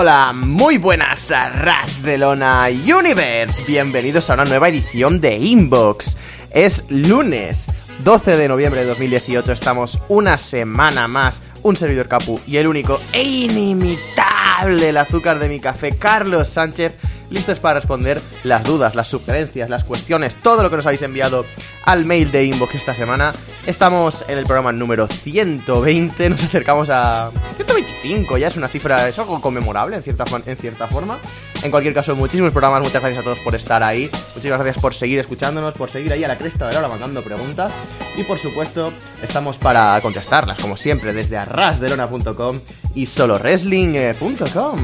Hola, muy buenas a Ras de Lona Universe. Bienvenidos a una nueva edición de Inbox. Es lunes 12 de noviembre de 2018. Estamos una semana más. Un servidor Capu y el único e inimitable el azúcar de mi café, Carlos Sánchez listos para responder las dudas, las sugerencias, las cuestiones, todo lo que nos habéis enviado al mail de Inbox esta semana. Estamos en el programa número 120, nos acercamos a 125, ya es una cifra, es algo conmemorable en cierta, en cierta forma. En cualquier caso, muchísimos programas, muchas gracias a todos por estar ahí, muchísimas gracias por seguir escuchándonos, por seguir ahí a la cresta de la hora mandando preguntas y por supuesto estamos para contestarlas como siempre desde arrasdelona.com y solowrestling.com.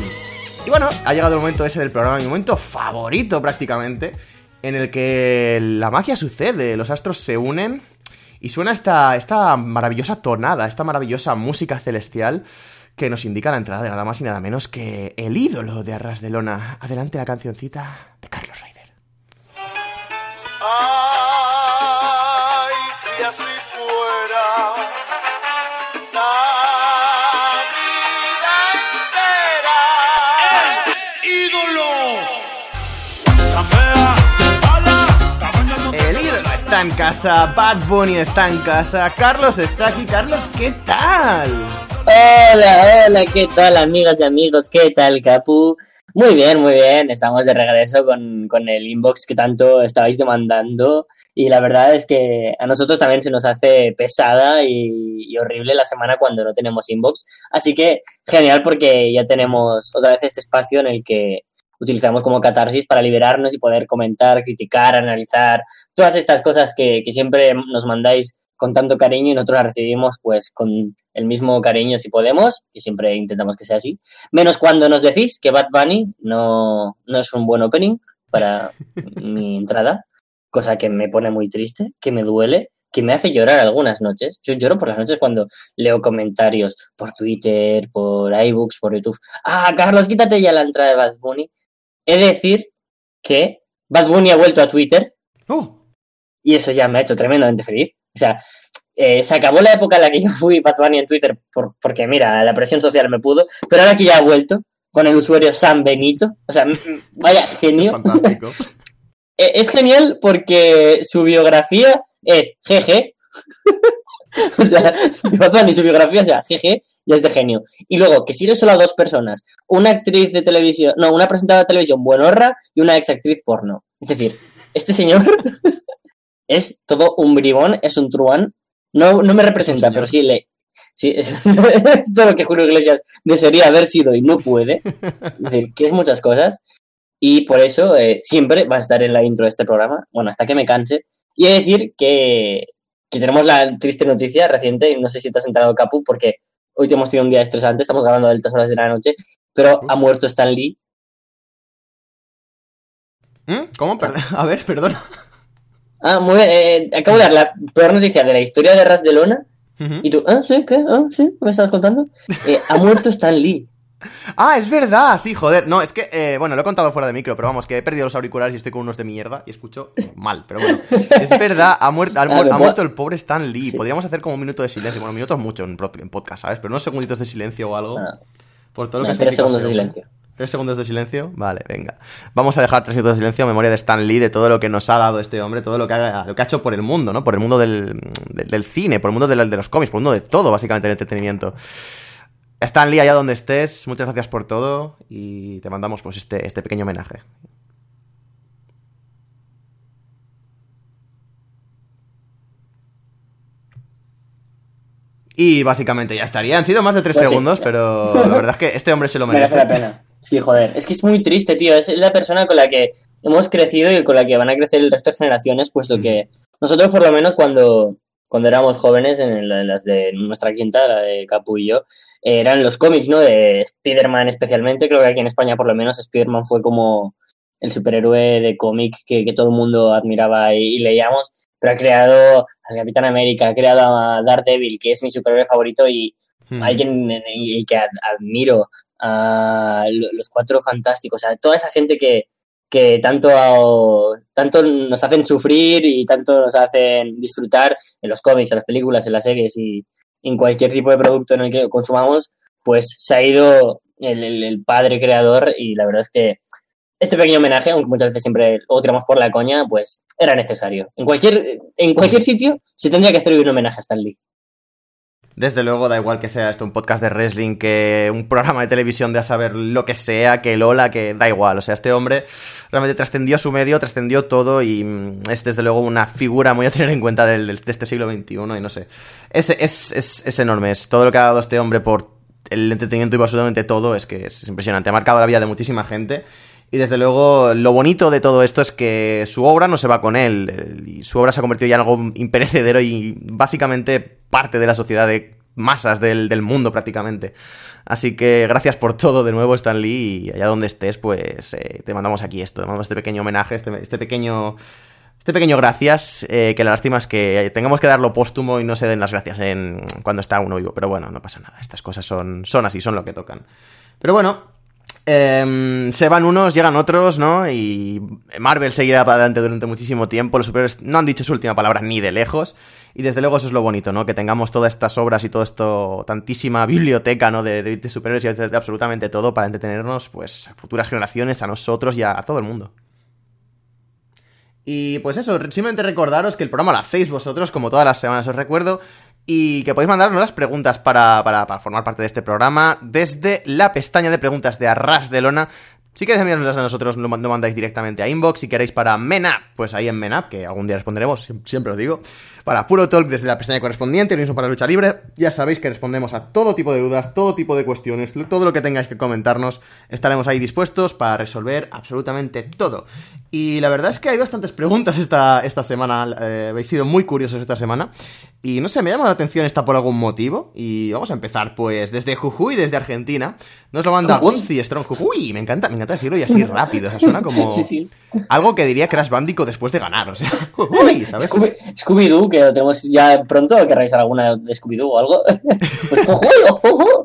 Y bueno, ha llegado el momento ese del programa, mi momento favorito prácticamente, en el que la magia sucede, los astros se unen y suena esta, esta maravillosa tonada, esta maravillosa música celestial que nos indica la entrada de nada más y nada menos que el ídolo de Arras de Lona. Adelante la cancioncita de Carlos Ryder. Ay, en casa, Bad Bunny está en casa, Carlos está aquí. Carlos, ¿qué tal? Hola, hola, ¿qué tal amigos y amigos? ¿Qué tal, Capu? Muy bien, muy bien, estamos de regreso con, con el inbox que tanto estabais demandando y la verdad es que a nosotros también se nos hace pesada y, y horrible la semana cuando no tenemos inbox, así que genial porque ya tenemos otra vez este espacio en el que utilizamos como catarsis para liberarnos y poder comentar, criticar, analizar, todas estas cosas que, que siempre nos mandáis con tanto cariño y nosotros las recibimos pues con el mismo cariño si podemos, y siempre intentamos que sea así. Menos cuando nos decís que Bad Bunny no, no es un buen opening para mi entrada, cosa que me pone muy triste, que me duele, que me hace llorar algunas noches. Yo lloro por las noches cuando leo comentarios por Twitter, por iBooks, por YouTube. Ah, Carlos, quítate ya la entrada de Bad Bunny. He de decir que Bad Bunny ha vuelto a Twitter Oh, y eso ya me ha hecho tremendamente feliz. O sea, eh, se acabó la época en la que yo fui Bad Bunny en Twitter por, porque, mira, la presión social me pudo, pero ahora que ya ha vuelto con el usuario San Benito, o sea, vaya genio. fantástico. Eh, Es genial porque su biografía es GG. o sea, Bunny su biografía, o sea, GG, ya es de genio. Y luego, que si eres solo a dos personas, una actriz de televisión, no, una presentadora de televisión buenorra y una ex actriz porno. Es decir, este señor es todo un bribón, es un truán. No, no me representa, señor. pero sí le. Sí, es, es todo lo que Julio Iglesias desearía haber sido y no puede. Es decir, que es muchas cosas. Y por eso eh, siempre va a estar en la intro de este programa. Bueno, hasta que me canse. Y he de decir que, que tenemos la triste noticia reciente, y no sé si te has enterado, Capu, porque hoy hemos tenido un día estresante, estamos grabando a altas horas de la noche, pero ha muerto Stan Lee. ¿Mm? ¿Cómo? A ver, perdón. Ah, muy bien, eh, acabo de dar la peor noticia de la historia de Ras de Lona. Y tú, ah, sí, ¿qué? Ah, sí, ¿me estabas contando? Eh, ha muerto Stan Lee. Ah, es verdad, sí, joder. No, es que, eh, bueno, lo he contado fuera de micro, pero vamos, que he perdido los auriculares y estoy con unos de mierda y escucho mal, pero bueno. Es verdad, ha, muerto ha, puedo- muerto el pobre Stan Lee. Sí. Podríamos hacer como un minuto de silencio. Bueno, minutos mucho en, podcast, ¿sabes? Pero unos segunditos de silencio o algo. Ah, por todo lo no, que tres segundos de este silencio. ¿Tres segundos de silencio? Vale, venga. Vamos a dejar tres minutos de silencio en memoria de Stan Lee, de todo lo que nos ha dado este hombre, todo lo que ha, lo que ha hecho por el mundo, ¿no? Por el mundo del, del, del cine, por el mundo del- de los cómics, por el mundo de todo, básicamente, el entretenimiento. Stan Lee, allá donde estés, muchas gracias por todo y te mandamos pues este, este pequeño homenaje. Y básicamente ya estaría. Han sido más de tres Pues sí. segundos, pero la verdad es que este hombre se lo merece. Merece la pena. Sí, joder. Es que es muy triste, tío. Es la persona con la que hemos crecido y con la que van a crecer el resto de generaciones, puesto que nosotros, por lo menos, cuando, cuando éramos jóvenes, en la- las de nuestra quinta, la de Capu y yo, eran los cómics, ¿no? De Spider-Man especialmente. Creo que aquí en España, por lo menos, Spider-Man fue como el superhéroe de cómic que, que todo el mundo admiraba y, y leíamos. Pero ha creado al Capitán América, ha creado a Daredevil, que es mi superhéroe favorito y Hmm. alguien en- y que ad- admiro a lo- los cuatro fantásticos, a toda esa gente que, que tanto, tanto nos hacen sufrir y tanto nos hacen disfrutar en los cómics, en las películas, en las series y en cualquier tipo de producto en el que consumamos, pues se ha ido el, padre creador, y la verdad es que este pequeño homenaje, aunque muchas veces siempre lo tiramos por la coña, pues era necesario. En cualquier, en cualquier sitio se tendría que hacer un homenaje a Stan Lee. Desde luego, da igual que sea esto un podcast de wrestling, que un programa de televisión de a saber lo que sea, que Lola, que da igual. O sea, este hombre realmente trascendió su medio, trascendió todo y mm, es desde luego una figura muy a tener en cuenta del- de este siglo XXI y no sé. Es, es, es, es enorme, es todo lo que ha dado este hombre por el entretenimiento y absolutamente todo, es que es impresionante. Ha marcado la vida de muchísima gente. Y desde luego, lo bonito de todo esto es que su obra no se va con él. eh, Y su obra se ha convertido ya en algo imperecedero y básicamente parte de la sociedad de masas del, mundo prácticamente. Así que gracias por todo de nuevo, Stan Lee. Y allá donde estés, pues eh, te mandamos aquí esto. Te mandamos este pequeño homenaje, este, este pequeño. Este pequeño gracias, eh, que la lástima es que tengamos que darlo póstumo y no se den las gracias en cuando está uno vivo. Pero bueno, no pasa nada. Estas cosas son, son así, son lo que tocan. Pero bueno, Em, se van unos, llegan otros, ¿no? Y Marvel seguirá para adelante durante muchísimo tiempo. Los superhéroes no han dicho su última palabra ni de lejos. Y desde luego eso es lo bonito, ¿no? Que tengamos todas estas obras y todo esto, tantísima biblioteca, ¿no? De, de- de y de, de absolutamente todo para entretenernos, pues, a futuras generaciones, a nosotros y a, a todo el mundo. Y pues eso, simplemente recordaros que el programa lo hacéis vosotros, como todas las semanas os recuerdo, y que podéis mandarnos las preguntas para, para, para formar parte de este programa desde la pestaña de preguntas de Arras de Lona. Si queréis enviárnoslas a nosotros, lo, mandáis directamente a inbox. Si queréis para Menap, pues ahí en Menap, que algún día responderemos, siem- siempre lo digo. Para Puro Talk desde la pestaña correspondiente, lo mismo para Lucha Libre. Ya sabéis que respondemos a todo tipo de dudas, todo tipo de cuestiones, todo lo que tengáis que comentarnos. Estaremos ahí dispuestos para resolver absolutamente todo. Y la verdad es que hay bastantes preguntas esta, esta semana. eh, habéis sido muy curiosos esta semana. Y no sé, me llama la atención esta por algún motivo. Y vamos a empezar, pues, desde Jujuy, desde Argentina. Nos lo manda. Gonzi Strong. Jujuy, me encanta, me encanta decirlo y así rápido. O sea, suena como Sí, sí. algo que diría Crash Bandicoot después de ganar. O sea. Scooby- Scooby-Doo, que lo tenemos ya pronto, que revisar alguna de Scooby-Doo o algo. Pues, ojo, ojo.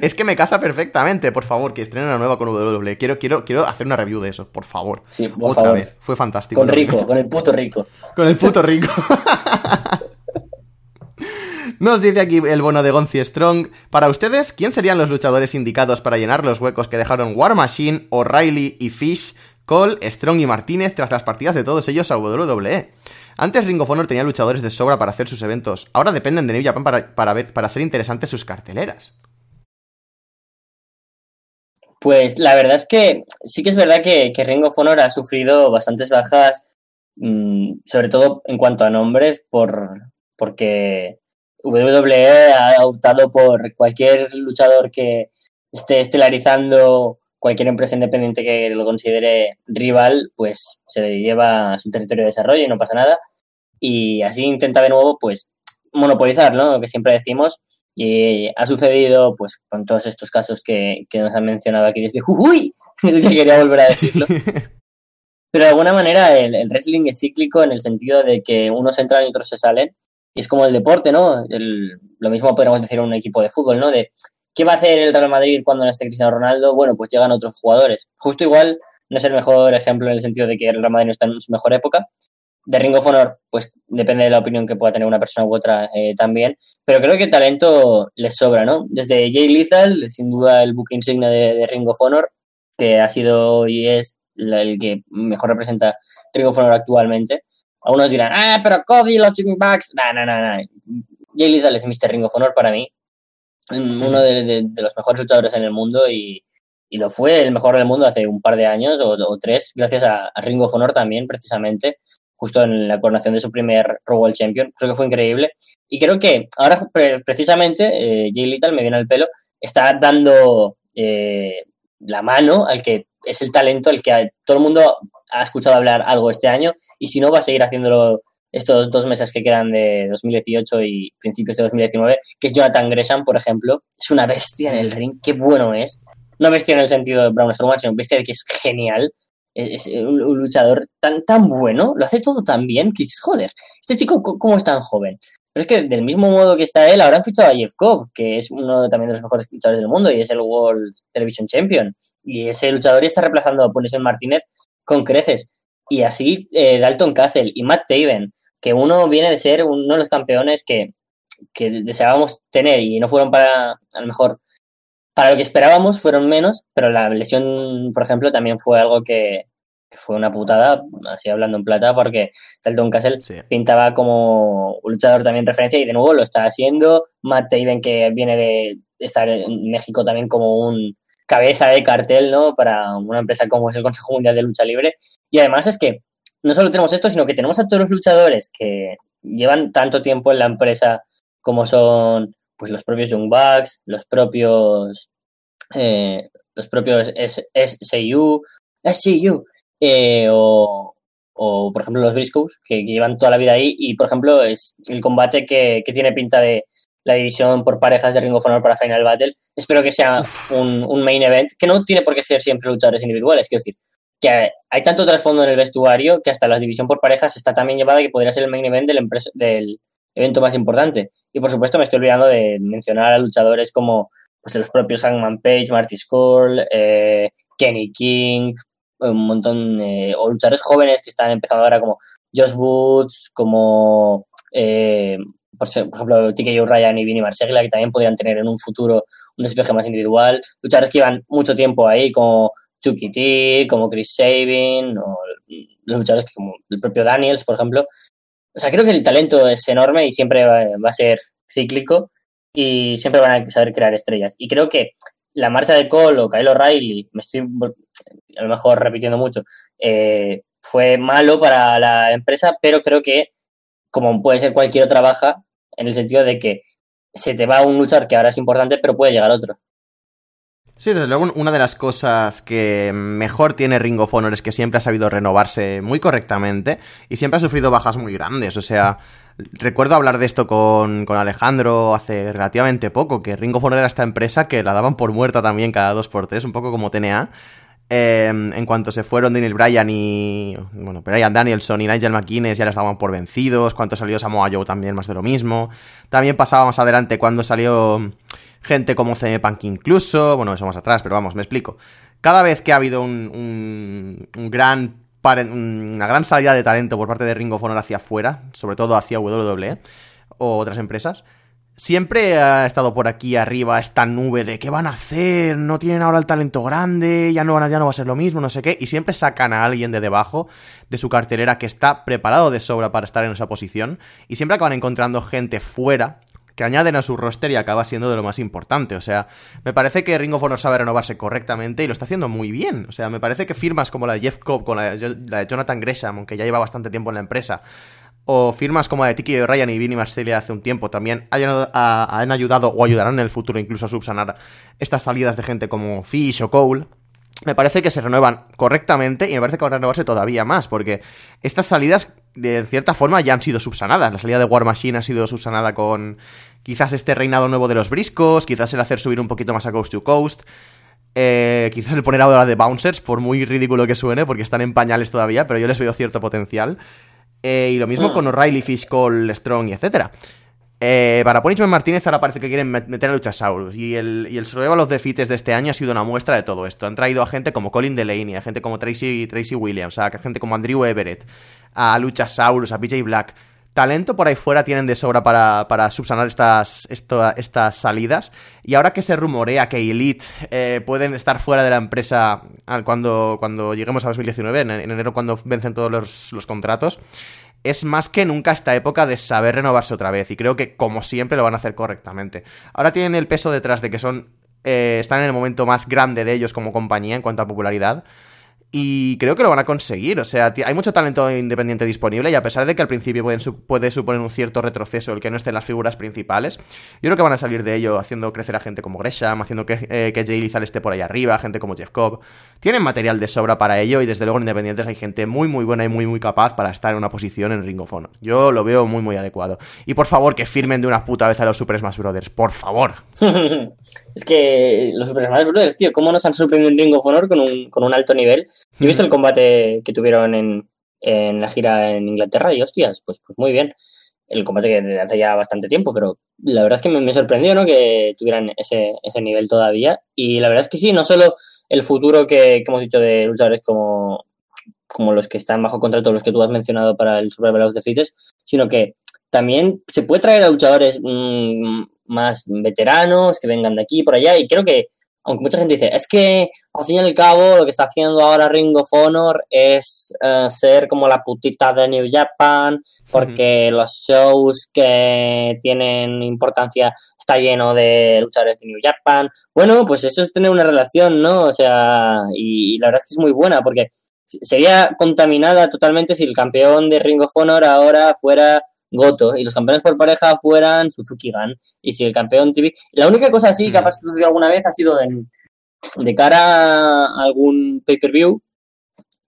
Es que me casa perfectamente, por favor, que estrenen una nueva con WWE. Quiero, quiero, quiero hacer una review de eso, por favor. Sí, por Otra favor. vez. Fue fantástico. Con Rico, con el puto Rico. Con el puto rico. Nos dice aquí el bono de Gonzi Strong. Para ustedes, ¿quién serían los luchadores indicados para llenar los huecos que dejaron War Machine, O'Reilly y Fish, Cole, Strong y Martínez tras las partidas de todos ellos a WWE? Antes Ring of Honor tenía luchadores de sobra para hacer sus eventos. Ahora dependen de New Japan para, para, ser interesantes sus carteleras. Pues la verdad es que sí que es verdad que, que Ring of Honor ha sufrido bastantes bajas, mm, sobre todo en cuanto a nombres, por porque WWE ha optado por cualquier luchador que esté estelarizando cualquier empresa independiente que lo considere rival, pues se lleva a su territorio de desarrollo y no pasa nada. Y así intenta de nuevo, pues, monopolizar, ¿no? Lo que siempre decimos. Y ha sucedido, pues, con todos estos casos que, que nos han mencionado aquí desde Jujuy, que quería volver a decirlo. Pero de alguna manera el, el wrestling es cíclico en el sentido de que unos entran y otros se salen. Es como el deporte, ¿no? Lo mismo podríamos decir en un equipo de fútbol, ¿no? De ¿qué va a hacer el Real Madrid cuando no esté Cristiano Ronaldo? Bueno, pues llegan otros jugadores. Justo igual, no es el mejor ejemplo en el sentido de que el Real Madrid no está en su mejor época. De Ring of Honor, pues depende de la opinión que pueda tener una persona u otra eh, también. Pero creo que talento les sobra, ¿no? Desde Jay Lethal, sin duda el book insignia de, de Ring of Honor, que ha sido y es el que mejor representa Ring of actualmente. Algunos dirán, ah, pero Cody, los Chicken Bucks. No, no, no, no. Jay Lethal es Mr. Ring of Honor para mí. Uno de, de- de los mejores luchadores en el mundo y, y lo fue el mejor del mundo hace un par de años o, o tres, gracias a, a Ring of Honor también, precisamente, justo en la coronación de su primer Raw World Champion. Creo que fue increíble. Y creo que ahora, pre- precisamente, eh, Jay Lethal me viene al pelo, está dando eh, la mano al que es el talento, al que todo el mundo ha escuchado hablar algo este año y si no va a seguir haciéndolo estos dos meses que quedan de 2018 y principios de 2019, que es Jonathan Gresham, por ejemplo, es una bestia en el ring, qué bueno es. No bestia en el sentido de Braun Strowman, sino bestia de que es genial. Es un, luchador tan, tan bueno, lo hace todo tan bien que dices, joder, este chico, co- ¿cómo es tan joven? Pero es que del mismo modo que está él, ahora han fichado a Jeff Cobb, que es uno también de los mejores luchadores del mundo y es el World Television Champion. Y ese luchador ya está reemplazando a Punishment Martínez con creces. Y así eh, Dalton Castle y Matt Taven, que uno viene de ser uno de los campeones que, que deseábamos tener y no fueron para, a lo mejor, para lo que esperábamos fueron menos, pero la lesión, por ejemplo, también fue algo que, que fue una putada, así hablando en plata, porque Dalton Castle Sí. pintaba como un luchador también referencia y de nuevo lo está haciendo. Matt Taven, que viene de estar en México también como un cabeza de cartel, ¿no? Para una empresa como es el Consejo Mundial de Lucha Libre. Y además es que no solo tenemos esto, sino que tenemos a todos los luchadores que llevan tanto tiempo en la empresa como son pues los propios Young Bucks, los propios eh, los propios SCU, SCU, eh, o, o, por ejemplo los Briscoes, que, que llevan toda la vida ahí, y por ejemplo es el combate que, que tiene pinta de la división por parejas de Ring of Honor para Final Battle. Espero que sea un, un main event, que no tiene por qué ser siempre luchadores individuales, quiero decir, que hay, hay tanto trasfondo en el vestuario que hasta la división por parejas está también llevada que podría ser el main event del, del evento más importante. Y por supuesto me estoy olvidando de mencionar a luchadores como pues, los propios Hangman Page, Marty Skull, eh, Kenny King, un montón, eh, o luchadores jóvenes que están empezando ahora como Josh Woods, como eh, por, ejemplo TK Ryan y Vinny Marseglia, que también podrían tener en un futuro un despeje más individual. Luchadores que llevan mucho tiempo ahí, como Chucky T, como Chris Sabin, o los luchadores que como el propio Daniels, por ejemplo. O sea, creo que el talento es enorme y siempre va, a ser cíclico y siempre van a saber crear estrellas. Y creo que la marcha de Cole o Kyle O'Reilly, me estoy a lo mejor repitiendo mucho, eh, fue malo para la empresa, pero creo que, como puede ser cualquier otra baja, en el sentido de que se te va un luchador que ahora es importante, pero puede llegar otro. Sí, desde luego una de las cosas que mejor tiene Ring of Honor es que siempre ha sabido renovarse muy correctamente y siempre ha sufrido bajas muy grandes. O sea, recuerdo hablar de esto con, con Alejandro hace relativamente poco, que Ring of Honor era esta empresa que la daban por muerta también cada dos por tres, un poco como TNA. Eh, en cuanto se fueron Daniel Bryan y. Bueno, Bryan Danielson y Nigel McGuinness ya les daban por vencidos. Cuando salió Samoa Joe también más de lo mismo. También pasaba más adelante cuando salió gente como CM Punk incluso. Bueno, eso más atrás, pero vamos, me explico. Cada vez que ha habido un, un, gran una gran salida de talento por parte de Ring of Honor hacia afuera, sobre todo hacia WWE o otras empresas, siempre ha estado por aquí arriba esta nube de qué van a hacer, no tienen ahora el talento grande, ya no, van a- ya no va a ser lo mismo, no sé qué, y siempre sacan a alguien de debajo de su cartelera que está preparado de sobra para estar en esa posición, y siempre acaban encontrando gente fuera que añaden a su roster y acaba siendo de lo más importante. O sea, me parece que Ring of Honor sabe renovarse correctamente y lo está haciendo muy bien. O sea, me parece que firmas como la de Jeff Cobb, con la de, Jonathan Gresham, aunque ya lleva bastante tiempo en la empresa, o firmas como la de Tiki Ryan y Vinny Marcellia hace un tiempo también hayan, han ayudado o ayudarán en el futuro incluso a subsanar estas salidas de gente como Fish o Cole. Me parece que se renuevan correctamente y me parece que van a renovarse todavía más, porque estas salidas, de cierta forma, ya han sido subsanadas. La salida de War Machine ha sido subsanada con quizás este reinado nuevo de los briscos, quizás el hacer subir un poquito más a Coast to Coast, eh, quizás el poner ahora de Bouncers, por muy ridículo que suene, porque están en pañales todavía, pero yo les veo cierto potencial. Eh, y lo mismo Mm. con O'Reilly, Fish, Cole, Strong y etcétera. Eh, para Punishment Martínez ahora parece que quieren met- meter a Luchasaurus y el, y el Survival of the Fittest de este año ha sido una muestra de todo esto. Han traído a gente como Colin Delaney, a gente como Tracy, Tracy Williams, a gente como Andrew Everett, a Luchasaurus, a PJ Black. Talento por ahí fuera tienen de sobra para, para subsanar estas, estas salidas. Y ahora que se rumorea que Elite eh, pueden estar fuera de la empresa cuando, cuando lleguemos a 2019, en, en enero cuando vencen todos los, los contratos, es más que nunca esta época de saber renovarse otra vez. Y creo que, como siempre, lo van a hacer correctamente. Ahora tienen el peso detrás de que son. eh, están en el momento más grande de ellos como compañía en cuanto a popularidad. Y creo que lo van a conseguir. O sea, hay mucho talento independiente disponible. Y a pesar de que al principio puede suponer un cierto retroceso el que no estén las figuras principales, yo creo que van a salir de ello haciendo crecer a gente como Gresham, haciendo que, eh, que Jay Lethal esté por ahí arriba, gente como Jeff Cobb. Tienen material de sobra para ello. Y desde luego en Independientes hay gente muy, muy buena y muy, muy capaz para estar en una posición en Ring of Honor. Yo lo veo muy, muy adecuado. Y por favor, que firmen de una puta vez a los Super Smash Brothers. Por favor. es que los Super Smash tío, ¿cómo nos han sorprendido en Ring of Honor con un, con un alto nivel? Yo he visto el combate que tuvieron en, en la gira en Inglaterra y hostias, pues, pues muy bien. El combate que hace ya bastante tiempo, pero la verdad es que me, me sorprendió, ¿no? Que tuvieran ese, ese nivel todavía. Y la verdad es que sí, no solo el futuro que, que hemos dicho de luchadores como, como los que están bajo contrato, los que tú has mencionado para el Survival of the Fittest, sino que también se puede traer a luchadores mm, más veteranos que vengan de aquí por allá y creo que aunque mucha gente dice, es que al fin y al cabo lo que está haciendo ahora Ring of Honor es eh, ser como la putita de New Japan, porque los shows que tienen importancia está lleno de luchadores de New Japan. Bueno, pues eso es tener una relación, ¿no? O sea, y, y la verdad es que es muy buena, porque se- sería contaminada totalmente si el campeón de Ring of Honor ahora fuera Goto y los campeones por pareja fueran Suzuki Gun. Y si el campeón TV. La única cosa así que ha pasado alguna vez ha sido en- de cara a algún pay-per-view,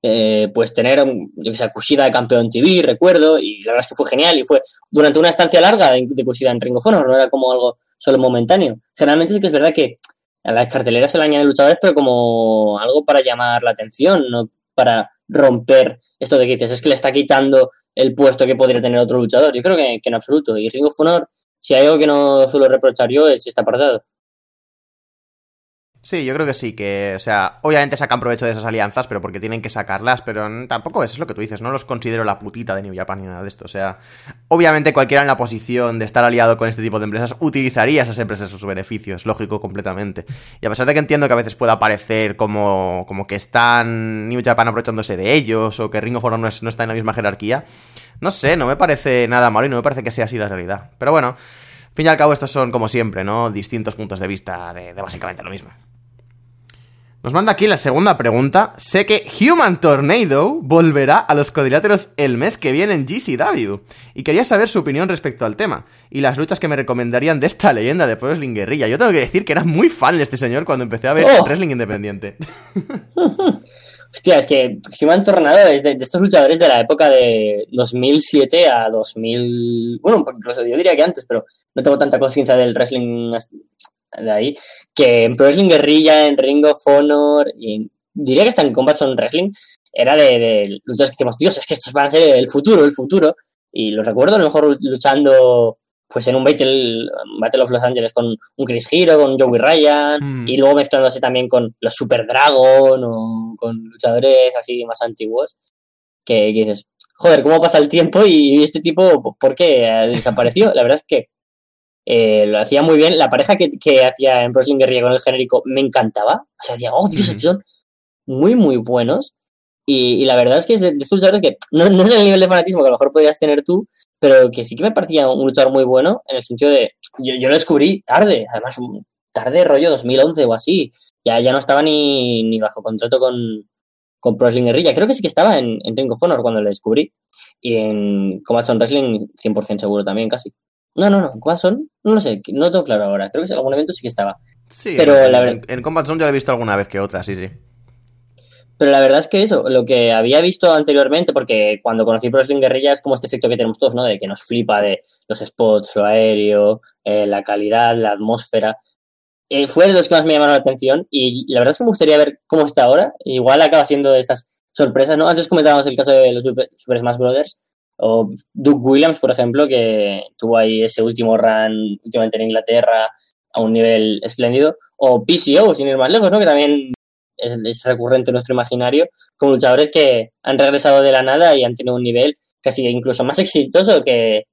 eh, pues tener un, Kushida de campeón TV, recuerdo, y la verdad es que fue genial y fue durante una estancia larga de, de Kushida en Ring of Honor, no era como algo solo momentáneo. Generalmente sí que es verdad que a las carteleras se le añaden luchadores, pero como algo para llamar la atención, no para romper esto de que dices, es que le está quitando el puesto que podría tener otro luchador. Yo creo que, en absoluto. Y Ring of Honor, si hay algo que no suelo reprochar yo, es este apartado. Sí, yo creo que sí, que, o sea, obviamente sacan provecho de esas alianzas, pero porque tienen que sacarlas, pero tampoco eso es lo que tú dices, no los considero la putita de New Japan ni nada de esto, o sea, obviamente cualquiera en la posición de estar aliado con este tipo de empresas utilizaría esas empresas a su beneficio, es lógico completamente. Y a pesar de que entiendo que a veces pueda parecer como, como que están New Japan aprovechándose de ellos, o que Ring of Honor no, es- no está en la misma jerarquía, no sé, no me parece nada malo y no me parece que sea así la realidad. Pero bueno, al fin y al cabo estos son, como siempre, ¿no? Distintos puntos de vista de, de básicamente lo mismo. Nos manda aquí la segunda pregunta. Sé que Human Tornado volverá a los cuadriláteros el mes que viene en GCW. Y quería saber su opinión respecto al tema. Y las luchas que me recomendarían de esta leyenda de Wrestling Guerrilla. Yo tengo que decir que era muy fan de este señor cuando empecé a ver Oh. Wrestling Independiente. Hostia, es que Human Tornado es de, de estos luchadores de la época de 2007 a 2000. Bueno, incluso yo diría que antes, pero no tengo tanta conciencia del wrestling de ahí. Que en Pro Wrestling Guerrilla, en Ring of Honor, y en- diría que hasta en Combat Zone Wrestling, era de, de luchadores que decíamos, Dios, es que estos van a ser el futuro, el futuro. Y los recuerdo a lo mejor luchando pues en un Battle, Battle of Los Angeles con un Chris Hero, con Joey Ryan, Mm. y luego mezclándose también con los Super Dragon o con luchadores así más antiguos, que, que dices, joder, ¿cómo pasa el tiempo? Y este tipo, ¿por qué desapareció? La verdad es que eh, lo hacía muy bien. La pareja que, que hacía en Wrestling Guerrilla con el genérico me encantaba. O sea, decía, oh, Dios, son muy, muy buenos. Y, y la verdad es que es de estos luchadores que no, no es el nivel de fanatismo que a lo mejor podrías tener tú, pero que sí que me parecía un luchador muy bueno en el sentido de, yo, yo lo descubrí tarde, además tarde rollo 2011 o así, ya, ya no estaba ni, ni bajo contrato con, con Pro Wrestling Guerrilla, creo que sí que estaba en, en Ring of Honor cuando lo descubrí, y en Combat Wrestling 100% seguro también casi. No, no, no, Combat Zone, no lo sé, no lo tengo claro ahora, creo que en algún evento sí que estaba. Sí, Pero en, la en- en Combat Zone yo lo he visto alguna vez que otra, sí, sí. Pero la verdad es que eso, lo que había visto anteriormente, porque cuando conocí Pro Wrestling Guerrilla es como este efecto que tenemos todos, ¿no? De que nos flipa de los spots, lo aéreo, eh, la calidad, la atmósfera. Eh, fue de los que más me llamaron la atención y la verdad es que me gustaría ver cómo está ahora. Igual acaba siendo de estas sorpresas, ¿no? Antes comentábamos el caso de los Super Smash Brothers o Duke Williams, por ejemplo, que tuvo ahí ese último run últimamente en Inglaterra a un nivel espléndido. O PCO, sin ir más lejos, ¿no? Que también es, recurrente en nuestro imaginario, como luchadores que han regresado de la nada y han tenido un nivel casi incluso más exitoso que,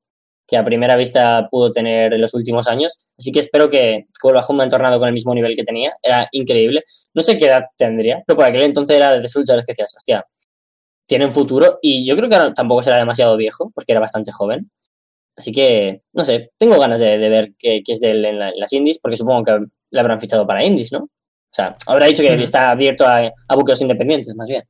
que a primera vista pudo tener en los últimos años. Así que espero que, que vuelva Human Tornado con el mismo nivel que tenía. Era increíble. No sé qué edad tendría, pero por aquel entonces era de esos luchadores que decías, hostia, tienen futuro. Y yo creo que ahora tampoco será demasiado viejo, porque era bastante joven. Así que, no sé, tengo ganas de, de ver qué, qué es de él en, la- en las indies, porque supongo que le habrán fichado para indies, ¿no? O sea, habrá dicho que Ujú. está abierto a, a buqueos independientes, más bien.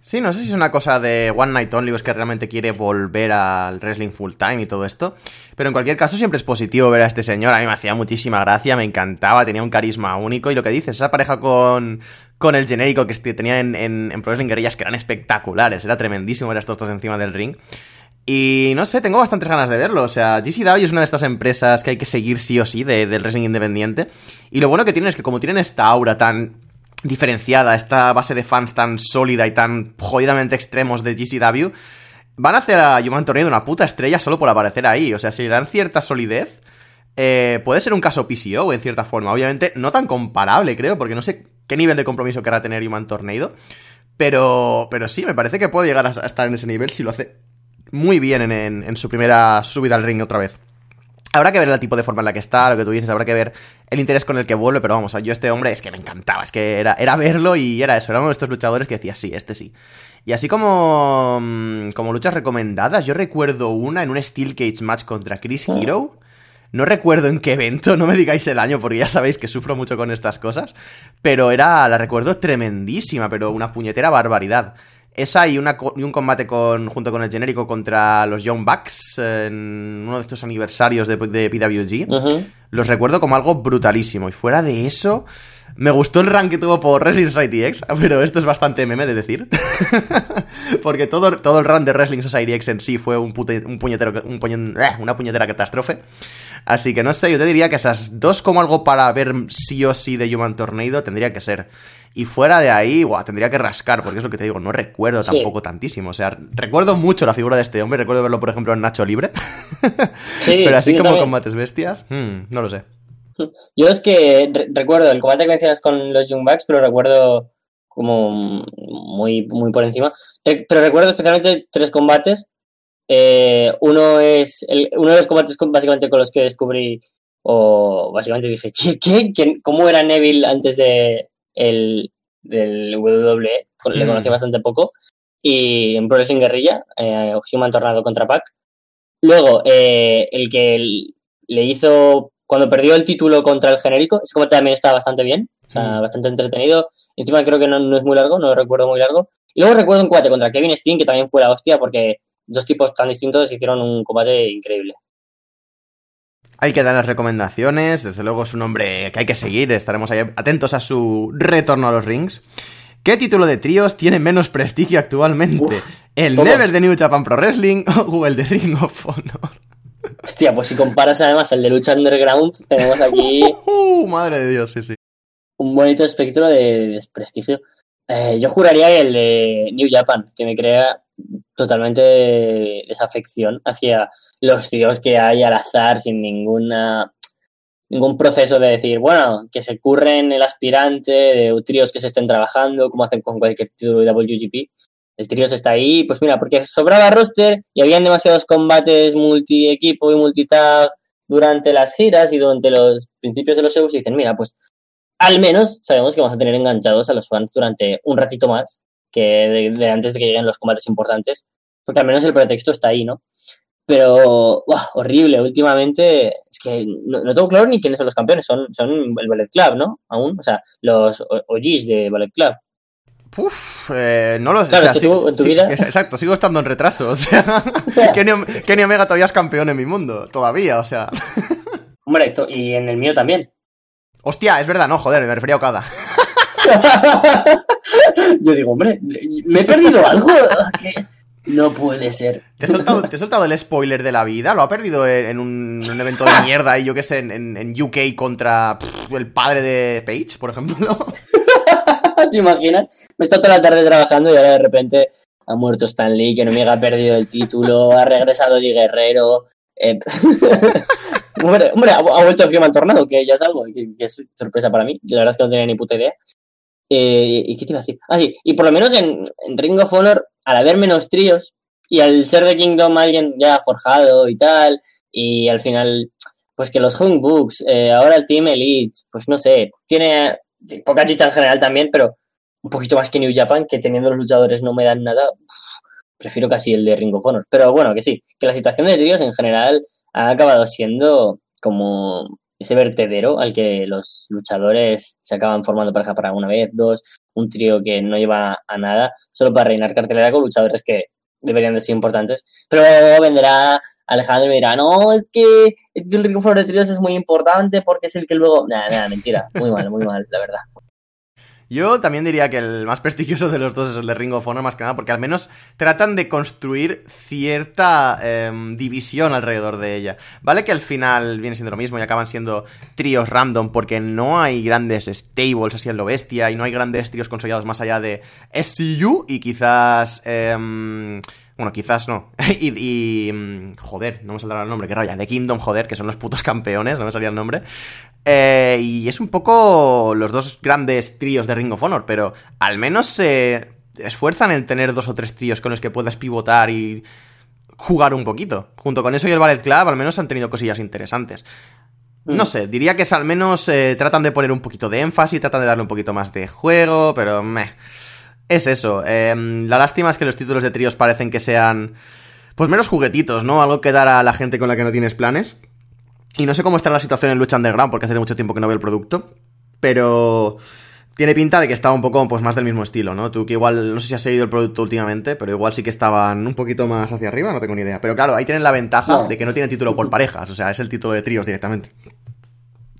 Sí, no sé si es una cosa de One Night Only o es que realmente quiere volver al wrestling full time y todo esto. Pero en cualquier caso siempre es positivo ver a este señor. A mí me hacía muchísima gracia, me encantaba, tenía un carisma único. Y lo que dices, esa pareja con, con el genérico que este- tenía en, en, en Pro Wrestling Guerrillas que eran espectaculares. Era tremendísimo ver a estos dos encima del ring. Y no sé, tengo bastantes ganas de verlo. O sea, GCW es una de estas empresas que hay que seguir sí o sí de- del wrestling independiente. Y lo bueno que tienen es que como tienen esta aura tan diferenciada, esta base de fans tan sólida y tan jodidamente extremos de GCW, van a hacer a Human Tornado una puta estrella solo por aparecer ahí. O sea, si le dan cierta solidez, eh, puede ser un caso PCO en cierta forma. Obviamente, no tan comparable, creo, porque no sé qué nivel de compromiso querrá tener Human Tornado. Pero, pero sí, me parece que puede llegar a a estar en ese nivel si lo hace muy bien en, en- en su primera subida al ring otra vez. Habrá que ver el tipo de forma en la que está, lo que tú dices, habrá que ver el interés con el que vuelve, pero vamos, yo este hombre es que me encantaba, es que era, era verlo y era eso, era uno de estos luchadores que decía, sí, este sí. Y así como, mm, como luchas recomendadas, yo recuerdo una en un Steel Cage match contra Chris Hero. No recuerdo en qué evento, no me digáis el año porque ya sabéis que sufro mucho con estas cosas, pero era, la recuerdo tremendísima, pero una puñetera barbaridad. Esa y, una, y un combate con, junto con el genérico contra los Young Bucks en uno de estos aniversarios de, de PWG. Los recuerdo como algo brutalísimo. Y fuera de eso, me gustó el rank que tuvo por Wrestling Society X, pero esto es bastante meme de decir. Porque todo, todo el run de Wrestling Society X en sí fue un, pute- un puñetero, un eh, una puñetera catástrofe. Así que no sé, yo te diría que esas dos como algo para ver sí o sí de Human Tornado tendría que ser. Y fuera de ahí, guau, tendría que rascar, porque es lo que te digo, no recuerdo Sí. tampoco tantísimo. O sea, recuerdo mucho la figura de este hombre, recuerdo verlo, por ejemplo, en Nacho Libre. Sí, pero así sí, como combates bestias, hmm, no lo sé. Yo es que re- recuerdo el combate que mencionas con los Young Bucks, pero recuerdo como muy, muy por encima. Re- pero recuerdo especialmente tres combates. Eh, uno es el- uno de los combates con- básicamente con los que descubrí, o básicamente dije, ¿qué, qué, quién- cómo era Neville antes de el, del WWE? Le Mm. conocí bastante poco. Y en Pro Wrestling Guerrilla, eh, Human Tornado contra Pac. Luego, eh, el que le hizo cuando perdió el título contra el genérico, ese combate también estaba bastante bien, o sea, Mm. bastante entretenido. Encima creo que no, no es muy largo, no lo recuerdo muy largo. Y luego recuerdo un combate contra Kevin Steen, que también fue la hostia, porque dos tipos tan distintos hicieron un combate increíble. Hay que dar las recomendaciones, desde luego es un hombre que hay que seguir, estaremos ahí atentos a su retorno a los rings. ¿Qué título de tríos tiene menos prestigio actualmente? ¿El todos. Never de New Japan Pro Wrestling o el de Ring of Honor? Hostia, pues si comparas además el de lucha underground, tenemos aquí Uh, madre de Dios, sí, sí. un bonito espectro de desprestigio. Eh, yo juraría el de New Japan, que me crea totalmente desafección hacia los tíos que hay al azar, sin ninguna ningún proceso de decir, bueno, que se curren el aspirante, de tríos que se estén trabajando, como hacen con cualquier título de WGP. El tríos está ahí, pues mira, porque sobraba roster y habían demasiados combates multi-equipo y multitag durante las giras y durante los principios de los shows y dicen, mira, pues al menos sabemos que vamos a tener enganchados a los fans durante un ratito más que de, de antes de que lleguen los combates importantes, porque al menos el pretexto está ahí, ¿no? Pero, ¡buah! horrible, últimamente, es que no, no tengo claro ni quiénes son los campeones, son, son el Ballet Club, ¿no? Aún, o sea, los O- OGs de Ballet Club. Uf, eh, no lo Claro, es que tú, en tu vida- Exacto, sigo estando en retraso, o sea, Kenny, Kenny Omega todavía es campeón en mi mundo, todavía, o sea. Hombre, y en el mío también. Hostia, es verdad, no, joder, me refería a Okada. Yo digo, hombre, ¿me he perdido algo? ¿Qué? No puede ser. ¿Te he, soltado, te he soltado el spoiler de la vida? ¿Lo ha perdido en en un, evento de mierda y yo qué sé, en, en- en UK contra pff, el padre de Paige, por ejemplo? ¿Te imaginas? Me he estado toda la tarde trabajando y ahora de repente ha muerto Stan Lee, que no me ha perdido el título, ha regresado Di Guerrero. eh, hombre, hombre, ha, ha vuelto Human Tornado, que ya es algo, que, que es sorpresa para mí. La verdad es que no tenía ni puta idea. Eh, ¿Y qué te iba a decir? Ah, sí, y por lo menos en, en Ring of Honor, al haber menos tríos y al ser de Kingdom alguien ya forjado y tal, y al final, pues que los Hung Books, eh, ahora el Team Elite, pues no sé, tiene poca chicha en general también, pero un poquito más que New Japan, que teniendo los luchadores no me dan nada, prefiero casi el de Ring of Honor. Pero bueno, que sí, que la situación de tríos en general ha acabado siendo como ese vertedero al que los luchadores se acaban formando pareja para una vez, dos, un trío que no lleva a nada, solo para reinar cartelera con luchadores que deberían de ser importantes. Pero luego vendrá Alejandro y me dirá, no, es que el Honor de tríos es muy importante porque es el que luego... Nada, nada, mentira. Muy mal, muy mal, la verdad. Yo también diría que el más prestigioso de los dos es el de Ring of más que nada, porque al menos tratan de construir cierta em, división alrededor de ella. Vale que al final viene siendo lo mismo y acaban siendo tríos random, porque no hay grandes stables así en lo bestia, y no hay grandes tríos consolidados más allá de SCU y quizás... em, bueno, quizás no. y, y, mm, Joder, no me saldrá el nombre, qué raya. De Kingdom, joder, que son los putos campeones, no me salía el nombre. Eh, y es un poco los dos grandes tríos de Ring of Honor, pero al menos se esfuerzan en tener dos o tres tríos con los que puedas pivotar y jugar un poquito. Junto con eso y el Ballet Club, al menos han tenido cosillas interesantes. No Mm. sé, diría que es al menos eh, tratan de poner un poquito de énfasis, tratan de darle un poquito más de juego, pero meh. Es eso. eh, la lástima es que los títulos de tríos parecen que sean. Pues menos juguetitos, ¿no? Algo que dar a la gente con la que no tienes planes. Y no sé cómo está la situación en Lucha Underground, porque hace mucho tiempo que no veo el producto. Pero. Tiene pinta de que estaba un poco pues, más del mismo estilo, ¿no? Tú que igual, no sé si has seguido el producto últimamente, pero igual sí que estaban un poquito más hacia arriba, no tengo ni idea. Pero claro, ahí tienen la ventaja No. de que no tienen título por parejas, o sea, es el título de tríos directamente.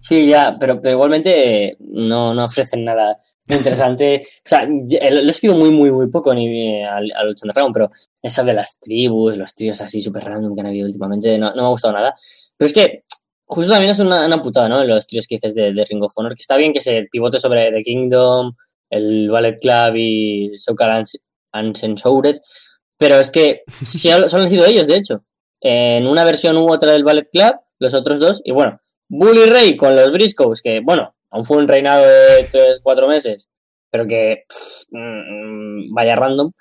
Sí, ya, pero, pero igualmente no, no ofrecen nada muy interesante. O sea, ya- lo he seguido muy, muy, muy poco ni al, al Lucha Underground, pero esa de las tribus, los tríos así súper random que han habido últimamente, no, no me ha gustado nada. Pero es que justo también es una, una putada, ¿no? Los tríos que dices de, de Ring of Honor, que está bien que se pivote sobre The Kingdom, el Ballet Club y Sokal Uncensored, pero es que sí, solo han sido ellos, de hecho. En una versión u otra del Ballet Club, los otros dos, y bueno, Bully Ray con los Briscoes, que bueno, aún fue un reinado de 3-4 meses, pero que pff, mm, vaya random.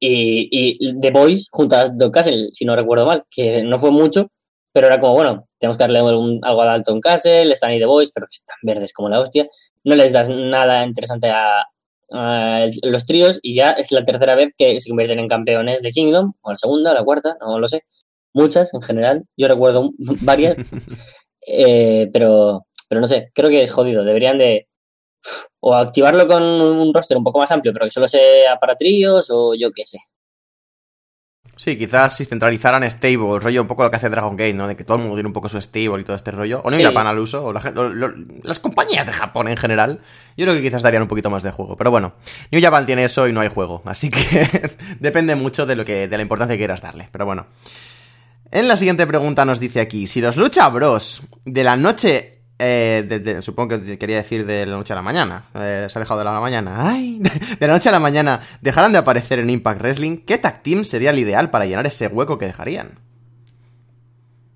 Y, y The Boys junto a Doc Castle, si no recuerdo mal, que no fue mucho, pero era como, bueno, tenemos que darle un- algo a Dalton Castle, están ahí The Boys, pero que están verdes como la hostia. No les das nada interesante a, a los tríos y ya es la tercera vez que se convierten en campeones de Kingdom, o la segunda, o la cuarta, no lo sé. Muchas en general, yo recuerdo varias, eh, pero, pero no sé, creo que es jodido. Deberían de o activarlo con un roster un poco más amplio, pero que solo sea para tríos, o yo qué sé. Sí, quizás si centralizaran stable, rollo un poco lo que hace Dragon Gate, ¿no? De que todo el mundo tiene un poco su stable y todo este rollo. O New Sí. Japan al uso, o la gen- o lo- las compañías de Japón en general. Yo creo que quizás darían un poquito más de juego. Pero bueno, New Japan tiene eso y no hay juego. Así que depende mucho de lo que, de la importancia que quieras darle. Pero bueno. En la siguiente pregunta nos dice aquí, si los Lucha Bros de la noche... eh, de- de- supongo que quería decir de la noche a la mañana. eh, se ha dejado de la mañana. ¡Ay! De la noche a la mañana dejaran de aparecer en Impact Wrestling, ¿qué tag team sería el ideal para llenar ese hueco que dejarían?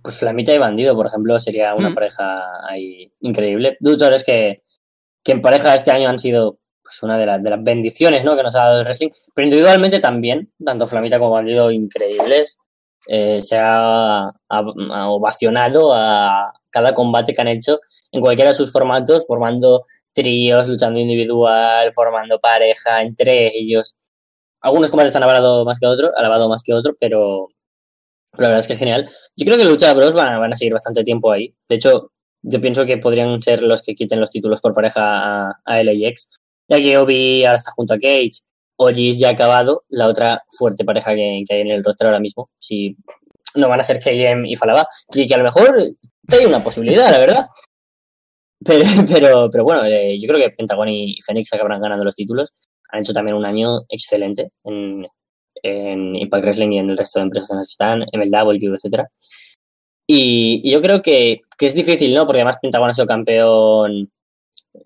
Pues Flamita y Bandido, por ejemplo, sería una Mm. pareja ahí increíble. Luchadores que, que en pareja este año han sido pues, una de, las de las bendiciones ¿no? que nos ha dado el wrestling, pero individualmente también, tanto Flamita como Bandido increíbles. Eh, se ha, ha- ha ovacionado a cada combate que han hecho en cualquiera de sus formatos, formando tríos, luchando individual, formando pareja entre ellos. Algunos combates han alabado más que otros, alabado más que otros, pero la verdad es que es genial. Yo creo que Lucha Bros van, van a seguir bastante tiempo ahí. De hecho, yo pienso que podrían ser los que quiten los títulos por pareja a, a LAX, ya que Obi ahora está junto a Cage, Ojis ya ha acabado, la otra fuerte pareja que, que hay en el roster ahora mismo. Si no van a ser KM y Falaba, que, que a lo mejor hay una posibilidad, la verdad. Pero, pero, pero bueno, eh, yo creo que Pentagon y Phoenix acabarán ganando los títulos. Han hecho también un año excelente en, Impact Wrestling y en el resto de empresas en las que están, etcétera. Y, y yo creo que, que es difícil, ¿no? Porque además Pentagon ha sido campeón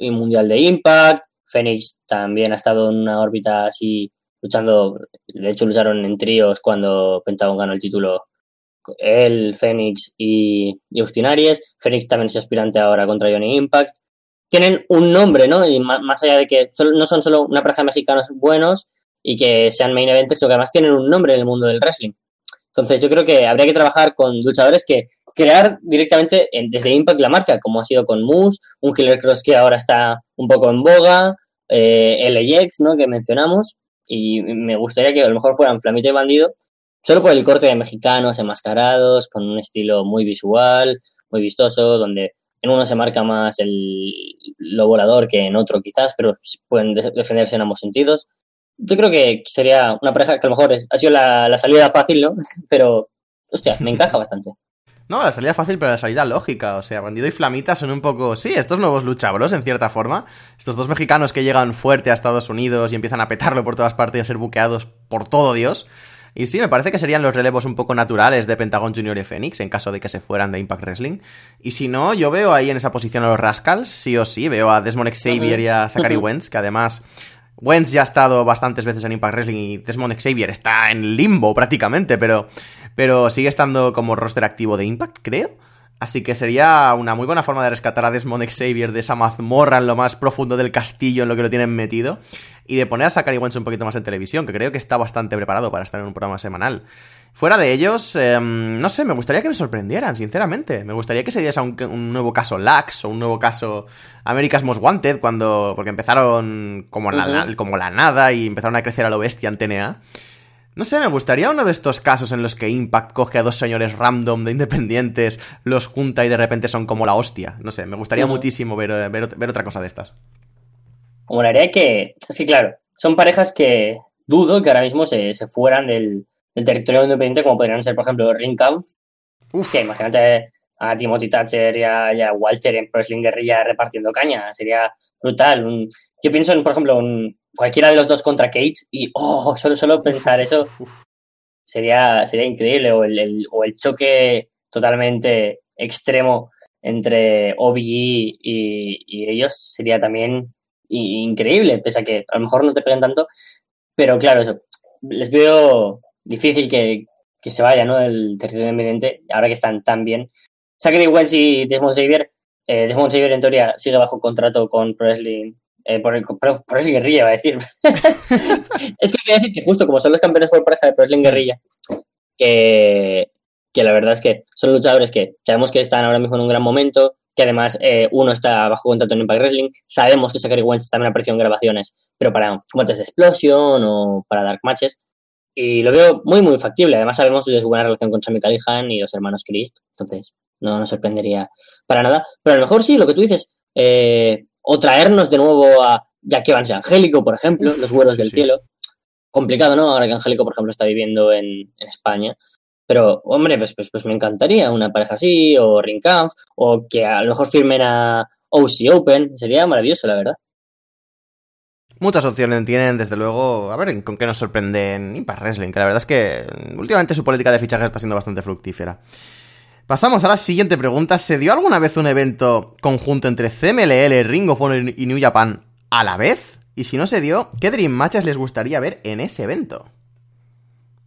mundial de Impact, Phoenix también ha estado en una órbita así luchando, de hecho lucharon en tríos cuando Pentagon ganó el título él, Phoenix y, y Austin Aries. Phoenix también es aspirante ahora contra Johnny Impact. Tienen un nombre, ¿no? Y más, allá de que solo- no son solo una pareja de mexicanos buenos y que sean main eventers, sino que además tienen un nombre en el mundo del wrestling. Entonces yo creo que habría que trabajar con luchadores que crear directamente en- desde Impact la marca, como ha sido con Moose, un Killer Cross que ahora está un poco en boga, eh, LAX, ¿no? Que mencionamos, y me gustaría que a lo mejor fueran Flamita y Bandido, solo por el corte de mexicanos enmascarados, con un estilo muy visual, muy vistoso, donde en uno se marca más el lo volador que en otro quizás, pero pueden de- defenderse en ambos sentidos. Yo creo que sería una pareja que a lo mejor ha sido la, la salida fácil, ¿no? Pero, hostia, me encaja bastante. No, la salida fácil, pero la salida lógica. O sea, Bandido y Flamita son un poco. Sí, estos nuevos luchabros, en cierta forma. Estos dos mexicanos que llegan fuerte a Estados Unidos y empiezan a petarlo por todas partes y a ser buqueados por todo Dios. Y sí, me parece que serían los relevos un poco naturales de Pentagon Junior y Phoenix en caso de que se fueran de Impact Wrestling. Y si no, yo veo ahí en esa posición a los Rascals, sí o sí. Veo a Desmond Xavier y a Zachary. Wentz, que además Wentz ya ha estado bastantes veces en Impact Wrestling y Desmond Xavier está en limbo prácticamente, pero, pero sigue estando como roster activo de Impact, creo. Así que sería una muy buena forma de rescatar a Desmond Xavier de esa mazmorra en lo más profundo del castillo en lo que lo tienen metido y de poner a Zachary Wentz un poquito más en televisión, que creo que está bastante preparado para estar en un programa semanal. Fuera de ellos, eh, no sé, me gustaría que me sorprendieran, sinceramente. Me gustaría que se diese un, un, nuevo caso Lax o un nuevo caso America's Most Wanted, cuando. porque empezaron como, uh -huh. la, como la nada y empezaron a crecer a lo bestia en TNA. No sé, me gustaría uno de estos casos en los que Impact coge a dos señores random de independientes, los junta y de repente son como la hostia. No sé, me gustaría uh -huh. muchísimo ver, ver, ver, otra cosa de estas. Como la haría que. Sí, claro. Son parejas que dudo que ahora mismo se, se fueran del, del, territorio independiente, como podrían ser, por ejemplo, Ring Camp. Que imagínate a Timothy Thatcher y a, y a Walter en Wrestling Guerrilla repartiendo caña. Sería brutal. Un, yo pienso en, por ejemplo, un, cualquiera de los dos contra Cage y, oh, solo, solo pensar eso sería, sería increíble. O el, el, o el choque totalmente extremo entre OBE y, y, ellos sería también increíble, pese a que a lo mejor no te peguen tanto, pero claro, eso, les veo difícil que, que se vaya, ¿no? Del territorio independiente, ahora que están tan bien. Zachary Wentz y Desmond Xavier, eh, Desmond Xavier en teoría sigue bajo contrato con Pro Wrestling eh, por el Pro Wrestling Guerrilla, va a decir. es que quiero decir que justo como son los campeones por pareja de Wrestling Guerrilla, que, que la verdad es que son luchadores que sabemos que están ahora mismo en un gran momento, que además eh, uno está bajo contrato en Impact Wrestling, sabemos que Zachary Wentz también apareció en grabaciones, pero para combates de explosión o para dark matches, y lo veo muy, muy factible. Además sabemos de su buena relación con Sammy Callihan y los hermanos Christ, entonces no nos sorprendería para nada. Pero a lo mejor sí, lo que tú dices, eh, o traernos de nuevo a Jackie Vance Angélico, por ejemplo, los vuelos del sí. cielo. Complicado, ¿no? Ahora que Angélico, por ejemplo, está viviendo en, en España. Pero, hombre, pues, pues, pues, me encantaría una pareja así, o Ring Camp, o que a lo mejor firmen a OC Open. Sería maravilloso, la verdad. Muchas opciones tienen, desde luego. A ver con qué nos sorprenden Impact Wrestling, que la verdad es que últimamente su política de fichaje está siendo bastante fructífera. Pasamos a la siguiente pregunta. ¿Se dio alguna vez un evento conjunto entre CMLL, Ring y New Japan a la vez? Y si no se dio, ¿qué Dream Matches les gustaría ver en ese evento?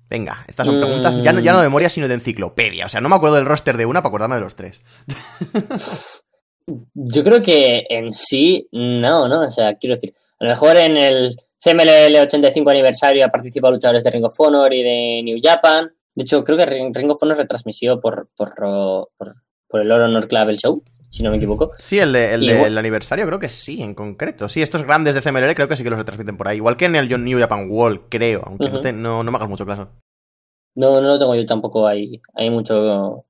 Venga, estas son preguntas ya no, ya no de memoria, sino de enciclopedia. O sea, no me acuerdo del roster de una para acordarme de los tres. Yo creo que en sí, no, ¿no? O sea, quiero decir, a lo mejor en el CMLL 85 aniversario ha participado luchadores de Ring of Honor y de New Japan. De hecho, creo que Ring of Honor retransmitió por, por, por, por el Oro Honor Club el show, si no me equivoco. Sí, el, de, el del de, aniversario creo que sí, en concreto. Sí, estos grandes de CMLL creo que sí que los retransmiten por ahí. Igual que en el New Japan World, creo, aunque uh -huh. no, te, no, no, me hagas mucho caso. No, no lo tengo yo tampoco ahí, hay mucho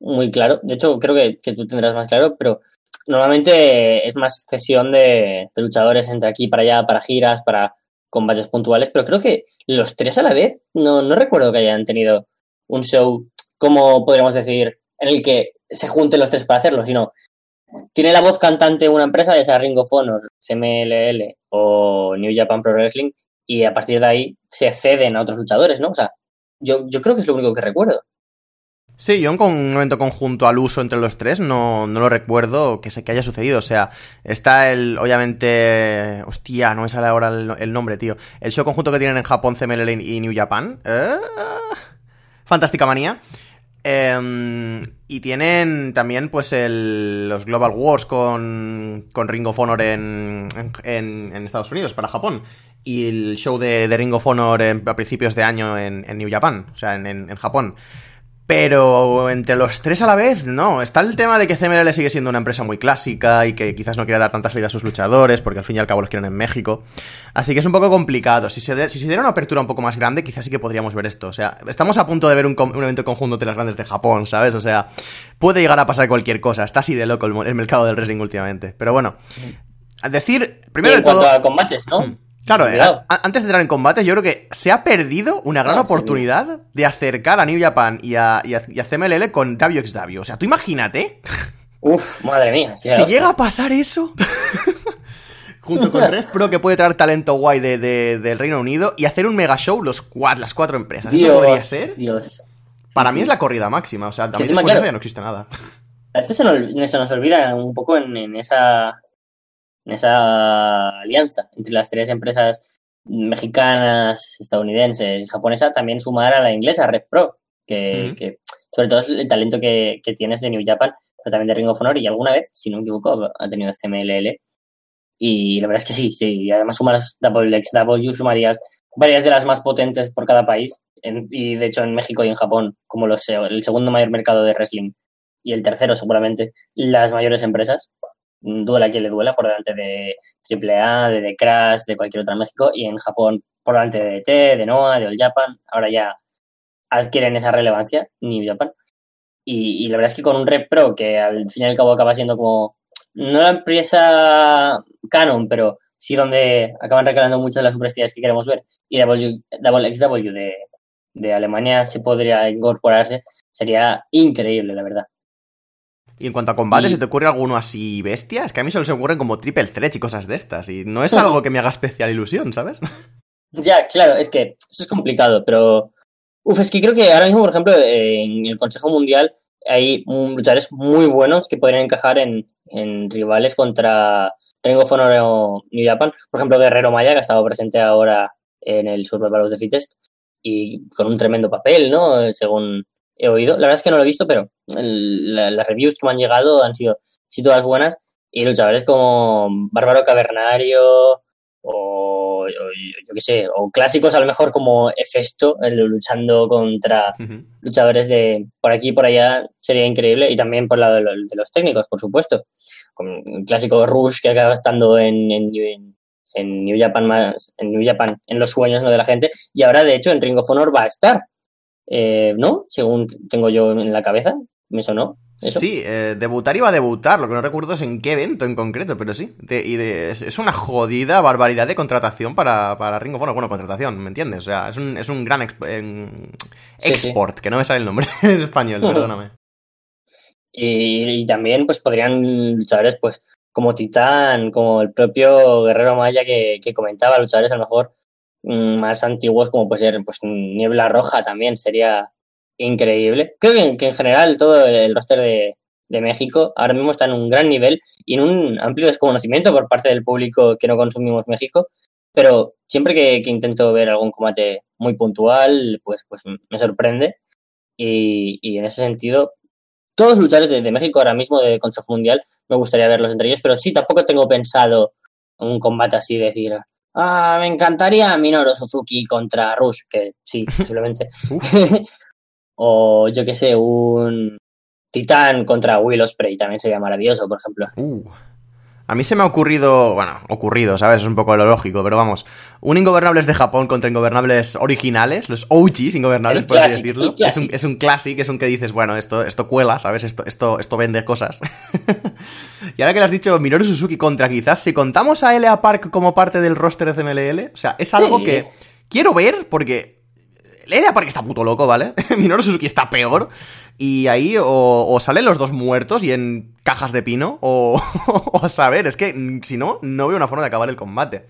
muy claro. De hecho, creo que, que tú tendrás más claro, pero normalmente es más cesión de, de, luchadores entre aquí para allá, para giras, para combates puntuales, pero creo que los tres a la vez, no, no recuerdo que hayan tenido un show, como podríamos decir, en el que se junten los tres para hacerlo, sino tiene la voz cantante una empresa, de esa Ring of Honor, CMLL o New Japan Pro Wrestling, y a partir de ahí se ceden a otros luchadores, ¿no? O sea, yo, yo creo que es lo único que recuerdo. Sí, yo con un evento conjunto al uso entre los tres no, no lo recuerdo que, se, que haya sucedido. O sea, está el, obviamente, hostia, no me sale ahora el, el nombre, tío. El show conjunto que tienen en Japón, CMLL y New Japan. ¿Eh? Fantástica manía. Eh, y tienen también, pues, el, los Global Wars con, con Ring of Honor en, en, Estados Unidos, para Japón. Y el show de, de Ring of Honor en, a principios de año en, en New Japan, o sea, en Japón. Pero entre los tres a la vez, no. Está el tema de que CMLL sigue siendo una empresa muy clásica y que quizás no quiere dar tanta salida a sus luchadores, porque al fin y al cabo los quieren en México. Así que es un poco complicado. Si se, de, si se diera una apertura un poco más grande, quizás sí que podríamos ver esto. O sea, estamos a punto de ver un, un evento conjunto entre las grandes de Japón, ¿sabes? O sea, puede llegar a pasar cualquier cosa. Está así de loco el, el mercado del wrestling últimamente. Pero bueno, decir, primero y en de todo. A combates, ¿no? Claro, antes de entrar en combate, yo creo que se ha perdido una gran ah, oportunidad sí. de acercar a New Japan y a, y a, y a CMLL con WXW. O sea, tú imagínate. Uf, madre mía. Si llega a pasar eso. junto con Red Pro, que puede traer talento guay de, de, del Reino Unido y hacer un mega show los cuad, las cuatro empresas. Dios, ¿Eso podría ser? Dios. Para sí, mí sí. es la corrida máxima. O sea, también después claro, de eso ya no existe nada. A veces se nos, se nos olvida un poco en, en esa en esa alianza entre las tres empresas mexicanas, estadounidenses y japonesa, también sumar a la inglesa, Red Pro, que, que sobre todo es el talento que, que tienes de New Japan, pero también de Ring of Honor y alguna vez, si no me equivoco, ha tenido CMLL. Y la verdad es que sí, sí. Y además sumas WXW, sumarías varias de las más potentes por cada país. En- y de hecho en México y en Japón, como los, el segundo mayor mercado de wrestling y el tercero seguramente, las mayores empresas. Duela quien le duela, por delante de AAA, de The Crash, de cualquier otra México. Y en Japón, por delante de DT, de Noah, de All Japan. Ahora ya adquieren esa relevancia, New Japan. Y, la verdad es que con un Rep Pro, que al fin y al cabo acaba siendo como, no la empresa Canon, pero sí donde acaban recalando muchas de las superestrellas que queremos ver, y W- Double XW de, de Alemania se podría incorporarse, sería increíble, la verdad. Y en cuanto a combate, Y- ¿se te ocurre alguno así bestia? Es que a mí solo se ocurren como triple threat y cosas de estas. Y no es algo que me haga especial ilusión, ¿sabes? Ya, claro, es que eso es complicado, pero. Uf, es que creo que ahora mismo, por ejemplo, en el Consejo Mundial hay luchadores muy buenos que podrían encajar en, en rivales contra Ring of Honor o New Japan. Por ejemplo, Guerrero Maya, que ha estado presente ahora en el Survival of the Fittest y con un tremendo papel, ¿no? Según he oído. La verdad es que no lo he visto, pero la- las reviews que me han llegado han sido sí todas buenas. Y luchadores como Bárbaro Cavernario o, o yo qué sé, o clásicos a lo mejor como Hefesto, el luchando contra luchadores de por aquí y por allá sería increíble y también por lado de, de los técnicos, por supuesto. Con el clásico Rush que acaba estando en, en, en- en New Japan más, en New Japan, en los sueños ¿no? de la gente, y ahora de hecho en Ring of Honor va a estar. Eh, ¿No? Según tengo yo en la cabeza, me sonó. Eso. Sí, eh, debutar iba a debutar, lo que no recuerdo es en qué evento en concreto, pero sí. De- y de- es, es una jodida barbaridad de contratación para, para Ring of Honor. Bueno, contratación, ¿me entiendes? O sea, es un, es un gran exp- en- Sí, sí. export, que no me sale el nombre en español, perdóname. Y, y también pues podrían luchadores pues como Titán, como el propio Guerrero Maya que, que comentaba, luchadores a lo mejor mm, más antiguos como puede ser pues Niebla Roja también sería increíble. Creo que, en- que en general todo el roster de, de México ahora mismo está en un gran nivel y en un amplio desconocimiento por parte del público que no consumimos México, pero siempre que, que intento ver algún combate muy puntual, pues, pues me sorprende y, y en ese sentido todos los luchadores de, de México ahora mismo de Consejo Mundial me gustaría verlos entre ellos, pero sí, tampoco tengo pensado un combate así, decir, ah, me encantaría Minoru Suzuki contra Rush, que sí, posiblemente. o yo qué sé, un Titán contra Will Ospreay también sería maravilloso, por ejemplo. Uh. A mí se me ha ocurrido, bueno, ocurrido, ¿sabes? Es un poco lo lógico, pero vamos. Un Ingobernables de Japón contra Ingobernables originales, los OGs Ingobernables, por así decirlo. Es un, es un clásico, es un que dices, bueno, esto, esto cuela, ¿sabes? Esto, esto, esto vende cosas. y ahora que le has dicho Minoru Suzuki contra quizás, si contamos a L.A. Park como parte del roster de CMLL, o sea, es algo Sí. que quiero ver porque L.A. Park está puto loco, ¿vale? Minoru Suzuki está peor. Y ahí o, o salen los dos muertos y en cajas de pino, o, o a saber, es que mm, si no, no veo una forma de acabar el combate.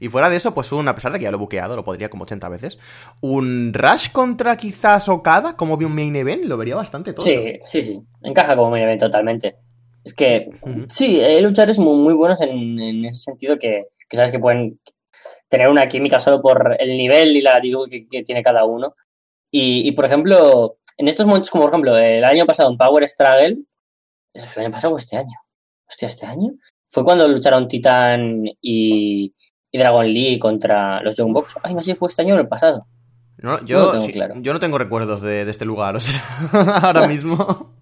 Y fuera de eso, pues un, a pesar de que ya lo he buqueado, lo podría como 80 veces, un Rush contra quizás Okada, como vi un main event, lo vería bastante todo. Sí, sí, sí, encaja como main event totalmente. Es que sí, hay luchadores muy, muy buenos en, en ese sentido que, que sabes que pueden tener una química solo por el nivel y la actitud que, que tiene cada uno. Y, y, por ejemplo, en estos momentos, como por ejemplo el año pasado en Power Struggle, ¿es el año pasado o este año? Hostia, este año. Fue cuando lucharon Titan y, y Dragon Lee contra los Young Bucks. Ay, no sé si fue este año o el pasado. No, No yo, lo tengo sí, claro. yo no tengo recuerdos de, de este lugar, o sea, ahora mismo.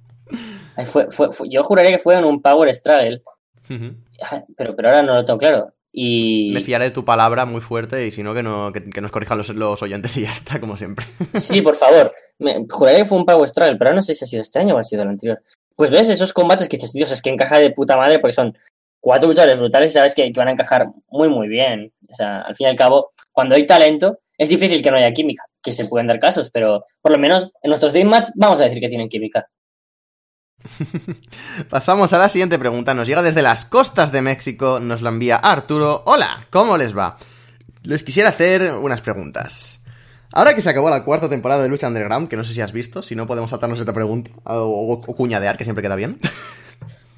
Ay, fue, fue, fue- yo juraría que fue en un Power Struggle, Ujú. Ay, pero, pero ahora no lo tengo claro. Y Me fiaré de tu palabra muy fuerte y si no, que, no, que, que nos corrijan los, los oyentes y ya está, como siempre. sí, por favor, me, juraría que fue un Power Struggle, pero no sé si ha sido este año o ha sido el anterior. Pues ves esos combates que dices, Dios, es que encaja de puta madre porque son cuatro luchadores brutales y sabes que, que van a encajar muy, muy bien. O sea, al fin y al cabo, cuando hay talento, es difícil que no haya química, que se pueden dar casos, pero por lo menos en nuestros Dream Match vamos a decir que tienen química. Pasamos a la siguiente pregunta. Nos llega desde las costas de México. Nos la envía Arturo. Hola, ¿cómo les va? Les quisiera hacer unas preguntas. Ahora que se acabó la cuarta temporada de Lucha Underground, que no sé si has visto, si no podemos saltarnos esta pregunta, o, o cuñadear, que siempre queda bien.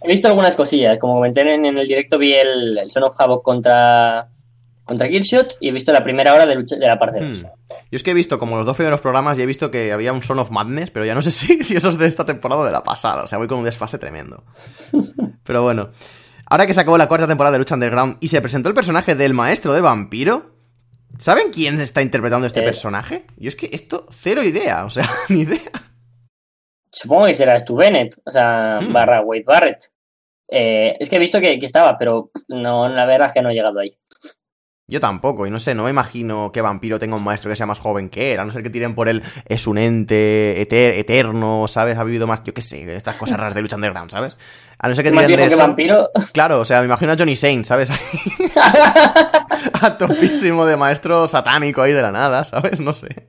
He visto algunas cosillas, como comenté en, en el directo, vi el, el Son of Havoc contra, contra Killshot y he visto la primera hora de, lucha, de la parte 2. Hmm. Yo es que he visto como los dos primeros programas y he visto que había un Son of Madness, pero ya no sé si, si eso es de esta temporada o de la pasada. O sea, voy con un desfase tremendo. Pero bueno. Ahora que se acabó la cuarta temporada de Lucha Underground y se presentó el personaje del maestro de vampiro, ¿saben quién está interpretando este Eh. personaje? Yo es que esto, cero idea, o sea, ni idea. Supongo que será Stu Bennett, o sea, Hmm. barra Wade Barrett. Eh, es que he visto que, que estaba, pero no, la verdad es que no he llegado ahí. Yo tampoco, y no sé, no me imagino que vampiro tenga un maestro que sea más joven que él, a no ser que tiren por él, es un ente eter- eterno, ¿sabes? Ha vivido más, yo qué sé, estas cosas raras de Lucha Underground, ¿sabes? A no ser que tiren de que eso. vampiro. Claro, o sea, me imagino a Johnny Saint, ¿sabes? a topísimo de maestro satánico ahí de la nada, ¿sabes? No sé.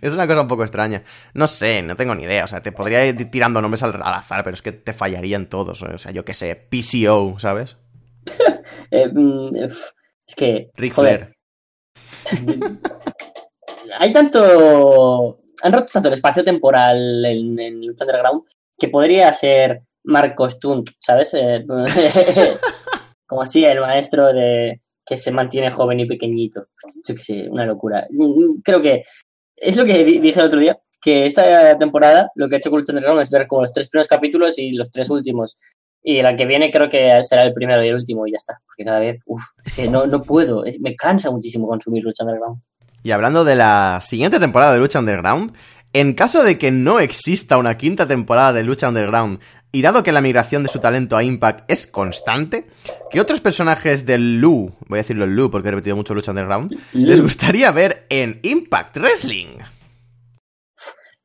Es una cosa un poco extraña. No sé, no tengo ni idea. O sea, te podría ir tirando nombres al, al azar, pero es que te fallarían todos. O sea, yo qué sé, PCO, ¿sabes? Eh, mm, es que. Ric joder, Flair. hay tanto. Han roto tanto el espacio temporal en, en Lucha Underground que podría ser Marcos Tunt, ¿sabes? Eh, como así, el maestro de que se mantiene joven y pequeñito. Yo sé, una locura. Creo que es lo que di- dije el otro día, que esta temporada lo que ha hecho con Lucha Underground es ver como los tres primeros capítulos y los tres últimos. Y la que viene creo que será el primero y el último y ya está. Porque cada vez, uff, es que no, no puedo. Me cansa muchísimo consumir Lucha Underground. Y hablando de la siguiente temporada de Lucha Underground, en caso de que no exista una quinta temporada de Lucha Underground, y dado que la migración de su talento a Impact es constante, ¿qué otros personajes del Lu, voy a decirlo Lu porque he repetido mucho Lucha Underground, les gustaría ver en Impact Wrestling?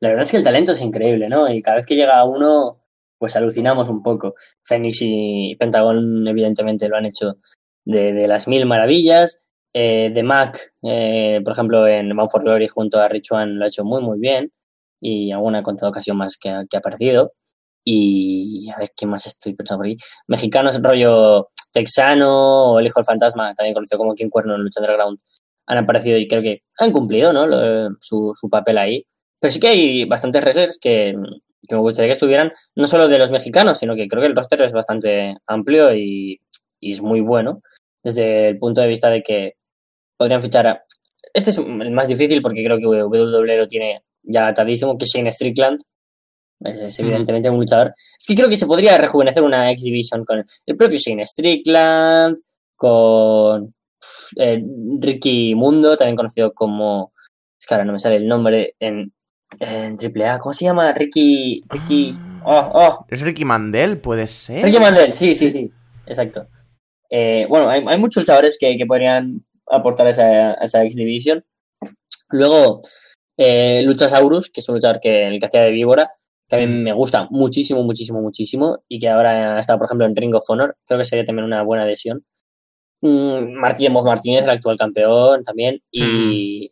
La verdad es que el talento es increíble, ¿no? Y cada vez que llega uno, pues alucinamos un poco. Phoenix y Pentagon, evidentemente, lo han hecho de, de las mil maravillas. Eh, de Mac, eh, por ejemplo, en Bound for Glory junto a Rich One lo ha hecho muy, muy bien. Y alguna contada ocasión más que, ha- que ha aparecido. Y a ver, ¿qué más estoy pensando por aquí? Mexicanos, rollo texano o el hijo del fantasma, también conocido como King Cuerno en Lucha Underground, han aparecido y creo que han cumplido, ¿no? Lo- su, su papel ahí. Pero sí que hay bastantes wrestlers que, que me gustaría que estuvieran, no solo de los mexicanos, sino que creo que el roster es bastante amplio y, y es muy bueno, desde el punto de vista de que podrían fichar a... Este es el más difícil porque creo que WWE lo tiene ya atadísimo, que es Shane Strickland. Es, es evidentemente un luchador. Es que creo que se podría rejuvenecer una X Division con el propio Shane Strickland, con eh, Ricky Mundo, también conocido como... Es que ahora no me sale el nombre en, en AAA. ¿Cómo se llama? Ricky... Ricky... Oh, oh, ¿Es Ricky Mandel? ¿Puede ser? Ricky Mandel, sí, sí, sí, exacto. Eh, bueno, hay, hay muchos luchadores que, que podrían aportar a esa, a esa X Division. Luego, eh, Luchasaurus, que es un luchador que, el que hacía de víbora, que a mí me gusta muchísimo, muchísimo, muchísimo, y que ahora está, por ejemplo, en Ring of Honor. Creo que sería también una buena adhesión. Mm, Martínez Martínez, el actual campeón también, y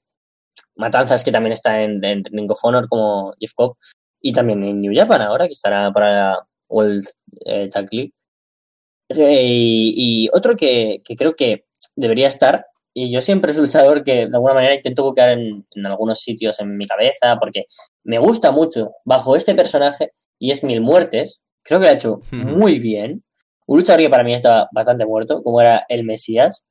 Matanzas, que también está en, en Ring of Honor como Jeff Cobb, y también en New Japan ahora, que estará para World eh, Tag League. Eh, y, y otro que, que creo que debería estar, y yo siempre soy un luchador que de alguna manera intento buscar en, en algunos sitios en mi cabeza, porque me gusta mucho bajo este personaje, y es Mil Muertes. Creo que lo ha hecho Ujú. muy bien. Un luchador que para mí estaba bastante muerto, como era el Mesías.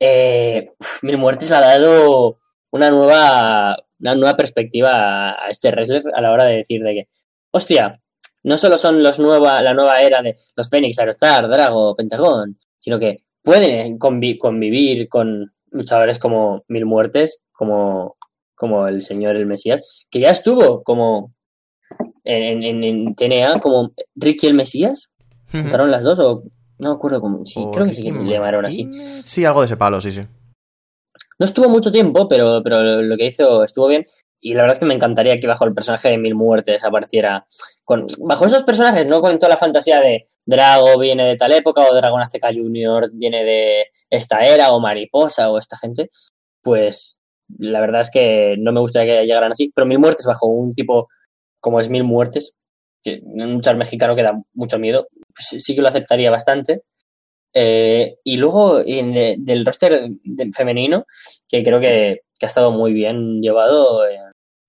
Eh, uf, Mil Muertes ha dado una nueva, una nueva perspectiva a, este wrestler a la hora de decir de que, hostia, no solo son los nueva, la nueva era de los Fénix, Aerostar, Drago, Pentagón, sino que pueden convi- convivir con luchadores como Mil Muertes, como, como el Señor el Mesías, que ya estuvo como en, en, en TNA, como Ricky el Mesías. ¿Juntaron las dos o no me acuerdo cómo? Sí, O creo que sí que le llamaron así. Sí, algo de ese palo, sí, sí. No estuvo mucho tiempo, pero, pero lo que hizo estuvo bien. Y la verdad es que me encantaría que bajo el personaje de Mil Muertes apareciera. Con, bajo esos personajes, no con toda la fantasía de Drago viene de tal época, o Dragon Azteca Junior viene de esta era, o Mariposa, o esta gente. Pues la verdad es que no me gustaría que llegaran así. Pero Mil Muertes bajo un tipo como es Mil Muertes, que un luchador mexicano que da mucho miedo, pues sí que lo aceptaría bastante. Eh, y luego en de- del roster de- femenino, que creo que, que ha estado muy bien llevado en,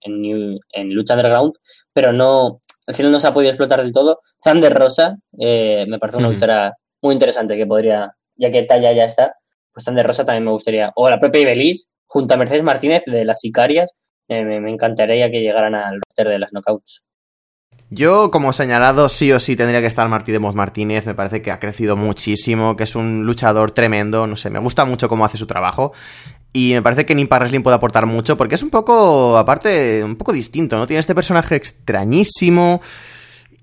en, New- en Lucha Underground, pero no, al final no se ha podido explotar del todo. Thunder Rosa eh, me parece una luchadora muy interesante que podría, ya que Talla ya está, pues Thunder Rosa también me gustaría. O la propia Ibeliz, junto a Mercedes Martínez de las Sicarias, eh, me, me encantaría que llegaran al roster de las knockouts. Yo, como señalado, sí o sí tendría que estar Martí de Moz Martínez. Me parece que ha crecido muchísimo, que es un luchador tremendo. No sé, me gusta mucho cómo hace su trabajo. Y me parece que en Impact Wrestling puede aportar mucho, porque es un poco, aparte, un poco distinto, ¿no? Tiene este personaje extrañísimo.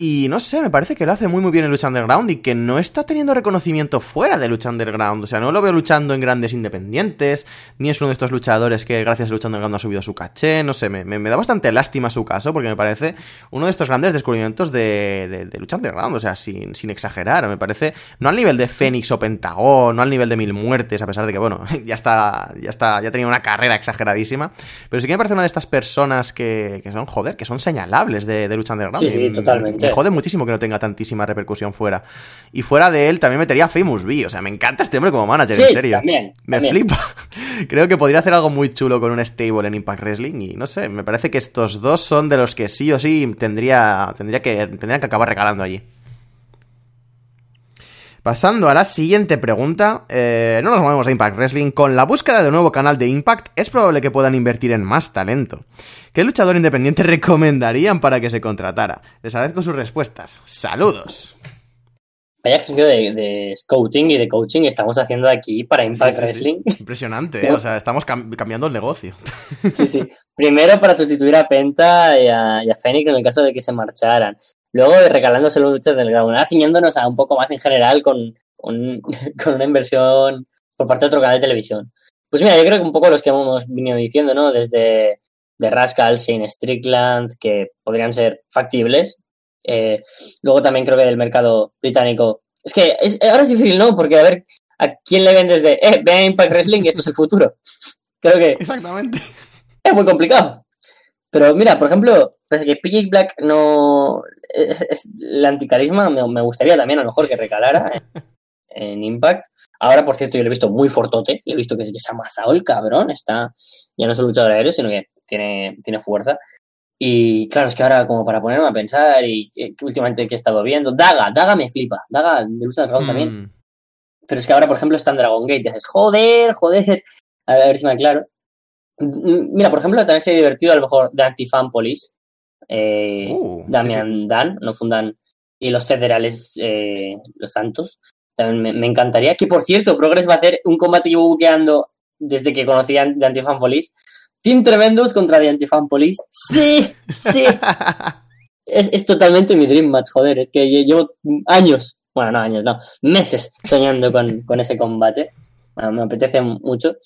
Y no sé, me parece que lo hace muy muy bien en Lucha Underground y que no está teniendo reconocimiento fuera de Lucha Underground. O sea, no lo veo luchando en grandes independientes, ni es uno de estos luchadores que gracias a Lucha Underground ha subido su caché. No sé, me, me- me da bastante lástima su caso porque me parece uno de estos grandes descubrimientos de, de, de Lucha Underground. O sea, sin, sin exagerar, me parece, no al nivel de Fénix o Pentagón, no al nivel de Mil Muertes, a pesar de que, bueno, ya está, ya está, ya tenía una carrera exageradísima. Pero sí que me parece una de estas personas que, que son, joder, que son señalables de, de Lucha Underground. Sí, sí, totalmente. Me jode muchísimo que no tenga tantísima repercusión fuera. Y fuera de él también metería a Famous B. O sea, me encanta este hombre como manager, Sí, en serio. también, Me también. flipa. Creo que podría hacer algo muy chulo con un stable en Impact Wrestling. Y no sé, me parece que estos dos son de los que sí o sí tendría, tendría que, tendrían que acabar regalando allí. Pasando a la siguiente pregunta, eh, no nos movemos de Impact Wrestling. Con la búsqueda de un nuevo canal de Impact, es probable que puedan invertir en más talento. ¿Qué luchador independiente recomendarían para que se contratara? Les agradezco sus respuestas. ¡Saludos! Vaya ejercicio de, de scouting y de coaching estamos haciendo aquí para Impact Sí, sí, sí. Wrestling. Impresionante, ¿eh? O sea, estamos cam- cambiando el negocio. Sí, sí. Primero para sustituir a Penta y a, y a en el caso de que se marcharan. Luego regalándose los luchas del ground. Ahora ciñéndonos a un poco más en general con, un- con una inversión por parte de otro canal de televisión. Pues mira, yo creo que un poco los que hemos venido diciendo, ¿no? Desde de Rascal, Shane Strickland, que podrían ser factibles. Eh, luego también creo que del mercado británico. Es que es- ahora es difícil, ¿no? Porque a ver, ¿a quién le ven desde, eh, ve a Impact Wrestling y esto es el futuro? Creo que Exactamente. es muy complicado. Pero mira, por ejemplo, pese a que PJ Black no. Es, es- el anticarisma me, me gustaría también a lo mejor que recalara en, en Impact. Ahora, por cierto, yo lo he visto muy fortote. He visto que, que se ha amazado el cabrón. Está. Ya no es un luchador aéreo, sino que tiene, tiene fuerza. Y claro, es que ahora, como para ponerme a pensar, y que, últimamente que he estado viendo, Daga, Daga me flipa. Daga de Lucha Underground también. Mm. Pero es que ahora, por ejemplo, está en Dragon Gate y haces, joder, joder. A ver, a ver si me aclaro. Mira, por ejemplo, también sería divertido a lo mejor de Antifan Police. Eh, Uh, sí, Damian Dan, no fundan. Y los federales, eh, los santos. También me, me encantaría. Que por cierto, Progress va a hacer un combate que llevo buqueando desde que conocí a- de Antifan Police. Team Tremendous contra The Antifan Police. Sí, sí. Es, es totalmente mi dream match, joder. Es que lle- llevo años, bueno, no años, no, meses soñando con, con ese combate. Bueno, me apetece mucho.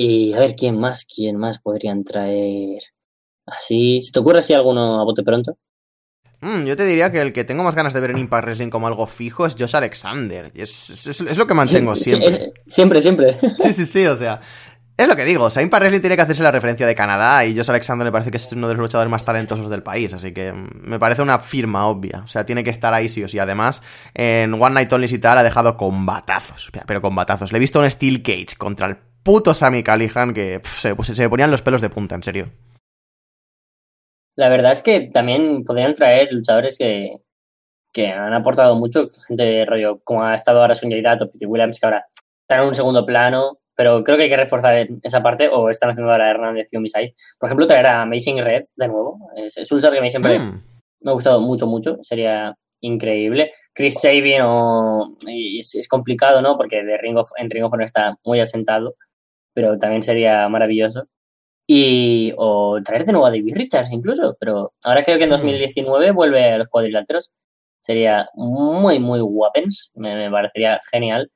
Y a ver, ¿quién más? ¿Quién más podrían traer? Así, ¿se te ocurre así alguno a bote pronto? Mm, yo te diría que el que tengo más ganas de ver en Impact Wrestling como algo fijo es Josh Alexander. Y Es, es- es lo que mantengo Sí, siempre. es- siempre, siempre. Sí, sí, sí, o sea. Es lo que digo, o sea, Impact Wrestling tiene que hacerse la referencia de Canadá y Josh Alexander me parece que es uno de los luchadores más talentosos del país, así que mm, me parece una firma obvia, o sea, tiene que estar ahí sí o sí. Además, en One Night Only y tal ha dejado combatazos, pero combatazos. Le he visto un Steel Cage contra el puto Sammy Callihan que pff, se, pues, se me ponían los pelos de punta, en serio. La verdad es que también podrían traer luchadores que, que han aportado mucho, gente de rollo, como ha estado ahora Sonjay Dutt o Pete Williams, que ahora están en un segundo plano, pero creo que hay que reforzar esa parte, o están haciendo ahora Hernández y Omisai. Por ejemplo, traer a Amazing Red de nuevo. Es, es un luchador que a mí siempre Mm. me ha gustado mucho, mucho. Sería increíble. Chris Sabin o, es, es complicado, ¿no? Porque de Ring of, en Ring of Honor está muy asentado, pero también sería maravilloso. Y, o traer de nuevo a David Richards incluso, pero ahora creo que en Mm. 2019 vuelve a los cuadriláteros. Sería muy, muy guapens, me, me parecería genial.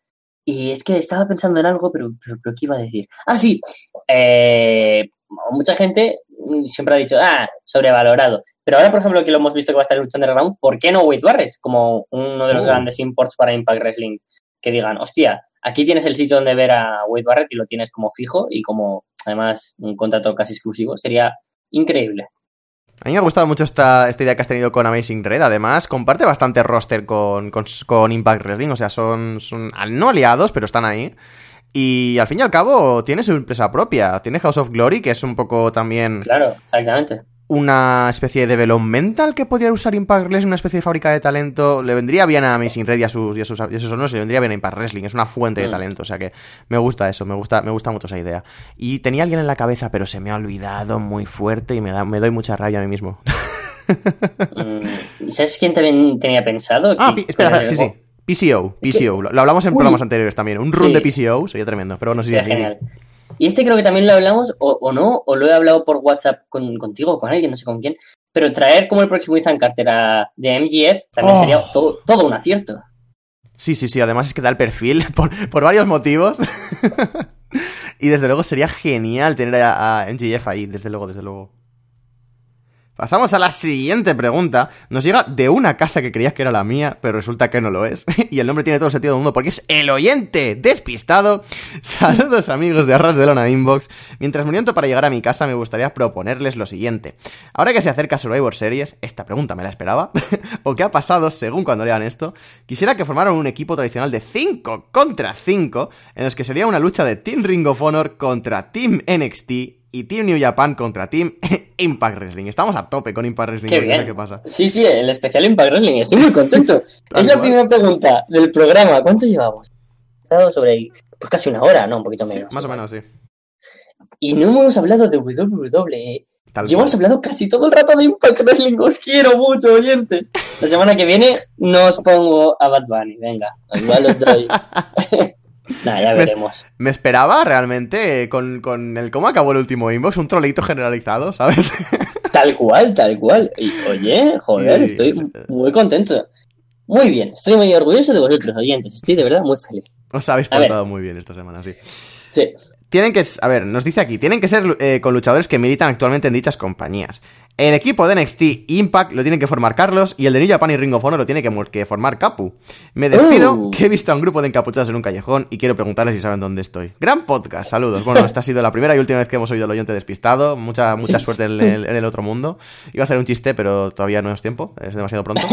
Y es que estaba pensando en algo, pero, pero, pero ¿qué iba a decir? Ah, sí, eh, mucha gente siempre ha dicho, ah, sobrevalorado. Pero ahora, por ejemplo, que lo hemos visto que va a estar en Lucha Underground, ¿por qué no Wade Barrett? Como uno de los Oh. grandes imports para Impact Wrestling. Que digan, hostia, aquí tienes el sitio donde ver a Wade Barrett y lo tienes como fijo y como, además, un contrato casi exclusivo. Sería increíble. A mí me ha gustado mucho esta, esta idea que has tenido con Amazing Red. Además, comparte bastante roster con, con, con Impact Wrestling. O sea, son, son no aliados, pero están ahí. Y al fin y al cabo, tiene su empresa propia. Tiene House of Glory, que es un poco también Claro, exactamente. Una especie de developmental que podría usar Impact Wrestling, una especie de fábrica de talento. Le vendría bien a Amazing Red y a sus, y a sus, y a sus alumnos, le vendría bien a Impact Wrestling. Es una fuente de Mm. talento, o sea que me gusta eso, me gusta, me gusta mucho esa idea. Y tenía alguien en la cabeza, pero se me ha olvidado muy fuerte y me, da, me doy mucha rabia a mí mismo. Mm, ¿Sabes quién también tenía pensado? ah, espera, sí, sí. PCO, PCO. Lo, lo hablamos en Uy. programas anteriores también. Un run Sí. de PCO sería tremendo, pero Sería sí, genial. Y este creo que también lo hablamos, o, o no, o lo he hablado por WhatsApp con, contigo o con alguien, no sé con quién. Pero traer como el próximo Ethan Carter a- de MGF también Oh. sería todo, todo un acierto. Sí, sí, sí, además es que da el perfil por, por varios motivos. y desde luego sería genial tener a, a NGF ahí, desde luego, desde luego. Pasamos a la siguiente pregunta. Nos llega de una casa que creías que era la mía, pero resulta que no lo es. y el nombre tiene todo el sentido del mundo porque es el oyente despistado. Saludos amigos de Arras de Lona Inbox. Mientras me oriento para llegar a mi casa, me gustaría proponerles lo siguiente. Ahora que se acerca Survivor Series, esta pregunta me la esperaba. o qué ha pasado según cuando lean esto, quisiera que formaran un equipo tradicional de 5 contra 5, en los que sería una lucha de Team Ring of Honor contra Team NXT y Team New Japan contra Team Impact Wrestling. Estamos a tope con Impact Wrestling, Qué porque no sé bien. qué pasa. Sí, sí, el especial Impact Wrestling. Estoy muy contento. Es la primera pregunta del programa. ¿Cuánto llevamos? Estado sobre pues casi una hora, ¿no? Un poquito Sí, menos. más o menos, sí. Y no hemos hablado de WWE. Tal Y hemos cual. hablado casi todo el rato de Impact Wrestling. Os quiero mucho, oyentes. La semana que viene no os pongo a Bad Bunny. Venga, igual os doy. Nah, ya Me- veremos. Me esperaba realmente eh, con, con el cómo acabó el último inbox, un troleito generalizado, ¿sabes? Tal cual, tal cual. Y, oye, joder, estoy muy contento. Muy bien, estoy muy orgulloso de vosotros, oyentes. Estoy de verdad muy feliz. Os habéis portado muy bien esta semana, sí. Sí. Tienen que, a ver, nos dice aquí, tienen que ser eh, con luchadores que militan actualmente en dichas compañías. El equipo de NXT Impact lo tienen que formar Carlos y el de New Japan y Ring of Honor lo tiene que, formar Capu. Me despido, Uh. que he visto a un grupo de encapuchados en un callejón y quiero preguntarles si saben dónde estoy. Gran podcast, saludos. Bueno, esta ha sido la primera y última vez que hemos oído al oyente despistado. Mucha, mucha suerte en el, en el otro mundo. Iba a ser un chiste, pero todavía no es tiempo, es demasiado pronto.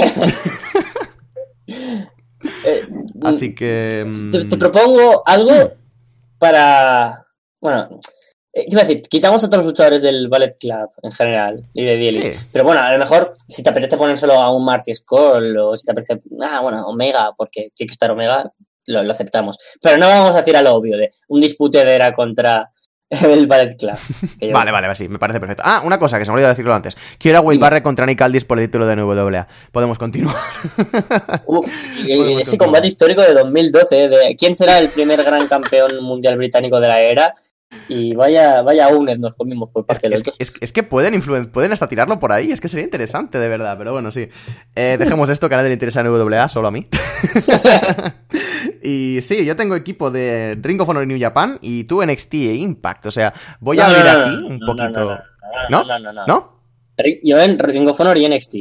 Eh, Así que... te, te mm, propongo algo para. Bueno, iba a decir, quitamos a todos los luchadores del Ballet Club en general y de Dieli. Sí. Pero bueno, a lo mejor si te apetece poner solo a un Marty Skull o si te apetece. Ah, bueno, Omega, porque tiene que estar Omega, lo, lo aceptamos. Pero no vamos a decir a lo obvio de un dispute de era contra el Ballet Club. yo- Vale, vale, vale, sí, me parece perfecto. Ah, una cosa que se me olvidó decirlo antes. Quiero a Dime. Barrett contra Nick Aldis por el título de NWA. Podemos continuar. Y Podemos ese continuar. combate histórico de 2012, de quién será el primer gran campeón mundial británico de la era. Y vaya, vaya Owner nos comimos por Es parte de es, los que- es que- es que pueden influen- pueden hasta tirarlo por ahí. Es que sería interesante, de verdad. Pero bueno, sí. Eh, dejemos esto, que a nadie le interesa NWA, solo a mí. y sí, yo tengo equipo de Ring of Honor y New Japan y tú NXT e Impact. O sea, voy a No, no, abrir no, aquí no, un no, poquito. No, no, ¿No? Yo en Ring of Honor y NXT.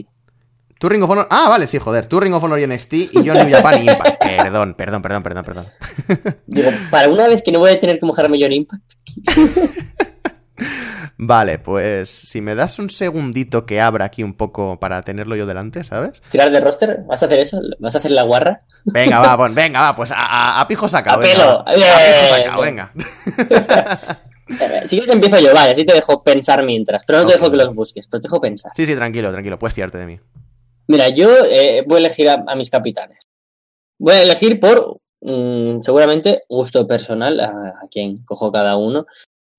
Tú Ring of Honor. Ah, vale, sí, joder. Tú Ring of Honor y NXT y yo New Japan y Impact. Perdón, perdón, perdón, perdón, perdón. Digo, para una vez que no voy a tener que mojarme yo en Impact. Vale, pues si me das un segundito que abra aquí un poco para tenerlo yo delante, ¿sabes? Tirar de roster, ¿vas a hacer eso? ¿Vas a hacer la guarra? Venga, va, pon- venga, va, pues a, a- a pijo sacado. A venga, pelo. va. A pijo bien. venga. Si quieres empiezo yo, vale, así te dejo pensar mientras. Pero no te dejo que los busques, pero te dejo pensar. Sí, sí, tranquilo, tranquilo, puedes fiarte de mí. Mira, yo eh, voy a elegir a, a mis capitanes. Voy a elegir por, mm, seguramente, gusto personal a, a quien cojo cada uno.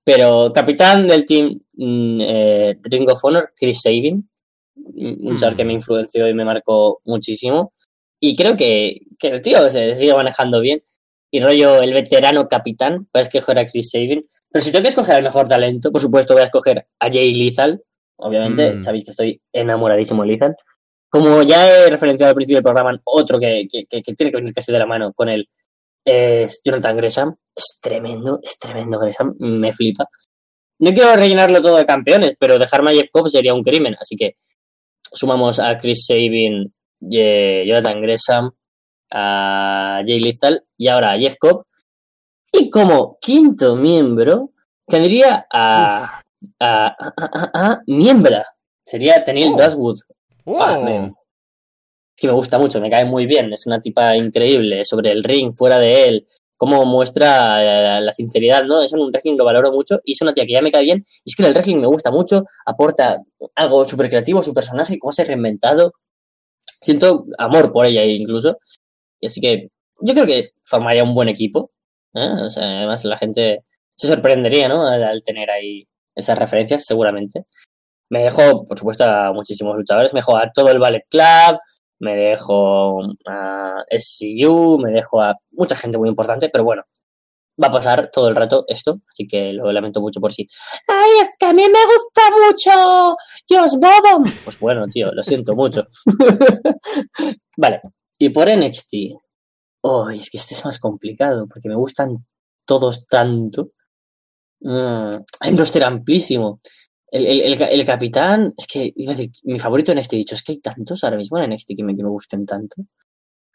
Pero capitán del team mm, eh, Ring of Honor, Chris Sabin. Un un char que me influenció y me marcó muchísimo. Y creo que, que el tío se sigue manejando bien. Y rollo, el veterano capitán, voy a escoger a Chris Sabin. Pero si tengo que escoger al mejor talento, por supuesto voy a escoger a Jay Lethal. Obviamente, Mm. sabéis que estoy enamoradísimo de Lethal. Como ya he referenciado al principio del programa, otro que, que- que- que tiene que venir casi de la mano con él es Jonathan Gresham. Es tremendo, es tremendo Gresham, me flipa. No quiero rellenarlo todo de campeones, pero dejarme a Jeff Cobb sería un crimen, así que sumamos a Chris Sabin, eh, Jonathan Gresham, a Jay Lethal y ahora a Jeff Cobb. Y como quinto miembro tendría a, a, a, a- a Miembra. Sería Tenil Oh. Dashwood. ¡Oh! Es que me gusta mucho, me cae muy bien, es una tipa increíble sobre el ring, fuera de él, cómo muestra eh, la sinceridad, ¿no? Eso en un wrestling lo valoro mucho y es una tía que ya me cae bien. Y es que el wrestling me gusta mucho, aporta algo súper creativo su personaje, cómo se ha reinventado. Siento amor por ella incluso. Y así que yo creo que formaría un buen equipo. ¿eh? O sea, además la gente se sorprendería, ¿no? Al tener ahí esas referencias, seguramente. Me dejo, por supuesto, a muchísimos luchadores. Me dejo a todo el Ballet Club, me dejo a SCU, me dejo a mucha gente muy importante, pero bueno, va a pasar todo el rato esto, así que lo lamento mucho por sí. ¡Ay, es que a mí me gusta mucho Josh Bodom! Pues bueno, tío, lo siento mucho. vale, y por NXT. Oh, es que este es más complicado, porque me gustan todos tanto. Mm, hay un roster amplísimo. El, el, el, capitán, es que, iba a decir, mi favorito en este dicho, es que hay tantos ahora mismo en NXT que me, que me gusten tanto.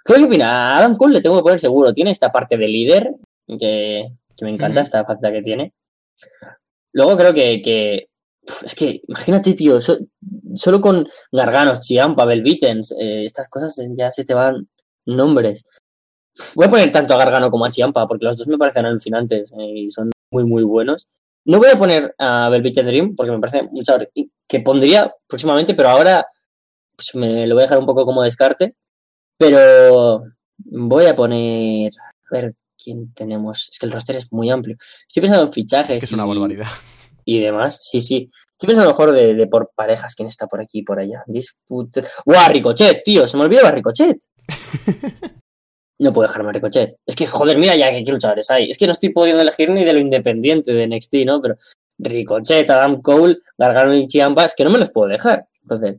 Creo que, mira, a Adam Cole le tengo que poner seguro. Tiene esta parte de líder, que, que me encanta, esta faceta que tiene. Luego creo que, que es que, imagínate, tío, so- solo con Garganos, Chiampa, Belvitens, eh, estas cosas ya se te van nombres. Voy a poner tanto a Gargano como a Chiampa, porque los dos me parecen alucinantes eh, y son muy, muy buenos. No voy a poner a Velvet Dream porque me parece mucho que pondría próximamente, pero ahora pues, me lo voy a dejar un poco como descarte. Pero voy a poner. A ver, ¿quién tenemos? Es que el roster es muy amplio. Estoy pensando en fichajes Es que es una y, barbaridad. y demás. Sí, sí. Estoy pensando a lo mejor de, de por parejas, quién está por aquí y por allá. Dispute. ¡Guau, Ricochet, tío! Se me olvidaba Ricochet. No puedo dejarme a Ricochet. Es que, joder, mira ya qué luchadores hay. Es que no estoy pudiendo elegir ni de lo independiente de NXT, ¿no? Pero Ricochet, Adam Cole, Gargano y Chiampa, es que no me los puedo dejar. Entonces,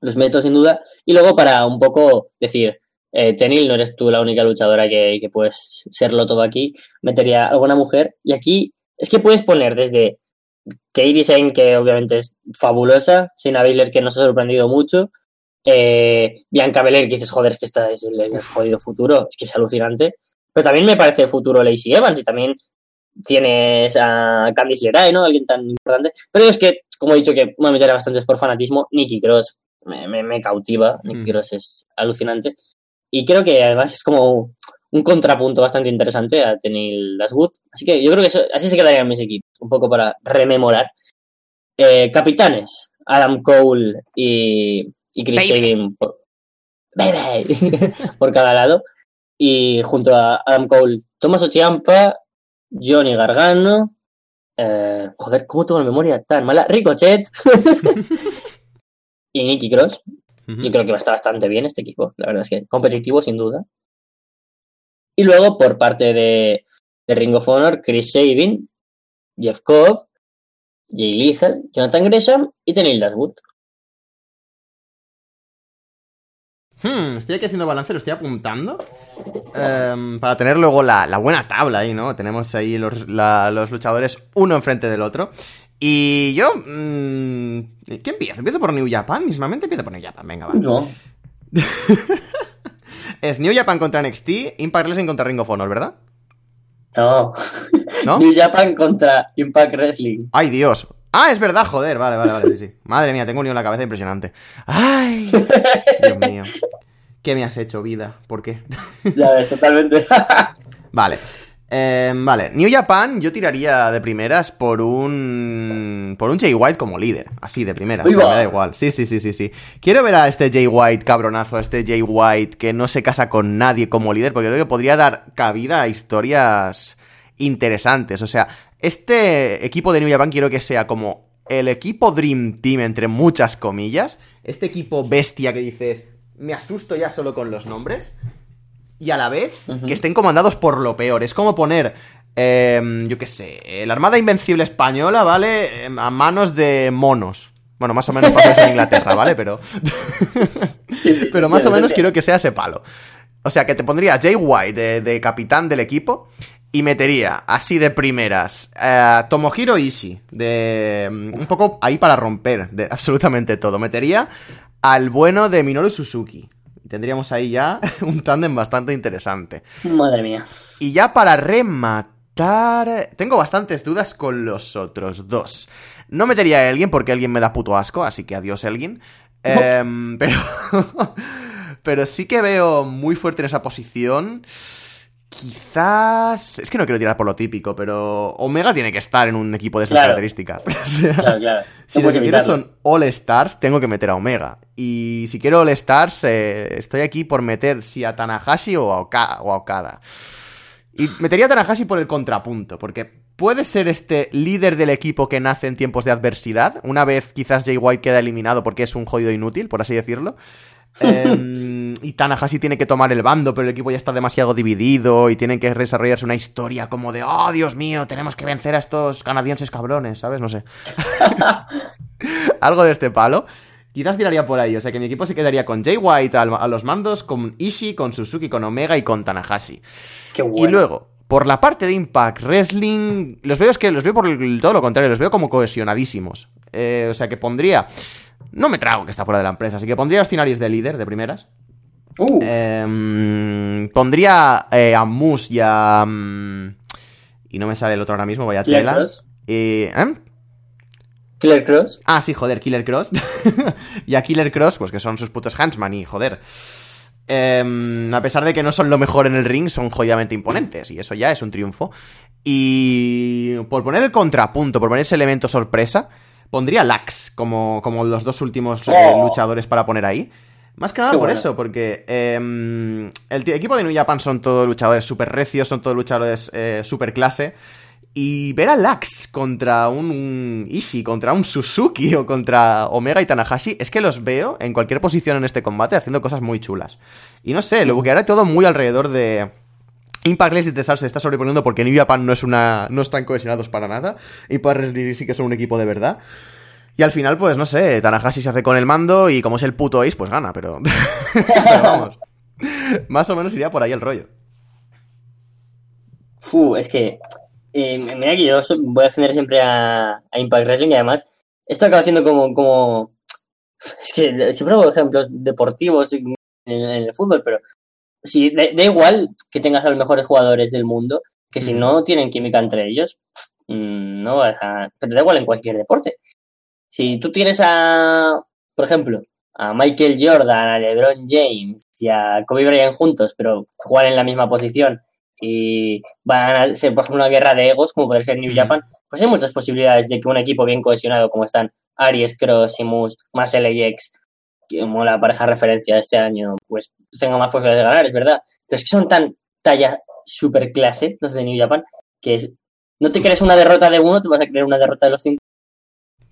los meto sin duda. Y luego para un poco decir, eh, Tenil, no eres tú la única luchadora que, que puedes serlo todo aquí, metería alguna mujer. Y aquí es que puedes poner desde Kairi Sane, que obviamente es fabulosa, Shayna Baszler, que nos ha sorprendido mucho, eh, Bianca Belair, que dices, joder, es que esta es el, el jodido futuro, es que es alucinante. Pero también me parece futuro Lacey Evans y también tienes a Candice LeRae, ¿no? Alguien tan importante. Pero es que, como he dicho, que me meteré bastantes por fanatismo, Nikki Cross me, me, me cautiva, Nikki Mm. Cross es alucinante. Y creo que además es como un contrapunto bastante interesante a Tenil Dashwood. Así que yo creo que eso, así se quedarían mis equipos, un poco para rememorar. Eh, capitanes, Adam Cole y, y Chris. Sabin por, cada lado. Y junto a Adam Cole, Tomás Ochiampa, Johnny Gargano. eh, joder, ¿cómo tengo la memoria tan mala? Ricochet. y Nicky Cross. Yo creo que va a estar bastante bien este equipo. La verdad es que competitivo, sin duda. Y luego, por parte de, de Ring of Honor, Chris Sabin, Jeff Cobb, Jay Lethal, Jonathan Gresham y Tenil Dashwood. Hmm, estoy aquí haciendo balance, lo estoy apuntando. Em, para tener luego la, la buena tabla ahí, ¿no? Tenemos ahí los, la- los luchadores uno enfrente del otro. Y yo. mm, ¿Qué empiezo? ¿Empiezo por New Japan? Mismamente empiezo por New Japan, venga, va. No. Es New Japan contra NXT, Impact Wrestling contra Ring of Honor, ¿verdad? No. ¿No? New Japan contra Impact Wrestling. ¡Ay, Dios! Ah, es verdad, joder, vale, vale, vale, sí, sí. Madre mía, tengo un lío en la cabeza impresionante. ¡Ay! Dios mío. ¿Qué me has hecho, vida? ¿Por qué? Ya ves, totalmente. Vale. Eh, vale, New Japan yo tiraría de primeras por un... Por un Jay White como líder, así de primeras, o sea, me da igual. Sí, sí, sí, sí, sí. Quiero ver a este Jay White cabronazo, a este Jay White que no se casa con nadie como líder, porque creo que podría dar cabida a historias interesantes. O sea, este equipo de New Japan quiero que sea como el equipo Dream Team, entre muchas comillas. Este equipo bestia que dices, me asusto ya solo con los nombres. Y a la vez que estén comandados por lo peor. Es como poner, eh, yo qué sé, la Armada Invencible Española, ¿vale? Eh, A manos de monos. Bueno, más o menos pasa eso en Inglaterra, ¿vale? Pero... Pero más o menos quiero que sea ese palo. O sea, que te pondría Jay White de, de capitán del equipo y metería así de primeras a Tomohiro Ishii, de mm, un poco ahí para romper de absolutamente todo. Metería al bueno de Minoru Suzuki. Tendríamos ahí ya un tándem bastante interesante. Madre mía. Y ya para rematar, tengo bastantes dudas con los otros dos. No metería a Elgin porque Elgin me da puto asco, así que adiós Elgin. Em, pero, pero sí que veo muy fuerte en esa posición. Quizás. Es que no quiero tirar por lo típico, pero Omega tiene que estar en un equipo de esas Claro. características. O sea, Claro, claro. si No lo puedes que quiero evitarlo. son All Stars, tengo que meter a Omega. Y si quiero All Stars, eh, estoy aquí por meter si a Tanahashi o a, Oka- o a Okada. Y metería a Tanahashi por el contrapunto, porque puede ser este líder del equipo que nace en tiempos de adversidad, una vez quizás Jay White queda eliminado porque es un jodido inútil, por así decirlo. Em, y Tanahashi tiene que tomar el bando, pero el equipo ya está demasiado dividido y tienen que desarrollarse una historia como de, oh, Dios mío, tenemos que vencer a estos canadienses cabrones, ¿sabes? No sé. Algo de este palo. Quizás tiraría por ahí, o sea que mi equipo se quedaría con Jay White a los mandos, con Ishii, con Suzuki, con Omega y con Tanahashi. Qué Y luego, por la parte de Impact Wrestling, los veo es que los veo por el- todo lo contrario, los veo como cohesionadísimos. Eh, o sea que pondría. No me trago que está fuera de la empresa, así que pondría a Austin de líder de primeras. Uh, Em, pondría eh, a Moose y a. mm, y no me sale el otro ahora mismo, vaya Killer tela. Cross. Eh, ¿eh? Killer Cross. Ah, sí, joder, Killer Cross. y a Killer Cross, pues que son sus putos Huntsman y joder. Em, a pesar de que no son lo mejor en el ring, son jodidamente imponentes. Y eso ya es un triunfo. Y por poner el contrapunto, por poner ese elemento sorpresa, pondría Lax como, como los dos últimos eh, Oh. luchadores para poner ahí. Más que nada Qué por bueno. eso, porque em, el equipo de New Japan son todos luchadores super recios, son todos luchadores eh, super clase. Y ver a Lax contra un, un Ishii, contra un Suzuki o contra Omega y Tanahashi, es que los veo en cualquier posición en este combate haciendo cosas muy chulas. Y no sé, lo buquearé todo muy alrededor de. Impact Wrestling se está sobreponiendo porque New Japan no es una. no están cohesionados para nada. Impact Wrestling sí que son un equipo de verdad. Y al final, pues no sé, Tanahashi se hace con el mando y como es el puto Ace, pues gana, pero. pero vamos. Más o menos iría por ahí el rollo. Fu, es que. eh, mira que yo voy a defender siempre a, Impact Wrestling y además. Esto acaba siendo como. como es que siempre hago ejemplos deportivos en el fútbol, pero. Si, da, da igual que tengas a los mejores jugadores del mundo, que si no tienen química entre ellos, mm, no vas a. Pero da igual en cualquier deporte. Si tú tienes a. Por ejemplo, a Michael Jordan, a LeBron James y a Kobe Bryant juntos, pero juegan en la misma posición y van a ser, por ejemplo, una guerra de egos, como puede ser New. Japan, pues hay muchas posibilidades de que un equipo bien cohesionado, como están Aries, Cross más LAX, como la pareja referencia de este año, pues tenga más posibilidades de ganar, es verdad. Pero es que son tan talla super clase los de New Japan que no te crees una derrota de uno, te vas a creer una derrota de los cinco.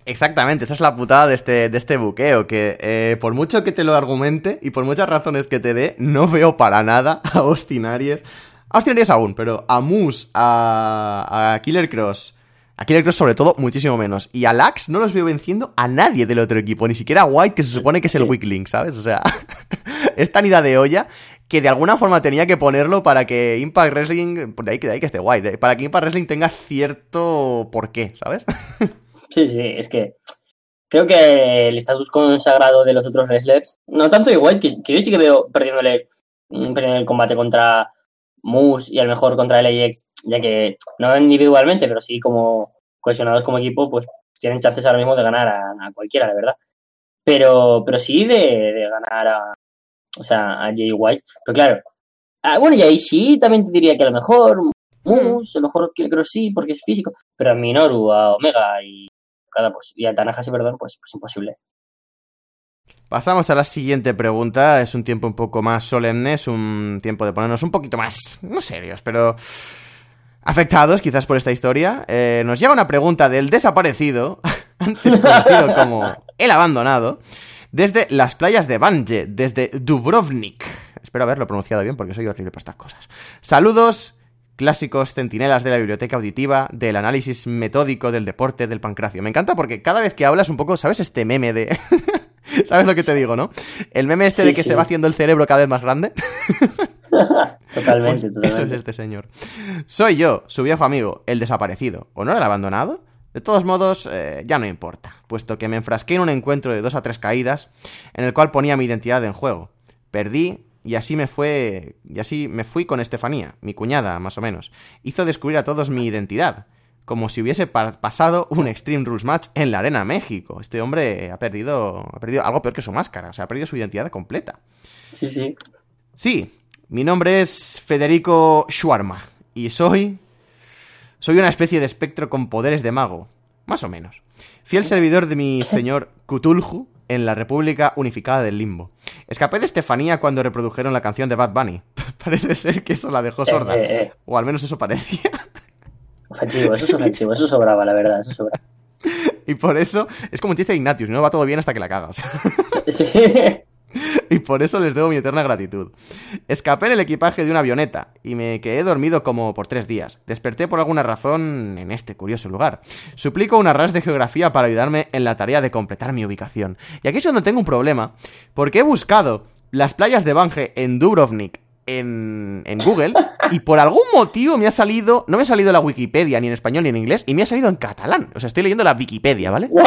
Exactamente, esa es la putada de este, de este buqueo, que eh, por mucho que te lo argumente y por muchas razones que te dé, no veo para nada a Austin Aries. Austin Aries aún, pero a Moose, a, a Killer Cross, a Killer Cross sobre todo, muchísimo menos. Y a Lax no los veo venciendo a nadie del otro equipo, ni siquiera a White, que se supone que es el weak link, ¿sabes? O sea, es tan ida de olla que de alguna forma tenía que ponerlo para que Impact Wrestling, de ahí, que- de ahí que esté White, eh, para que Impact Wrestling tenga cierto porqué, ¿sabes? Sí, sí, es que creo que el estatus consagrado de los otros wrestlers, no tanto igual, que, que yo sí que veo perdiéndole mm, perdiendo el combate contra Moose y a lo mejor contra LAX, ya que no individualmente, pero sí como cohesionados como equipo, pues tienen chances ahora mismo de ganar a, cualquiera, la verdad. Pero, pero sí de, de ganar a, o sea, a Jay White. Pero claro, ah, bueno, y ahí sí también te diría que a lo mejor Moose, a lo mejor creo sí, porque es físico, pero a Minoru, a Omega y cada pues, y a Tanahashi, perdón, pues, pues imposible. Pasamos a la siguiente pregunta. Es un tiempo un poco más solemne, es un tiempo de ponernos un poquito más, no serios, pero afectados quizás por esta historia. Eh, nos llega una pregunta del desaparecido, antes conocido como el abandonado, desde las playas de Banje, desde Dubrovnik. Espero haberlo pronunciado bien porque soy horrible para estas cosas. Saludos, clásicos centinelas de la biblioteca auditiva, del análisis metódico del deporte, del pancracio. Me encanta porque cada vez que hablas un poco, ¿sabes este meme de... ¿Sabes lo que te digo, no? El meme este Sí, de que sí. se va haciendo el cerebro cada vez más grande. Totalmente, Pues Eso totalmente. es este señor. Soy yo, su viejo amigo, el desaparecido. ¿O no el abandonado? De todos modos, eh, ya no importa, puesto que me enfrasqué en un encuentro de dos a tres caídas, en el cual ponía mi identidad en juego. Perdí y así me fue. Y así me fui con Estefanía, mi cuñada, más o menos. Hizo descubrir a todos mi identidad. Como si hubiese pa- pasado un Extreme Rules Match en la Arena México. Este hombre ha perdido. ha perdido algo peor que su máscara. O sea, ha perdido su identidad completa. Sí, sí. Sí, Mi nombre es Federico Schwarma y soy... Soy una especie de espectro con poderes de mago, más o menos. Fiel servidor de mi señor Cthulhu en la República Unificada del Limbo. Escapé de Estefanía cuando reprodujeron la canción de Bad Bunny. Parece ser que eso la dejó sorda. Eh, eh, eh. O al menos eso parecía. Ofensivo, eso es ofensivo, eso sobraba, la verdad, eso sobraba. Y por eso es como un chiste de Ignatius, no va todo bien hasta que la caga. o sea. Sí. Y por eso les debo mi eterna gratitud. Escapé en el equipaje de una avioneta y me quedé dormido como por tres días. Desperté por alguna razón en este curioso lugar. Suplico una ras de geografía para ayudarme en la tarea de completar mi ubicación. Y aquí es donde tengo un problema, porque he buscado las playas de Bange en Dubrovnik en, en Google y por algún motivo me ha salido, no me ha salido la Wikipedia ni en español ni en inglés y me ha salido en catalán. O sea, estoy leyendo la Wikipedia, ¿vale? ¡Guau!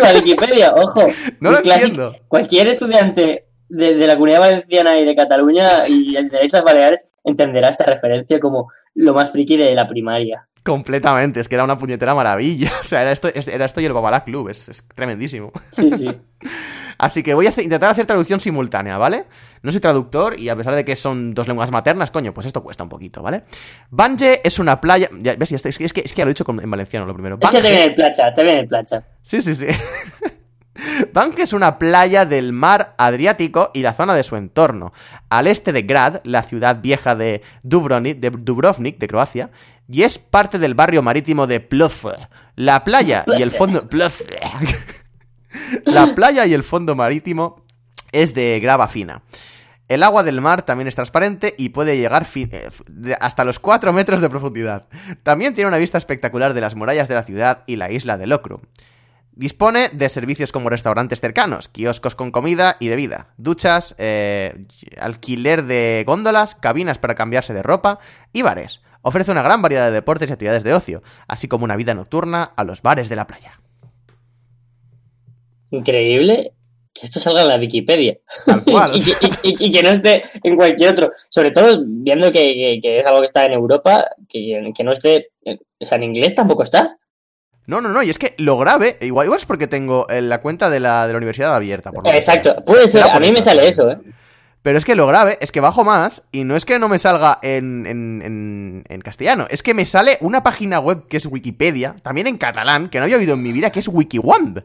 La Wikipedia, ojo. No lo entiendo. Cualquier estudiante de, de la comunidad valenciana y de Cataluña y de esas Baleares entenderá esta referencia como lo más friki de la primaria. Completamente, es que era una puñetera maravilla. O sea, era esto, era esto y el Babalá Club, es, es tremendísimo. Sí, sí. Así que voy a hacer- intentar hacer traducción simultánea, ¿vale? No soy traductor y a pesar de que son dos lenguas maternas, coño, pues esto cuesta un poquito, ¿vale? Bange es una playa... Ya, ¿ves? Ya está, Es que, es, que, es que ya lo he dicho en valenciano lo primero. Es que te viene el placha, te viene el placha. Sí, sí, sí. Banque es una playa del mar Adriático y la zona de su entorno. Al este de Grad, la ciudad vieja de Dubrovnik, de, Dubrovnik, de Croacia, y es parte del barrio marítimo de Ploce. La playa y el fondo... Ploce. La playa y el fondo marítimo es de grava fina. El agua del mar también es transparente y puede llegar eh, hasta los 4 metros de profundidad. También tiene una vista espectacular de las murallas de la ciudad y la isla de Lokrum. Dispone de servicios como restaurantes cercanos, kioscos con comida y bebida, duchas, eh, alquiler de góndolas, cabinas para cambiarse de ropa y bares. Ofrece una gran variedad de deportes y actividades de ocio, así como una vida nocturna a los bares de la playa. Increíble que esto salga en la Wikipedia. Tal cual, y, que- y- y- y que no esté en cualquier otro. Sobre todo viendo que, que- que es algo que está en Europa, que, que no esté. en- O sea, en inglés tampoco está. No, no, no, y es que lo grave, igual, igual es porque tengo eh, la cuenta de la, de la universidad abierta. Por que. Exacto, puede ser. A mí me sale eso, ¿eh? Pero es que lo grave es que bajo más y no es que no me salga en, en, en- en castellano, es que me sale una página web que es Wikipedia, también en catalán, que no había oído en mi vida, que es WikiWand.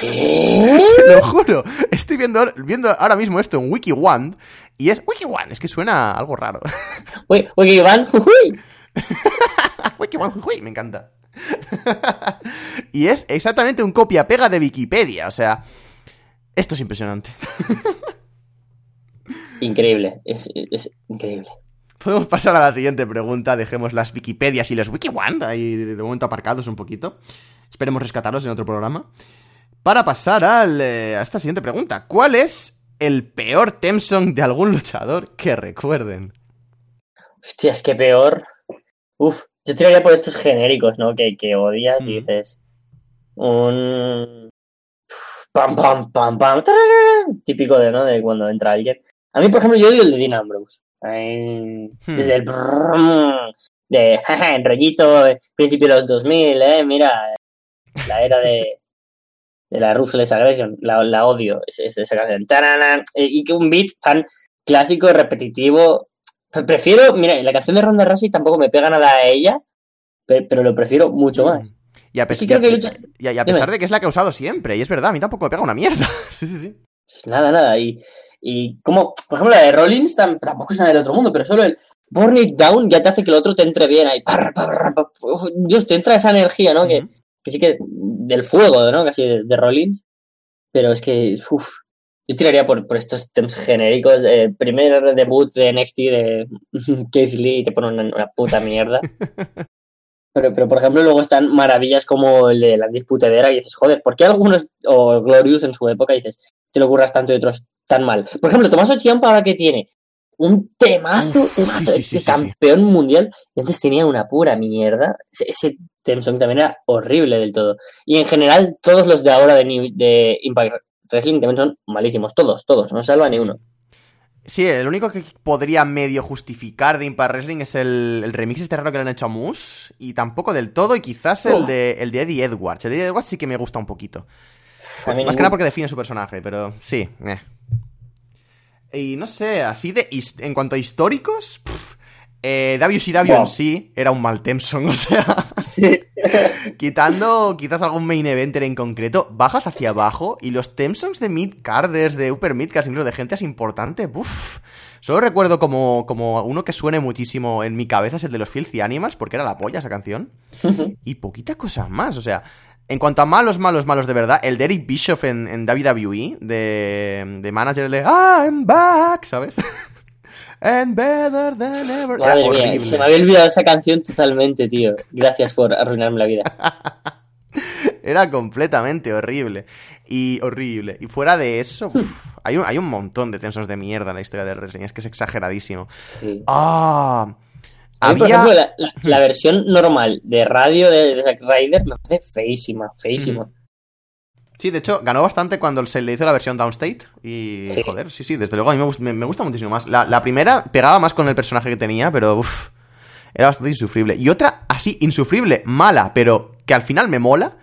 ¿Qué? Te lo juro. Estoy viendo, viendo ahora mismo esto en WikiWand y es WikiWand, es que suena algo raro. Uy, uy, Iván, uy. WikiWand, jujuy, me encanta. y es exactamente un copia-pega de Wikipedia, o sea, esto es impresionante. Increíble, es, es increíble. Podemos pasar a la siguiente pregunta. Dejemos las Wikipedias y los WikiWand ahí de momento aparcados un poquito. Esperemos rescatarlos en otro programa. Para pasar al, eh, a esta siguiente pregunta. ¿Cuál es el peor Temsong de algún luchador que recuerden? Hostia, es que peor. Uf, yo tiraría por estos genéricos, ¿no? Que, que odias y dices. Un. Pam, pam, pam, pam. Típico de, ¿no? De cuando entra alguien. A mí, por ejemplo, yo odio el de Dean Ambrose. Ahí, Hmm. Desde el. brrrm, de. en rollito, principio de los 2000, ¿eh? Mira. La era de. De la Ruthless Aggression. La, la odio. Es, es- esa canción. Eh, Y que un beat tan clásico y repetitivo. Pre- Prefiero, mira, la canción de Ronda Rousey tampoco me pega nada a ella, pe- pero lo prefiero mucho más. Y a, creo y a- que lucha- y a- y a Dime. pesar de que es la que he usado siempre, y es verdad, a mí tampoco me pega una mierda. sí, sí, sí. Pues Nada, nada. Y, y como, por ejemplo, la de Rollins tam- tampoco es nada del otro mundo, pero solo el Burn It Down ya te hace que el otro te entre bien ahí. Dios, te entra esa energía, ¿no? Que sí que del fuego, ¿no? Casi de, de Rollins. Pero es que, uff, yo tiraría por, por estos temas genéricos. Eh, primer debut de NXT de Keith Lee y te ponen una, una puta mierda. Pero, pero, por ejemplo, luego están maravillas como el de la disputadera y dices, joder, ¿por qué algunos, o Glorious en su época, dices, te lo curras tanto y otros tan mal? Por ejemplo, Tomás Ciampa ahora que tiene un temazo, Uf, temazo, sí, campeón mundial, y antes tenía una pura mierda. Ese, ese song también era horrible del todo. Y en general, todos los de ahora de, New- de Impact Wrestling también son malísimos, todos, todos, no salva ni uno. Sí, el único que podría medio justificar de Impact Wrestling es el, el remix este raro que le han hecho a Moose. Y tampoco del todo, y quizás el Oh. de, el de Eddie Edwards. El de Eddie Edwards sí que me gusta un poquito. Más que ningún- nada porque define su personaje, pero sí. eh. Y no sé, así de. En cuanto a históricos. pff, eh, WCW Wow. en sí era un mal Temson, o sea. Sí. Quitando quizás algún main eventer en concreto, bajas hacia abajo y los Tempsons de mid-carders, de upper mid-carders, incluso de gente así importante, uff. Solo recuerdo como, como uno que suene muchísimo en mi cabeza es el de los Filthy Animals, porque era la polla esa canción. Y poquita cosa más, o sea, en cuanto a malos, malos, malos de verdad, el de Eric Bischoff en, en WWE, de, de manager de I'm back, ¿sabes? And better than ever. Madre mía, se me había olvidado esa canción totalmente, tío. Gracias por arruinarme la vida. Era completamente horrible. Y horrible. Y fuera de eso, uf, hay, un, hay un montón de tensos de mierda en la historia del wrestling. Es que es exageradísimo. Sí. Ah. Por Había. ejemplo, la, la- la versión normal de radio de, de Zack Ryder me parece feísima, feísima. Sí, de hecho, ganó bastante cuando se le hizo la versión Downstate. Y, Sí. joder, sí, sí, desde luego a mí me, gust- me- me gusta muchísimo más. La, la primera pegaba más con el personaje que tenía, pero uff, era bastante insufrible. Y otra así, insufrible, mala, pero que al final me mola.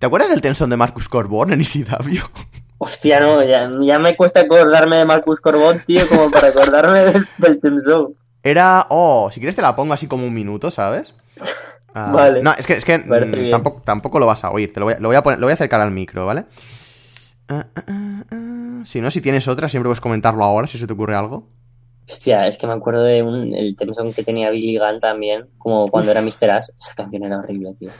¿Te acuerdas del Tenson de Marcus Corborn en ECW? Hostia, no, ya, ya me cuesta acordarme de Marcus Corbón, tío, como para acordarme del, del Song. Era. Oh, si quieres te la pongo así como un minuto, ¿sabes? Ah, Vale. No, es que, es que mm, tampoco, tampoco lo vas a oír. Te lo voy a, lo voy a poner- lo voy a acercar al micro, ¿vale? Ah, ah. Si no, si tienes otra, siempre puedes comentarlo ahora si se te ocurre algo. Hostia, es que me acuerdo de un, el que tenía Billy Gunn también, como cuando era Mr. Ass. Esa canción era horrible, tío.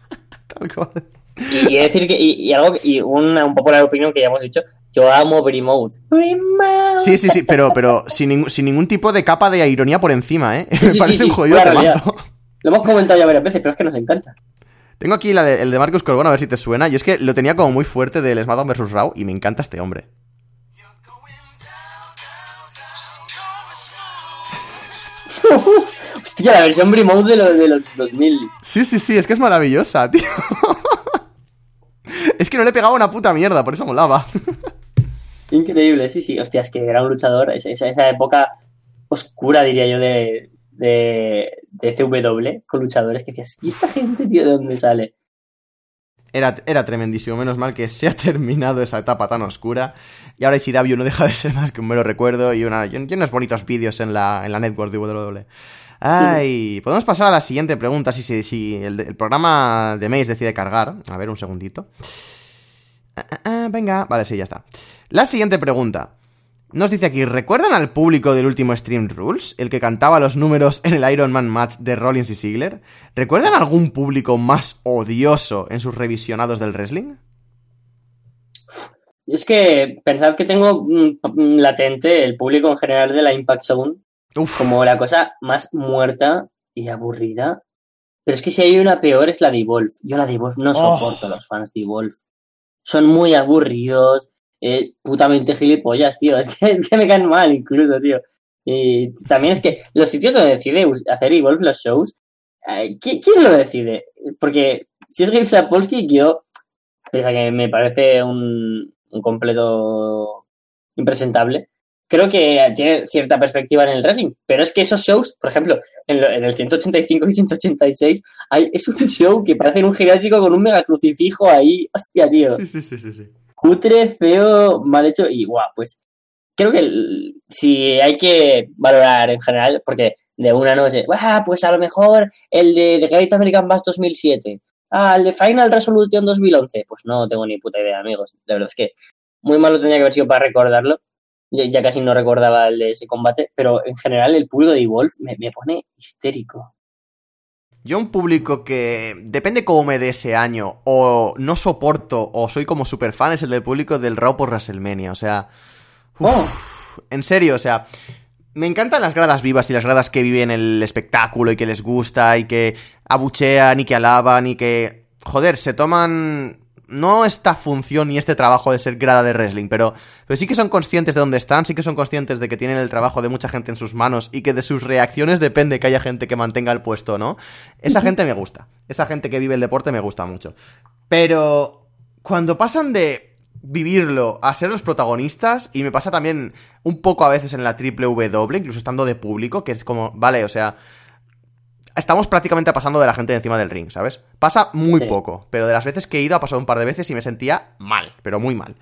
Tal cual. Y, y decir que, y, y algo, y una un popular opinión que ya hemos dicho, yo amo Brimouth. Brimouth. Sí, sí, sí, pero, pero sin, ningún- sin ningún tipo de capa de ironía por encima, ¿eh? sí, Me parece sí, un jodido realidad. temazo. Lo hemos comentado ya varias veces, pero es que nos encanta. Tengo aquí la de- el de Marcus Corbón, a ver si te suena. Yo es que lo tenía como muy fuerte del SmackDown vs. Raw y me encanta este hombre. Hostia, la versión Brimouth de los, de los 2000. Sí, sí, sí, es que es maravillosa, tío. Es que no le pegaba una puta mierda, por eso molaba. Increíble, sí, sí. Hostia, es que era un luchador. Esa, esa- esa época oscura, diría yo, de, de, de CW, con luchadores que decías, ¿y esta gente, tío, de dónde sale? Era, era tremendísimo, menos mal que se ha terminado esa etapa tan oscura. Y ahora ICW no deja de ser más que un mero recuerdo y, una, y unos bonitos vídeos en la, en la network de WWE. Ay, podemos pasar a la siguiente pregunta. Si, si, si el, el programa de Maze decide cargar. A ver, un segundito. Ah, ah, ah, venga, vale, sí, ya está. La siguiente pregunta. Nos dice aquí, ¿recuerdan al público del último Stream Rules? El que cantaba los números en el Iron Man match de Rollins y Ziggler. ¿Recuerdan algún público más odioso en sus revisionados del wrestling? Es que pensad que tengo mm, mm, latente el público en general de la Impact Zone Uf, como la cosa más muerta y aburrida. Pero es que si hay una peor es la de Evolve. Yo la de Evolve no Oh. soporto a los fans de Evolve. Son muy aburridos, eh, putamente gilipollas, tío. Es que, es que me caen mal incluso, tío. Y también es que los sitios donde decide hacer Evolve los shows, eh, ¿qui- ¿quién lo decide? Porque si es Gabe Sapolsky, yo, pese a que me parece un, un completo impresentable, creo que tiene cierta perspectiva en el wrestling, pero es que esos shows, por ejemplo, en, lo- en el 185 y 186, hay, es un show que parece un geriátrico con un mega crucifijo ahí, hostia, tío, sí, sí, sí, sí, sí. Cutre, feo, mal hecho y guau, pues creo que si hay que valorar en general, porque de una noche, "Buah, pues a lo mejor el de The Great American Bash 2007, ah, el de Final Resolution 2011, pues no tengo ni puta idea, amigos, la verdad es que muy malo tenía que haber sido para recordarlo, ya, ya casi no recordaba el de ese combate, pero en general el público de Evolve me, me pone histérico. Yo un público que depende cómo me dé ese año, o no soporto, o soy como super fan, es el del público del Raw por WrestleMania. O sea, uf, Oh. en serio, o sea, me encantan las gradas vivas y las gradas que viven el espectáculo y que les gusta y que abuchean y que alaban y que, joder, se toman no esta función ni este trabajo de ser grada de wrestling, pero, pero sí que son conscientes de dónde están, sí que son conscientes de que tienen el trabajo de mucha gente en sus manos y que de sus reacciones depende que haya gente que mantenga el puesto, ¿no? Esa gente me gusta, esa gente que vive el deporte me gusta mucho. Pero cuando pasan de vivirlo a ser los protagonistas, y me pasa también un poco a veces en la triple W, incluso estando de público, que es como, vale, o sea, estamos prácticamente pasando de la gente de encima del ring, ¿sabes? Pasa muy Sí. poco, pero de las veces que he ido ha pasado un par de veces y me sentía mal, pero muy mal.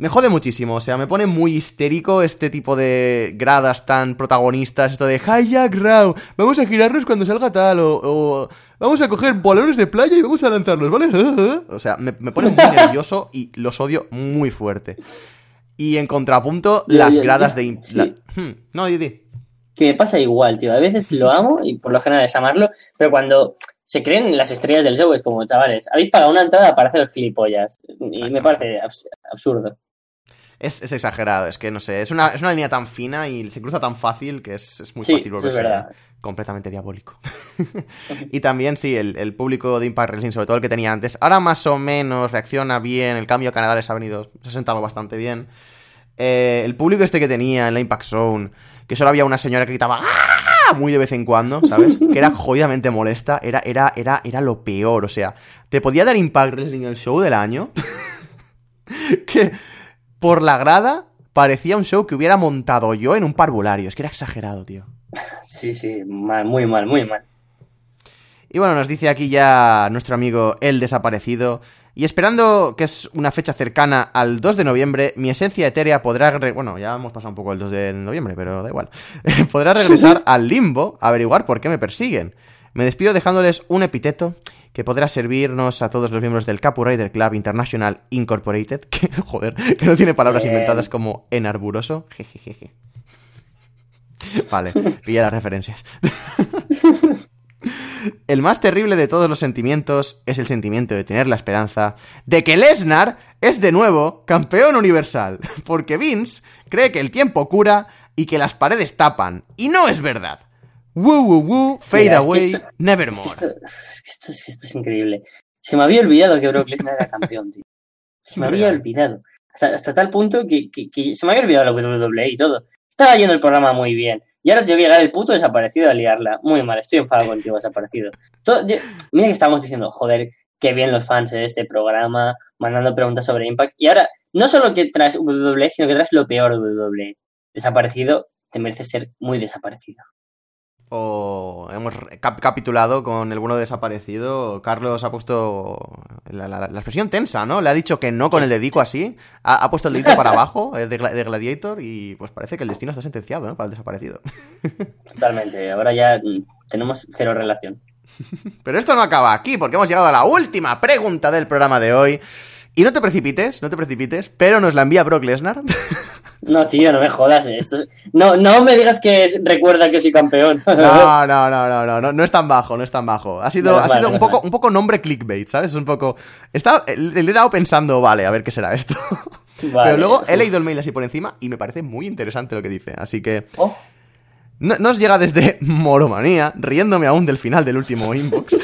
me jode muchísimo, o sea, me pone muy histérico este tipo de gradas tan protagonistas, esto de Hijack Raw, vamos a girarnos cuando salga tal, o, o vamos a coger balones de playa y vamos a lanzarlos, ¿vale? O sea, me, me pone muy nervioso y los odio muy fuerte. Y en contrapunto, las gradas de... im- Sí. la- Hmm, No, Didi. Que me pasa igual, tío. A veces lo amo y por lo general es amarlo, pero cuando se creen las estrellas del show es como, chavales, habéis pagado una entrada para hacer gilipollas. Y me parece abs- absurdo. Es, es exagerado, es que no sé, es una, es una línea tan fina y se cruza tan fácil que es, es muy Sí, fácil volverse completamente diabólico. y también, sí, el, el público de Impact Wrestling, sobre todo el que tenía antes, ahora más o menos reacciona bien, el cambio a Canadá les ha venido, se ha sentado bastante bien. Eh, el público este que tenía en la Impact Zone, que solo había una señora que gritaba ¡Ah! muy de vez en cuando, ¿sabes? Que era jodidamente molesta, era, era, era, era lo peor, o sea, te podía dar Impact Wrestling el show del año, que por la grada parecía un show que hubiera montado yo en un parvulario, es que era exagerado, tío. Sí, sí, mal, muy mal, muy mal. Y bueno, nos dice aquí ya nuestro amigo El Desaparecido. Y esperando que es una fecha cercana al 2 de noviembre, mi esencia etérea podrá... Bueno, ya hemos pasado un poco el 2 de noviembre, pero da igual. podrá regresar al limbo a averiguar por qué me persiguen. Me despido dejándoles un epiteto que podrá servirnos a todos los miembros del Capu Rider Club International Incorporated, que, joder, que no tiene palabras Bien. inventadas como enarburoso. Jejejeje. Vale, pilla las referencias. El más terrible de todos los sentimientos es el sentimiento de tener la esperanza de que Lesnar es de nuevo campeón universal, porque Vince cree que el tiempo cura y que las paredes tapan, y no es verdad. Woo woo woo, fade Mira, es que away, esto- nevermore. Es que, esto, es que esto, es- esto es increíble. Se me había olvidado que Brock Lesnar era campeón, tío. Se me había olvidado. Hasta, hasta tal punto que, que- que se me había olvidado la WWE y todo. Estaba yendo el programa muy bien. Y ahora tengo que llegar el puto desaparecido a liarla. Muy mal, estoy enfadado contigo, desaparecido. Todo- yo- mira que estábamos diciendo, joder, qué bien los fans de este programa, mandando preguntas sobre Impact. Y ahora, no solo que traes WWE, sino que traes lo peor de WWE. Desaparecido, te mereces ser muy desaparecido. O hemos cap- capitulado con el bueno desaparecido. Carlos ha puesto la, la- la expresión tensa, ¿no? Le ha dicho que no con el dedico así. Ha, ha puesto el dedito para abajo, el de, de Gladiator, y pues parece que el destino está sentenciado, ¿no? Para el desaparecido. Totalmente. Ahora ya tenemos cero relación. Pero esto no acaba aquí, porque hemos llegado a la última pregunta del programa de hoy. Y no te precipites, no te precipites, pero nos la envía Brock Lesnar. No, tío, no me jodas. Esto es- no, no me digas que es- recuerda que soy campeón. No, no, no, no, no, no, no es tan bajo, no es tan bajo. Ha sido, ha sido un, poco, un poco nombre clickbait, ¿sabes? Un poco... Está, le le he dado pensando, vale, a ver qué será esto. Vale. Pero luego he leído el mail así por encima y me parece muy interesante lo que dice. Así que Oh, no- nos llega desde Moromanía, riéndome aún del final del último inbox.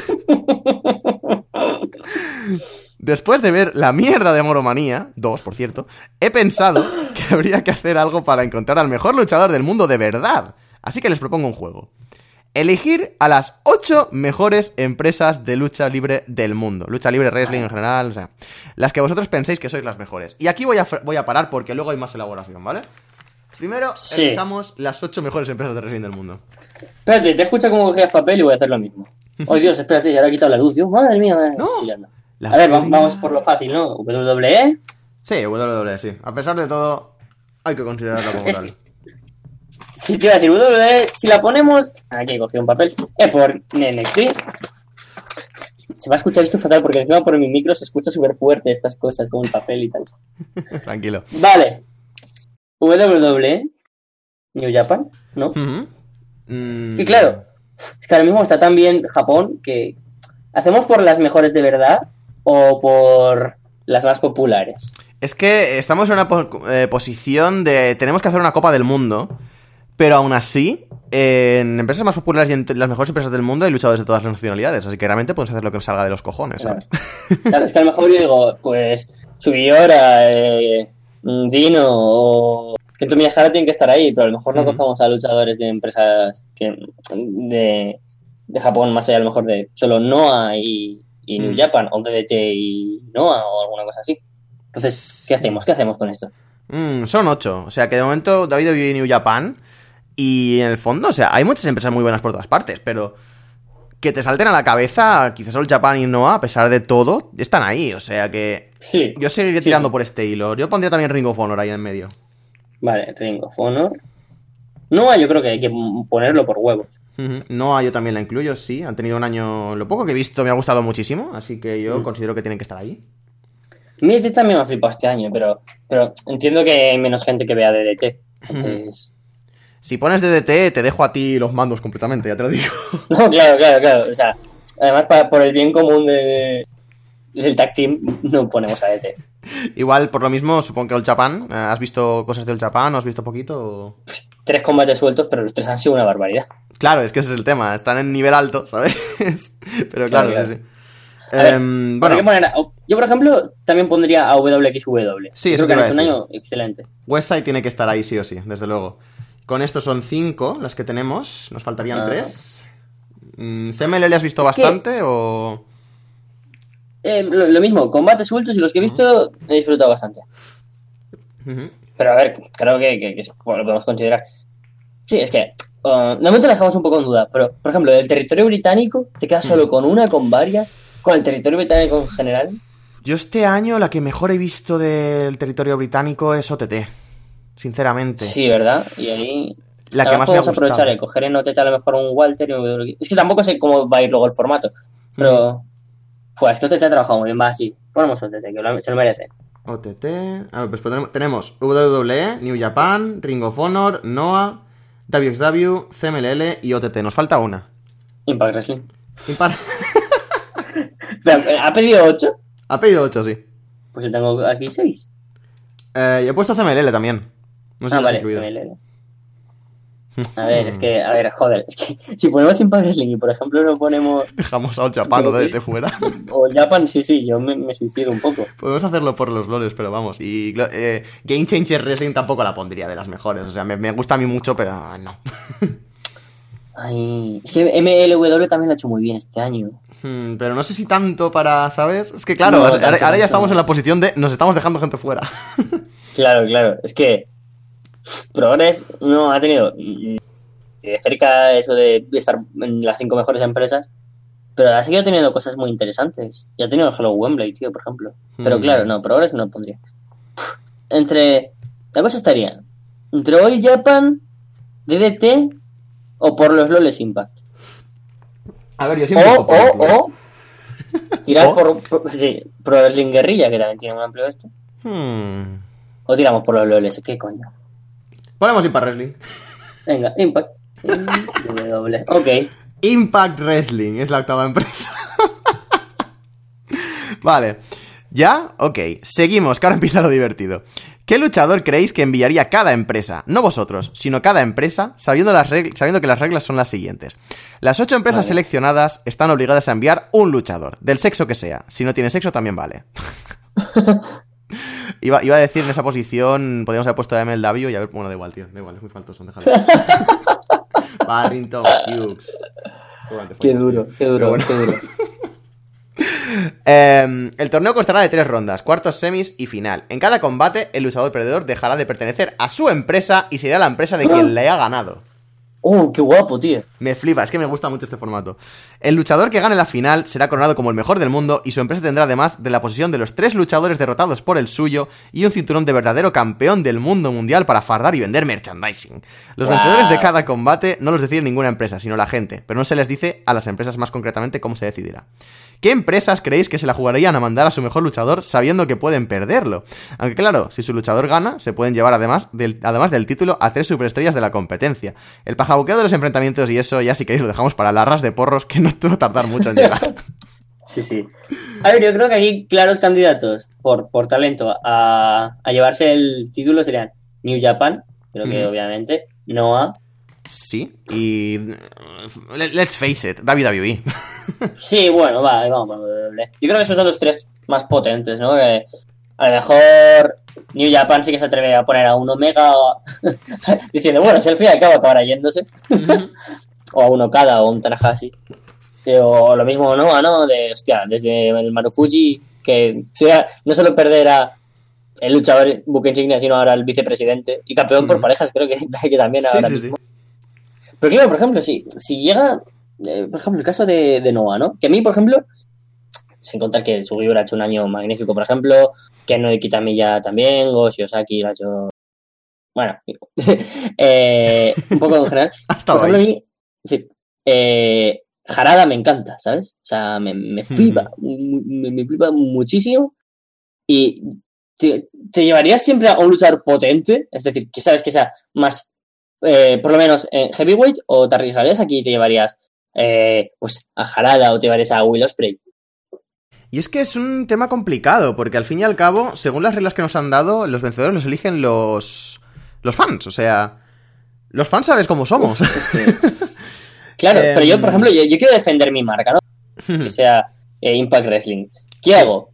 Después de ver la mierda de Moromanía, dos por cierto, he pensado que habría que hacer algo para encontrar al mejor luchador del mundo de verdad. Así que les propongo un juego. Elegir a las 8 mejores empresas de lucha libre del mundo. Lucha libre, wrestling en general, o sea, las que vosotros penséis que sois las mejores. Y aquí voy a, voy a parar porque luego hay más elaboración, ¿vale? Primero, Sí. elijamos las 8 mejores empresas de wrestling del mundo. espérate, te escucho cómo cogías papel y voy a hacer lo mismo. Oh, Dios, espérate, ya ahora he quitado la luz. Dios, madre mía, madre mía. No. La A ver, vamos por lo fácil, ¿no? WWE. Sí, WWE, sí. A pesar de todo, hay que considerarla como Es tal. Sí, te iba a decir, WWE, si la ponemos. Aquí he cogido un papel. Eh, por NXT. Se va a escuchar esto fatal porque encima por mi micro se escucha súper fuerte estas cosas, como el papel y tal. Tranquilo. Vale. WWE. New Japan, ¿no? Mm, Es que claro, es que ahora mismo está tan bien Japón que. ¿Hacemos por las mejores de verdad o por las más populares? Es que estamos en una po- eh, posición de. Tenemos que hacer una Copa del Mundo. Pero aún así, eh, en empresas más populares y en las mejores empresas del mundo hay luchadores de todas las nacionalidades. Así que realmente podemos hacer lo que nos salga de los cojones, ¿sabes? Claro, es que a lo mejor yo digo, pues, Subiora, eh, Dino o Kento Miyahara tienen que estar ahí, pero a lo mejor no Ujú. cogemos a luchadores de empresas que, de, de Japón, más allá a lo mejor de solo Noah y, y New Mm. Japan, o DDT y Noah o alguna cosa así. Entonces, ¿qué hacemos? ¿Qué hacemos con esto? Mm, son ocho. O sea que de momento David y New Japan. Y en el fondo, o sea, hay muchas empresas muy buenas por todas partes, pero que te salten a la cabeza, quizás All Japan y Noah, a pesar de todo, están ahí. O sea que Sí. Yo seguiría Sí, tirando por este hilo. Yo pondría también Ring of Honor ahí en medio. Vale, Ring of Honor. No, yo creo que hay que ponerlo por huevos. Ujú. Noah yo también la incluyo, sí. Han tenido un año... Lo poco que he visto me ha gustado muchísimo, así que yo considero que tienen que estar ahí. MIT también me ha flipado este año, pero, pero entiendo que hay menos gente que vea DDT. Entonces... Si pones DDT, te dejo a ti los mandos completamente, ya te lo digo. No, claro, claro, claro. O sea, además para, por el bien común de, del tag team no ponemos a DT. Igual, por lo mismo, supongo que el Japan. eh, ¿Has visto cosas del Japan? ¿O has visto poquito? o- Tres combates sueltos, pero los tres han sido una barbaridad. Claro, es que ese es el tema. Están en nivel alto, ¿sabes? Pero claro, Claro, sí, sí. A ver, Em, bueno, poner a- yo, por ejemplo, también pondría a WXW. Sí, creo que han hecho un año excelente. Westside tiene que estar ahí sí o sí, desde luego. Con esto son cinco las que tenemos. Nos faltarían Ah. tres. Mm, ¿CMLL has visto Es que- bastante o...? Eh, lo, lo mismo, combates sueltos y los que he visto he disfrutado bastante. Pero a ver, creo que, que- que es- bueno, lo podemos considerar. Sí, es que uh, de momento dejamos un poco en duda, pero por ejemplo, del territorio británico, ¿te quedas solo con una, con varias? ¿Con el territorio británico en general? Yo este año la que mejor he visto del territorio británico es OTT. Sinceramente. Sí, ¿verdad? Y ahí. La que más me ha gustado. aprovechar y coger en OTT a lo mejor un Walter y un. Es que tampoco sé cómo va a ir luego el formato, pero. Pues es que OTT ha trabajado muy bien, va así. Ponemos OTT, que lo- se lo merece. OTT. A ver, pues tenemos- WWE, New Japan, Ring of Honor, NOAH, WXW, CMLL y OTT. Nos falta una. Impact Wrestling. Impar- Pero, eh, ¿Ha pedido 8? ha pedido 8, sí. Pues yo tengo aquí 6. Eh, y he puesto CMLL también. No sé ah, si lo has vale. incluido. MLL. A ver, es que, a ver, joder, es que si ponemos Impact Wrestling y por ejemplo no ponemos Dejamos a All Japan o Sí. DDT fuera. o Japan, sí, sí, yo me, me suicido un poco. Podemos hacerlo por los loles, pero vamos. Y eh, Game Changer Wrestling tampoco la pondría de las mejores. O sea, me, me gusta a mí mucho, pero no. Ay, es que MLW también lo ha hecho muy bien este año. Hmm, pero no sé si tanto para, ¿sabes? Es que claro, No, ahora, ya estamos en la posición de nos estamos dejando gente fuera. Claro, claro, es que Progress no ha tenido de cerca eso de estar en las cinco mejores empresas, pero ha seguido teniendo cosas muy interesantes. Y ha tenido el Hello Wembley, tío, por ejemplo. Pero Hmm. claro, no, Progress no lo pondría. Entre. La cosa estaría. Entre All Japan, DDT o por los Loles Impact. A ver, yo O, siempre. o, o. Tirar O. por, por- sí, Pro Wrestling Guerrilla, que también tiene un amplio esto. Hmm. O tiramos por los Loles, ¿qué coño? Ponemos Impact Wrestling. Venga, Impact. W. Ok. Impact Wrestling es la octava empresa. vale. ¿Ya? Ok. Seguimos, que ahora empieza lo divertido. ¿Qué luchador creéis que enviaría cada empresa? No vosotros, sino cada empresa, sabiendo, las sabiendo que las reglas son las siguientes. Las ocho empresas Vale. seleccionadas están obligadas a enviar un luchador, del sexo que sea. Si no tiene sexo, también vale. iba, iba a decir en esa posición, podríamos haber puesto a MLW y a ver. Bueno, da igual, tío, da igual, es muy faltoso, déjalo. Barrington Hughes. Qué duro, qué duro, bueno. qué duro. Eh, el torneo constará de tres rondas, cuartos, semis y final. En cada combate, el luchador perdedor dejará de pertenecer a su empresa y será la empresa de quien le ha ganado. Oh, qué guapo, tío. Me flipa, es que me gusta mucho este formato. El luchador que gane la final será coronado como el mejor del mundo y su empresa tendrá además de la posición de los tres luchadores derrotados por el suyo y un cinturón de verdadero campeón del mundo mundial para fardar y vender merchandising. Los Wow. vencedores de cada combate no los decide ninguna empresa, sino la gente, pero no se les dice a las empresas más concretamente cómo se decidirá. ¿Qué empresas creéis que se la jugarían a mandar a su mejor luchador sabiendo que pueden perderlo? Aunque claro, si su luchador gana, se pueden llevar además del, además del título a tres superestrellas de la competencia. El pajabuqueo de los enfrentamientos y eso ya si queréis lo dejamos para las ras de porros que no va a tardar mucho en llegar. Sí, sí. A ver, yo creo que aquí claros candidatos por, por talento a, a llevarse el título serían New Japan, creo que obviamente, Noah. Sí, y... let- Let's face it, WWE. Sí, bueno, va, vamos. Yo creo que esos son los tres más potentes, ¿no? Que a lo mejor New Japan sí que se atreve a poner a un Omega diciendo, bueno, si al fin y al cabo acabará yéndose. o a un Okada o un Tanahashi. O lo mismo Noah, ¿no? De, hostia, desde el Marufuji, que sea no solo perder a el luchador buque insignia, sino ahora el vicepresidente y campeón por parejas, creo que, que también Sí, ahora sí, sí. mismo. Pero claro, por ejemplo, si, si llega, eh, por ejemplo, el caso de, de Noah, ¿no? Que a mí, por ejemplo, sin contar que Sugiura ha hecho un año magnífico, por ejemplo, que no Kitamiya también, Go Shiosaki lo ha hecho. Bueno, eh, un poco en general. Ha estado Por ejemplo, mí, sí, eh, Harada me encanta, ¿sabes? O sea, me, me flipa, me, me flipa muchísimo. Y te, te llevarías siempre a un luchador potente, es decir, que sabes que sea más, eh, por lo menos en heavyweight, o te arriesgarías aquí y te llevarías eh, pues a Harada o te llevarías a Will Ospreay. Y es que es un tema complicado, porque al fin y al cabo, según las reglas que nos han dado, los vencedores los eligen los, los fans. O sea, los fans sabes cómo somos. Es que- claro, Em. pero yo, por ejemplo, yo, yo quiero defender mi marca, ¿no? que sea eh, Impact Wrestling. ¿Qué hago?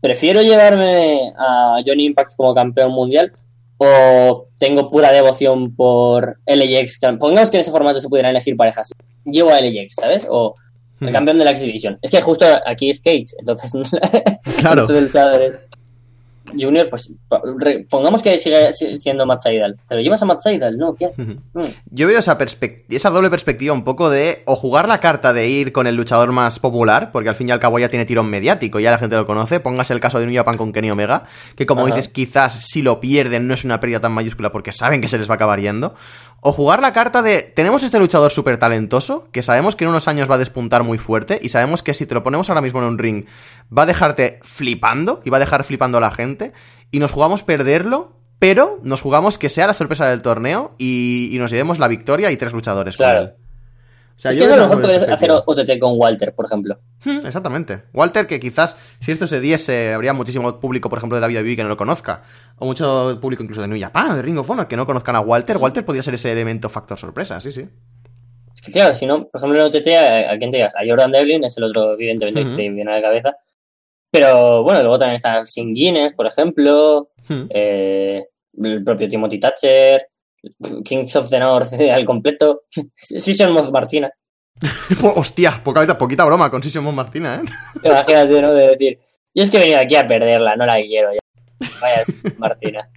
¿Prefiero llevarme a Johnny Impact como campeón mundial o tengo pura devoción por LAX? Pongamos que en ese formato se pudieran elegir parejas. Llevo a LAX, ¿sabes? O el Hmm. campeón de la X Division. Es que justo aquí es Cage, entonces Claro. luchadores Junior, pues pongamos que sigue si- siendo Matt Seidel. ¿Te lo llevas a Matt Seidel? No, ¿qué haces? Mm. Yo veo esa, esa doble perspectiva un poco de o jugar la carta de ir con el luchador más popular, porque al fin y al cabo ya tiene tirón mediático, ya la gente lo conoce. Póngase el caso de New Japan con Kenny Omega, que como Ajá. dices, quizás si lo pierden no es una pérdida tan mayúscula porque saben que se les va a acabar yendo. O jugar la carta de tenemos este luchador súper talentoso, que sabemos que en unos años va a despuntar muy fuerte, y sabemos que si te lo ponemos ahora mismo en un ring, va a dejarte flipando y va a dejar flipando a la gente, y nos jugamos perderlo. Pero nos jugamos que sea la sorpresa del torneo y, y nos llevemos la victoria y tres luchadores con Claro. O sea, es yo que a lo mejor podrías hacer. OTT con Walter, por ejemplo. Hmm, Exactamente. Walter, que quizás si esto se diese, habría muchísimo público, por ejemplo, de WWE que no lo conozca. O mucho público incluso de New Japan, de Ring of Honor, que no conozcan a Walter. Walter podría ser ese elemento factor sorpresa, sí, sí. Es que claro, si no, por ejemplo en OTT, ¿a, a quién te digas? A Jordan Devlin es el otro, evidentemente, Ujú. que te viene a la cabeza. Pero bueno, luego también está Sin Guinness, por ejemplo, Hmm. eh, el propio Timothy Thatcher, Kings of the North al completo, Season Moth Martina. Hostia, poca, poquita broma con Sisson Martina, ¿eh? Imagínate, ¿no? De decir, yo es que he venido aquí a perderla, no la quiero ya. Vaya Martina.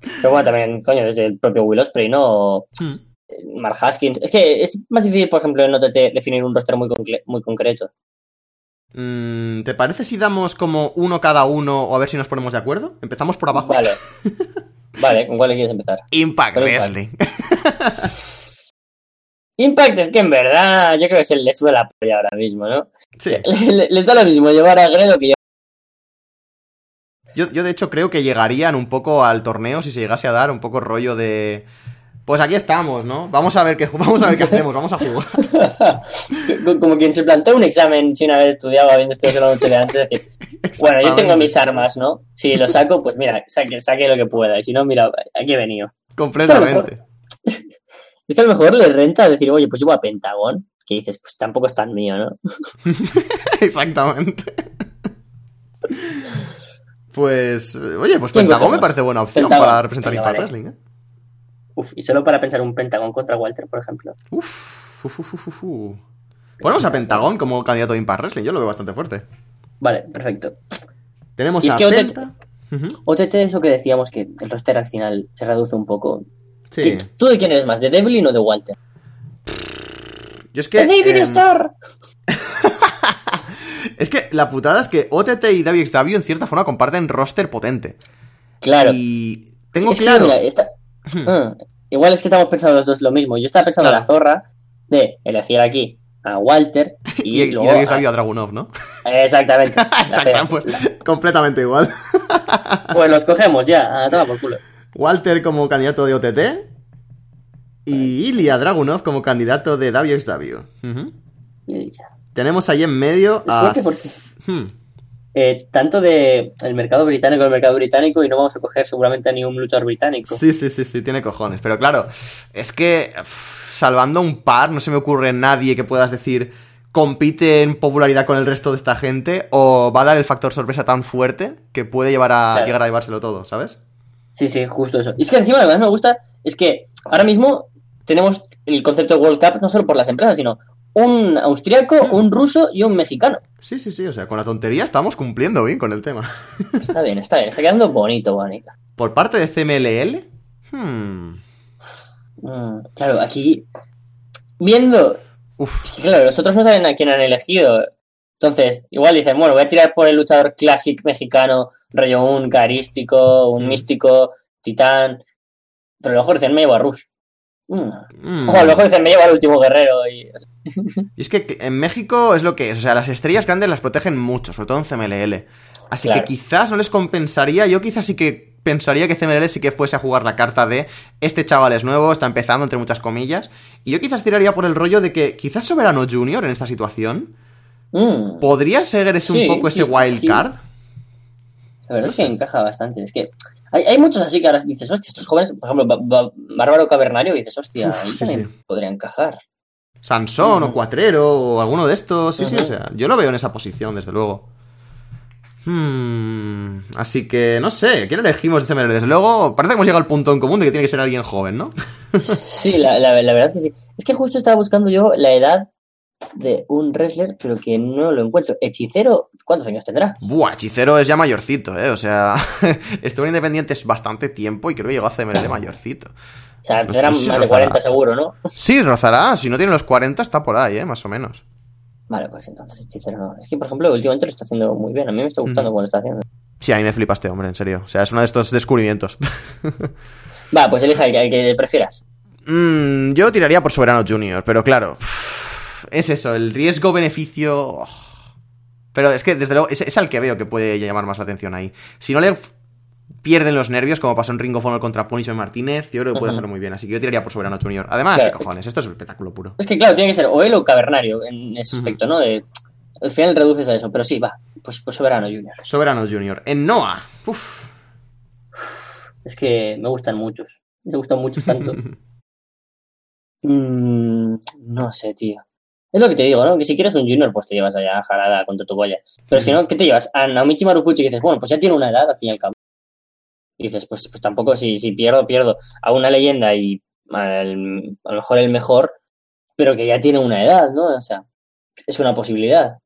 Pero bueno, también, coño, desde el propio Will Ospreay, ¿no? O, eh, Mark Haskins. Es que es más difícil, por ejemplo, en OTT definir un roster muy, concle- muy concreto. Mm, ¿Te parece si damos como uno cada uno o a ver si nos ponemos de acuerdo? Empezamos por abajo. Vale. Vale, ¿con cuál quieres empezar? Impact Con Impact. Wrestling. Impact es que en verdad yo creo que se les sube la polla ahora mismo, ¿no? Sí. Le- Les da lo mismo llevar a Gredo que llevar Yo, yo de hecho creo que llegarían un poco al torneo si se llegase a dar un poco rollo de... Pues aquí estamos, ¿no? Vamos a ver qué, vamos a ver qué hacemos, vamos a jugar. como quien se plantea un examen sin haber estudiado, habiendo estudiado la noche de antes. Es decir, bueno, yo tengo mis armas, ¿no? Si lo saco, pues mira, saque, saque lo que pueda. Y si no, mira, aquí he venido. Completamente. Es que a lo mejor le renta decir, oye, pues llevo a Pentagón. Que dices, pues tampoco es tan mío, ¿no? Exactamente. Pues, oye, pues ¿Quién Pentagón me parece buena opción Pentagón. para representar vale. Wrestling, ¿eh? Uf, y solo para pensar un Pentagón contra Walter, por ejemplo. Uf, uf, uf, uf, uf. Ponemos a Pentagón como candidato de Impact Wrestling, yo lo veo bastante fuerte. Vale, perfecto. Tenemos Y es a que OTT Penta. OTT es lo que decíamos, que el roster al final se reduce un poco. Sí. ¿Qué- ¿Tú de quién eres más? ¿De Devlin o de Walter? Yo es que. ¡De David em, Starr! es que la putada es que OTT y WXW en cierta forma comparten roster potente. Claro. Y tengo Es que, claro. mira, esta- Hmm. Ah, igual es que estamos pensando los dos lo mismo. Yo estaba pensando Claro. la zorra de elegir aquí a Walter y, Y, y luego WXW a- a Dragunov, ¿no? Exactamente. Pues completamente igual. Pues los cogemos ya, a por culo. Walter como candidato de OTT. Y Ilya Dragunov como candidato de WXW. Y ya. Tenemos ahí en medio a. fuerte porque Hmm. Eh, tanto de el mercado británico el mercado británico y no vamos a coger seguramente a ningún luchador británico. Sí, sí, sí, sí, tiene cojones. Pero claro, es que salvando un par, no se me ocurre nadie que puedas decir compite en popularidad con el resto de esta gente o va a dar el factor sorpresa tan fuerte que puede llevar a Claro. llegar a llevárselo todo, ¿sabes? Sí, sí, justo eso. Y es que encima lo que más me gusta es que ahora mismo tenemos el concepto de World Cup no solo por las empresas, sino un austriaco, un ruso y un mexicano. Sí, sí, sí, o sea, con la tontería estamos cumpliendo bien con el tema. Está bien, está bien, está quedando bonito, bonito. Por parte de CMLL, hmm, Mm, claro, aquí viendo, uf, es que claro, los otros no saben a quién han elegido. Entonces, igual dicen, bueno, voy a tirar por el luchador clásico mexicano, rollo un carístico, un Mm. místico, titán. Pero a lo mejor dicen, me llevo a Rush. Mm. O a lo mejor dicen, me llevo al último guerrero. Y... Y es que en México es lo que es, o sea, las estrellas grandes las protegen mucho, sobre todo en CMLL. Así Claro. que quizás no les compensaría, yo quizás sí que pensaría que CMLL sí que fuese a jugar la carta de este chaval es nuevo, está empezando entre muchas comillas, y yo quizás tiraría por el rollo de que quizás Soberano Junior en esta situación Mm. podría ser ese Sí, un poco ese wild sí. card. La verdad es que encaja bastante. Es que hay, hay muchos así que ahora dices, hostia, estos jóvenes, por ejemplo, Ba- Ba- Bárbaro Cavernario, dices, hostia, Uf, ahí sí, también sí. podría encajar. Sansón o. Cuatrero o alguno de estos. Sí, sí, o sea, yo lo veo en esa posición, desde luego. Hmm, así que no sé, ¿quién elegimos CMLL? Desde luego, parece que hemos llegado al punto en común de que tiene que ser alguien joven, ¿no? Sí, la, la- la verdad es que sí. Es que justo estaba buscando yo la edad de un wrestler, pero que no lo encuentro. Hechicero, ¿cuántos años tendrá? Buah, Hechicero es ya mayorcito, ¿eh? O sea, estuvo en Independientes bastante tiempo y creo que llegó a CMLL mayorcito. O sea, tendrá no sé si más de rozará. 40 seguro, ¿no? Sí, rozará, si no tiene los 40 está por ahí, ¿eh? Más o menos. Vale, pues entonces Hechicero no. Es que, por ejemplo, últimamente lo está haciendo muy bien. A mí me está gustando Ujú. cómo lo está haciendo. Sí, a mí me flipa este hombre, en serio. O sea, es uno de estos descubrimientos. Va, pues elija el, que- el que prefieras. Mm, yo tiraría por Soberano Junior, pero claro, es eso, el riesgo-beneficio... oh. Pero es que, desde luego, es, es al que veo que puede llamar más la atención ahí. Si no le pierden los nervios, como pasó en Ring of Honor contra Punishment Martínez, yo creo que puede Ujú. hacerlo muy bien. Así que yo tiraría por Soberano Junior. Además, Claro. ¿qué cojones? Esto es espectáculo puro. Es que, claro, tiene que ser o él o Cavernario en ese aspecto, ¿no? De, al final reduces a eso, pero sí, va. Pues, pues Soberano Junior. Soberano Junior. En Noah. Uf. Es que me gustan muchos. Me gustan muchos tanto. Mm, no sé, tío. Es lo que te digo, ¿no? Que si quieres un junior, pues te llevas allá a Jarada contra tu boya. Pero si no, ¿qué te llevas? A Naomichi Marufuchi y dices, bueno, pues ya tiene una edad, al fin y al cabo. Y dices, pues, pues tampoco, si, si pierdo, pierdo a una leyenda y al- a lo mejor el mejor, pero que ya tiene una edad, ¿no? O sea, es una posibilidad.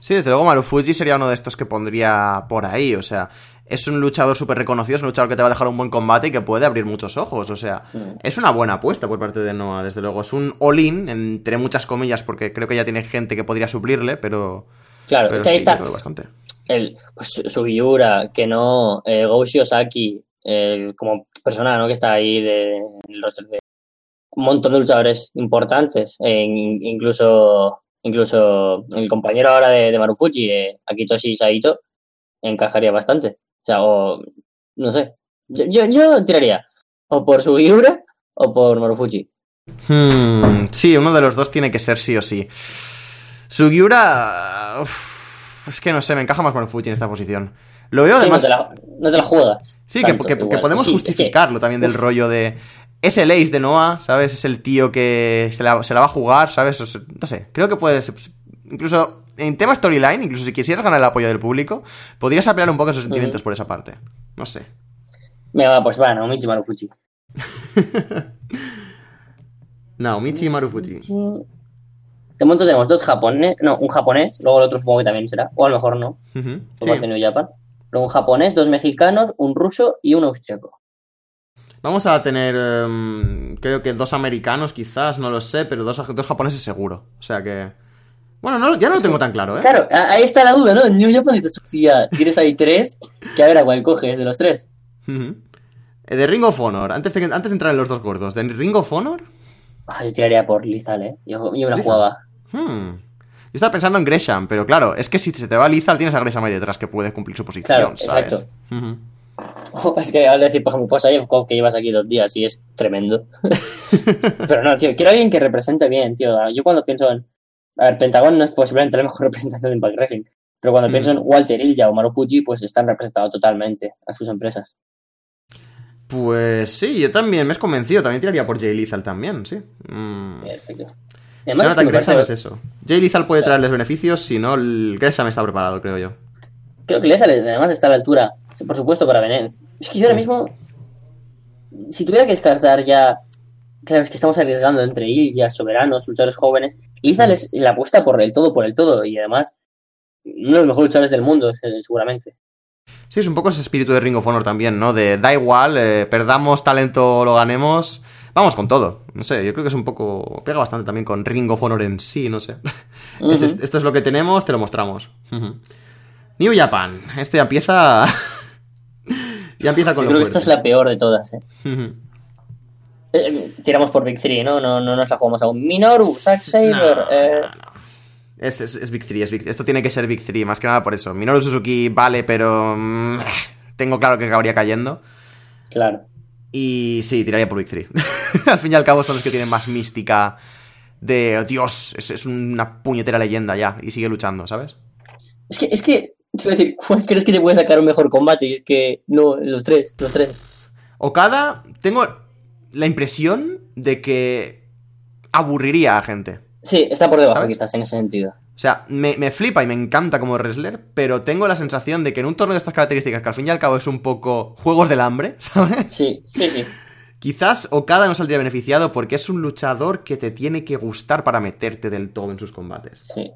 Sí, desde luego Marufuji sería uno de estos que pondría por ahí. O sea, es un luchador súper reconocido, es un luchador que te va a dejar un buen combate y que puede abrir muchos ojos. O sea, Mm. es una buena apuesta por parte de Noah, desde luego. Es un all-in, entre muchas comillas, porque creo que ya tiene gente que podría suplirle, pero, Claro, pero es que ahí sí, está bastante. el pues, Sugiura, que no, eh, Go Shiozaki, eh, como persona ¿no? que está ahí de, en el roster de un montón de luchadores importantes, eh, in- incluso incluso el compañero ahora de, de Marufuji, eh, Akitoshi Saito, encajaría bastante. O sea, o no sé, yo, yo, yo tiraría o por Sugiura o por Marufuji. Hmm, sí, uno de los dos tiene que ser sí o sí. Sugiura... uf, es que no sé, me encaja más Marufuji en esta posición. Lo veo Sí, además... no, te la, no te la juegas. Sí, que, tanto, que- podemos Sí, es que- justificarlo también del rollo de. Es el ace de Noah, ¿sabes? Es el tío que se la, se la va a jugar, ¿sabes? O sea, no sé, creo que puede ser. Incluso en tema storyline, incluso si quisieras ganar el apoyo del público, podrías apelar un poco esos sentimientos Ujú. por esa parte. No sé. Venga, va, pues va, Naomichi Marufuji. Naomichi Marufuji. Sí. De momento tenemos dos japoneses, no, un japonés, luego el otro supongo que también será, o a lo mejor no, Ujú, como sí. Japan. Luego un japonés, dos mexicanos, un ruso y un austriaco. Vamos a tener, em, creo que dos americanos quizás, no lo sé, pero dos, dos japoneses seguro. O sea que... Bueno, no, ya no lo tengo tan claro, ¿eh? Claro, ahí está la duda, ¿no? En New Japan hostia, tienes ahí tres, que a ver a cuál coges de los tres. Eh, De Ring of Honor, antes de, antes de entrar en los dos gordos, ¿de Ring of Honor? Ah, yo tiraría por Lizal, ¿eh? Yo, yo me la Lizal. jugaba. Hmm. Yo estaba pensando en Gresham, pero claro, es que si se te va Lizal tienes a Gresham ahí detrás que puede cumplir su posición, Claro, ¿sabes? exacto. Es que al decir, por ejemplo, pues ayer que llevas aquí dos días y es tremendo. Pero no, tío, quiero a alguien que represente bien, tío. Yo cuando pienso en. A ver, Pentagon no es posiblemente la mejor representación de Impact Wrestling. Pero cuando Hmm. pienso en Walter Ilya o Maru Fuji, pues están representados totalmente a sus empresas. Pues sí, yo también me has convencido, también tiraría por Jay Lethal también, sí. Mm. Perfecto. Además, es que Gresham parece- es eso. Jay Lethal puede traerles beneficios, si no, el Gresham está preparado, creo yo. creo que Lethal además está a la altura, por supuesto, para Venez. Es que yo ahora mismo, si tuviera que descartar ya, claro, es que estamos arriesgando entre Ilya, soberanos, luchadores jóvenes. Lethal es la apuesta por el todo, por el todo, y además, uno de los mejores luchadores del mundo, seguramente. Sí, es un poco ese espíritu de Ring of Honor también, ¿no? De da igual, eh, perdamos talento o lo ganemos. Vamos con todo. No sé, yo creo que es un poco. Pega bastante también con Ring of Honor en sí, no sé. Es- es- esto es lo que tenemos, te lo mostramos. New Japan. Esto ya empieza. Ya empieza con Yo lo creo que esta es la peor de todas, ¿eh? Eh, Tiramos por Big 3, ¿no? No, no nos la jugamos aún. Minoru, Zack Saber. No, eh, no. Es, es, es Big 3, es Big- esto tiene que ser Big 3, más que nada por eso. Minoru Suzuki vale, pero. mm, tengo claro que acabaría cayendo. Claro. Y sí, tiraría por Big 3. Al fin y al cabo son los que tienen más mística de "Oh, Dios, es, es una puñetera leyenda ya. Y sigue luchando, ¿sabes? Es que, es que, a decir, ¿cuál crees que te puede sacar un mejor combate? Y es que, no, los tres, los tres. Okada, tengo la impresión de que aburriría a gente. Sí, está por debajo ¿Sabes? quizás en ese sentido. O sea, me, me flipa y me encanta como wrestler, pero tengo la sensación de que en un torneo de estas características, que al fin y al cabo es un poco juegos del hambre, ¿sabes? Sí, sí, sí. Quizás Okada no saldría beneficiado porque es un luchador que te tiene que gustar para meterte del todo en sus combates. sí.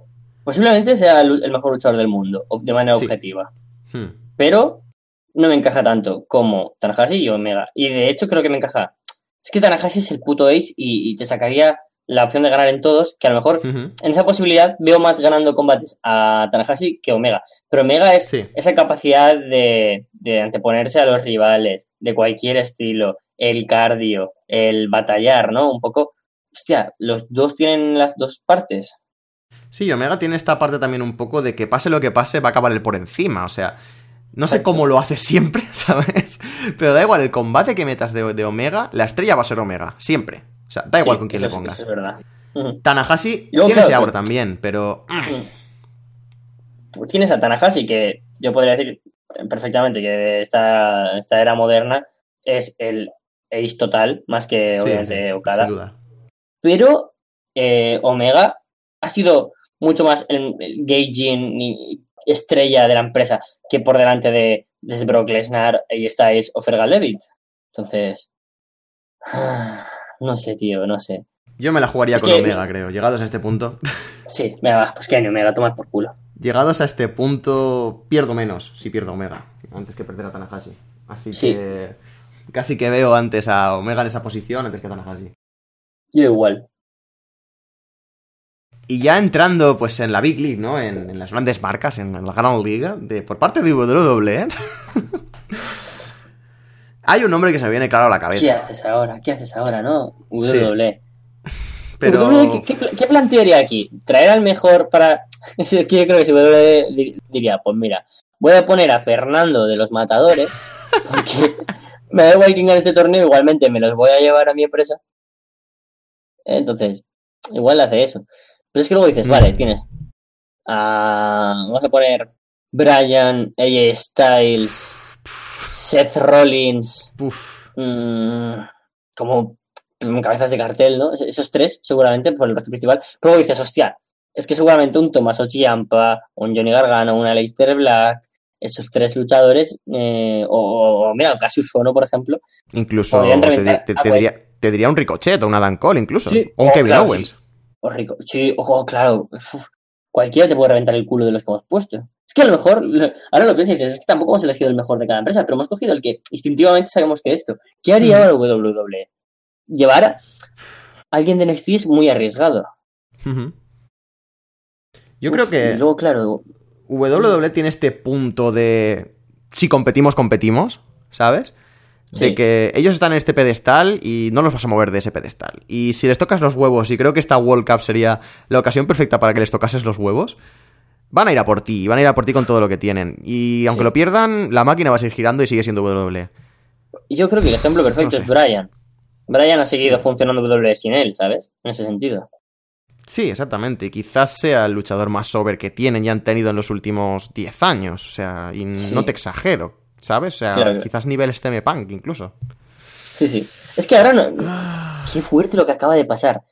Posiblemente sea el, el mejor luchador del mundo, de manera Sí. objetiva. Hmm. Pero no me encaja tanto como Tanahashi y Omega. Y de hecho creo que me encaja. Es que Tanahashi es el puto ace y, y te sacaría la opción de ganar en todos, que a lo mejor en esa posibilidad veo más ganando combates a Tanahashi que Omega. Pero Omega es Sí. esa capacidad de, de anteponerse a los rivales, de cualquier estilo, el cardio, el batallar, ¿no? Un poco. Hostia, los dos tienen las dos partes. Sí, Omega tiene esta parte también un poco de que pase lo que pase, va a acabar el por encima. O sea, no sé cómo lo hace siempre, ¿sabes? Pero da igual, el combate que metas de, de Omega, la estrella va a ser Omega, siempre. O sea, da igual Sí, con quién le pongas. es verdad. Tanahashi Y luego, tiene claro, ese aura pero- también, pero. Pues Tienes a Tanahashi, que yo podría decir perfectamente que esta, esta era moderna es el ace total, más que Sí, obviamente sí, Okada. sin duda. Pero eh, Omega ha sido mucho más el, el gauging y estrella de la empresa que por delante de desde Brock Lesnar, AJ Styles o Fergal Levitt. Entonces, no sé, tío, no sé. Yo me la jugaría Es con que- Omega, creo. Llegados a este punto. Sí, venga, va, pues que ni Omega, toma por culo. Llegados a este punto, pierdo menos si pierdo Omega. Antes que perder a Tanahashi. Así Sí. que. Casi que veo antes a Omega en esa posición antes que a Tanahashi. Yo igual. Y ya entrando pues en la Big League, ¿no? En, en las grandes marcas, en, la Gran Liga, de, por parte de WWE, hay un nombre que se me viene claro a la ¿Qué cabeza. haces ahora? ¿Qué haces ahora, no? WWE. Pero... WWE, ¿qué, qué, qué plantearía aquí? ¿Traer al mejor para...? Es que yo creo que si WWE di- diría, pues mira, voy a poner a Fernando de los Matadores, porque me da igual quién gane este torneo, igualmente me los voy a llevar a mi empresa. Entonces, igual hace eso. Pero es que luego dices, Mm. vale, tienes a... Vamos a poner Brian, AJ Styles, Seth Rollins, mm, como mm, cabezas de cartel, ¿no? Es- Esos tres, seguramente, por el resto principal. Pero luego dices, hostia, es que seguramente un Tommaso Ciampa, un Johnny Gargano, un Aleister Black, esos tres luchadores, eh, o, o, mira, Cassius Ono, por ejemplo. incluso te, diría, te diría un Ricochet o un Adam Cole, incluso. Sí, O un Kevin claro, Owens. O rico. Sí, ojo, claro. uf, cualquiera te puede reventar el culo de los que hemos puesto. Es que a lo mejor, ahora lo piensas y dices, es que tampoco hemos elegido el mejor de cada empresa, pero hemos cogido el que instintivamente sabemos que esto. ¿Qué haría ahora WWE? Llevar a alguien de NXT es muy arriesgado. Yo Uf, creo que Y luego, claro, WWE tiene este punto de si competimos, competimos, ¿sabes? De que ellos están en este pedestal y no los vas a mover de ese pedestal. Y si les tocas los huevos, y creo que esta World Cup sería la ocasión perfecta para que les tocases los huevos, van a ir a por ti, van a ir a por ti con todo lo que tienen. Y aunque Sí. lo pierdan, la máquina va a seguir girando y sigue siendo. WWE. yo creo que el ejemplo perfecto No sé. es Brian. Brian ha seguido funcionando WWE sin él, ¿sabes? En ese sentido. Sí, exactamente. Y quizás sea el luchador más over que tienen y han tenido en los últimos 10 años. O sea, y Sí. no te exagero, ¿sabes? O sea, Claro. quizás nivel STM Punk incluso. Sí, sí. Es que ahora no. Qué fuerte lo que acaba de pasar.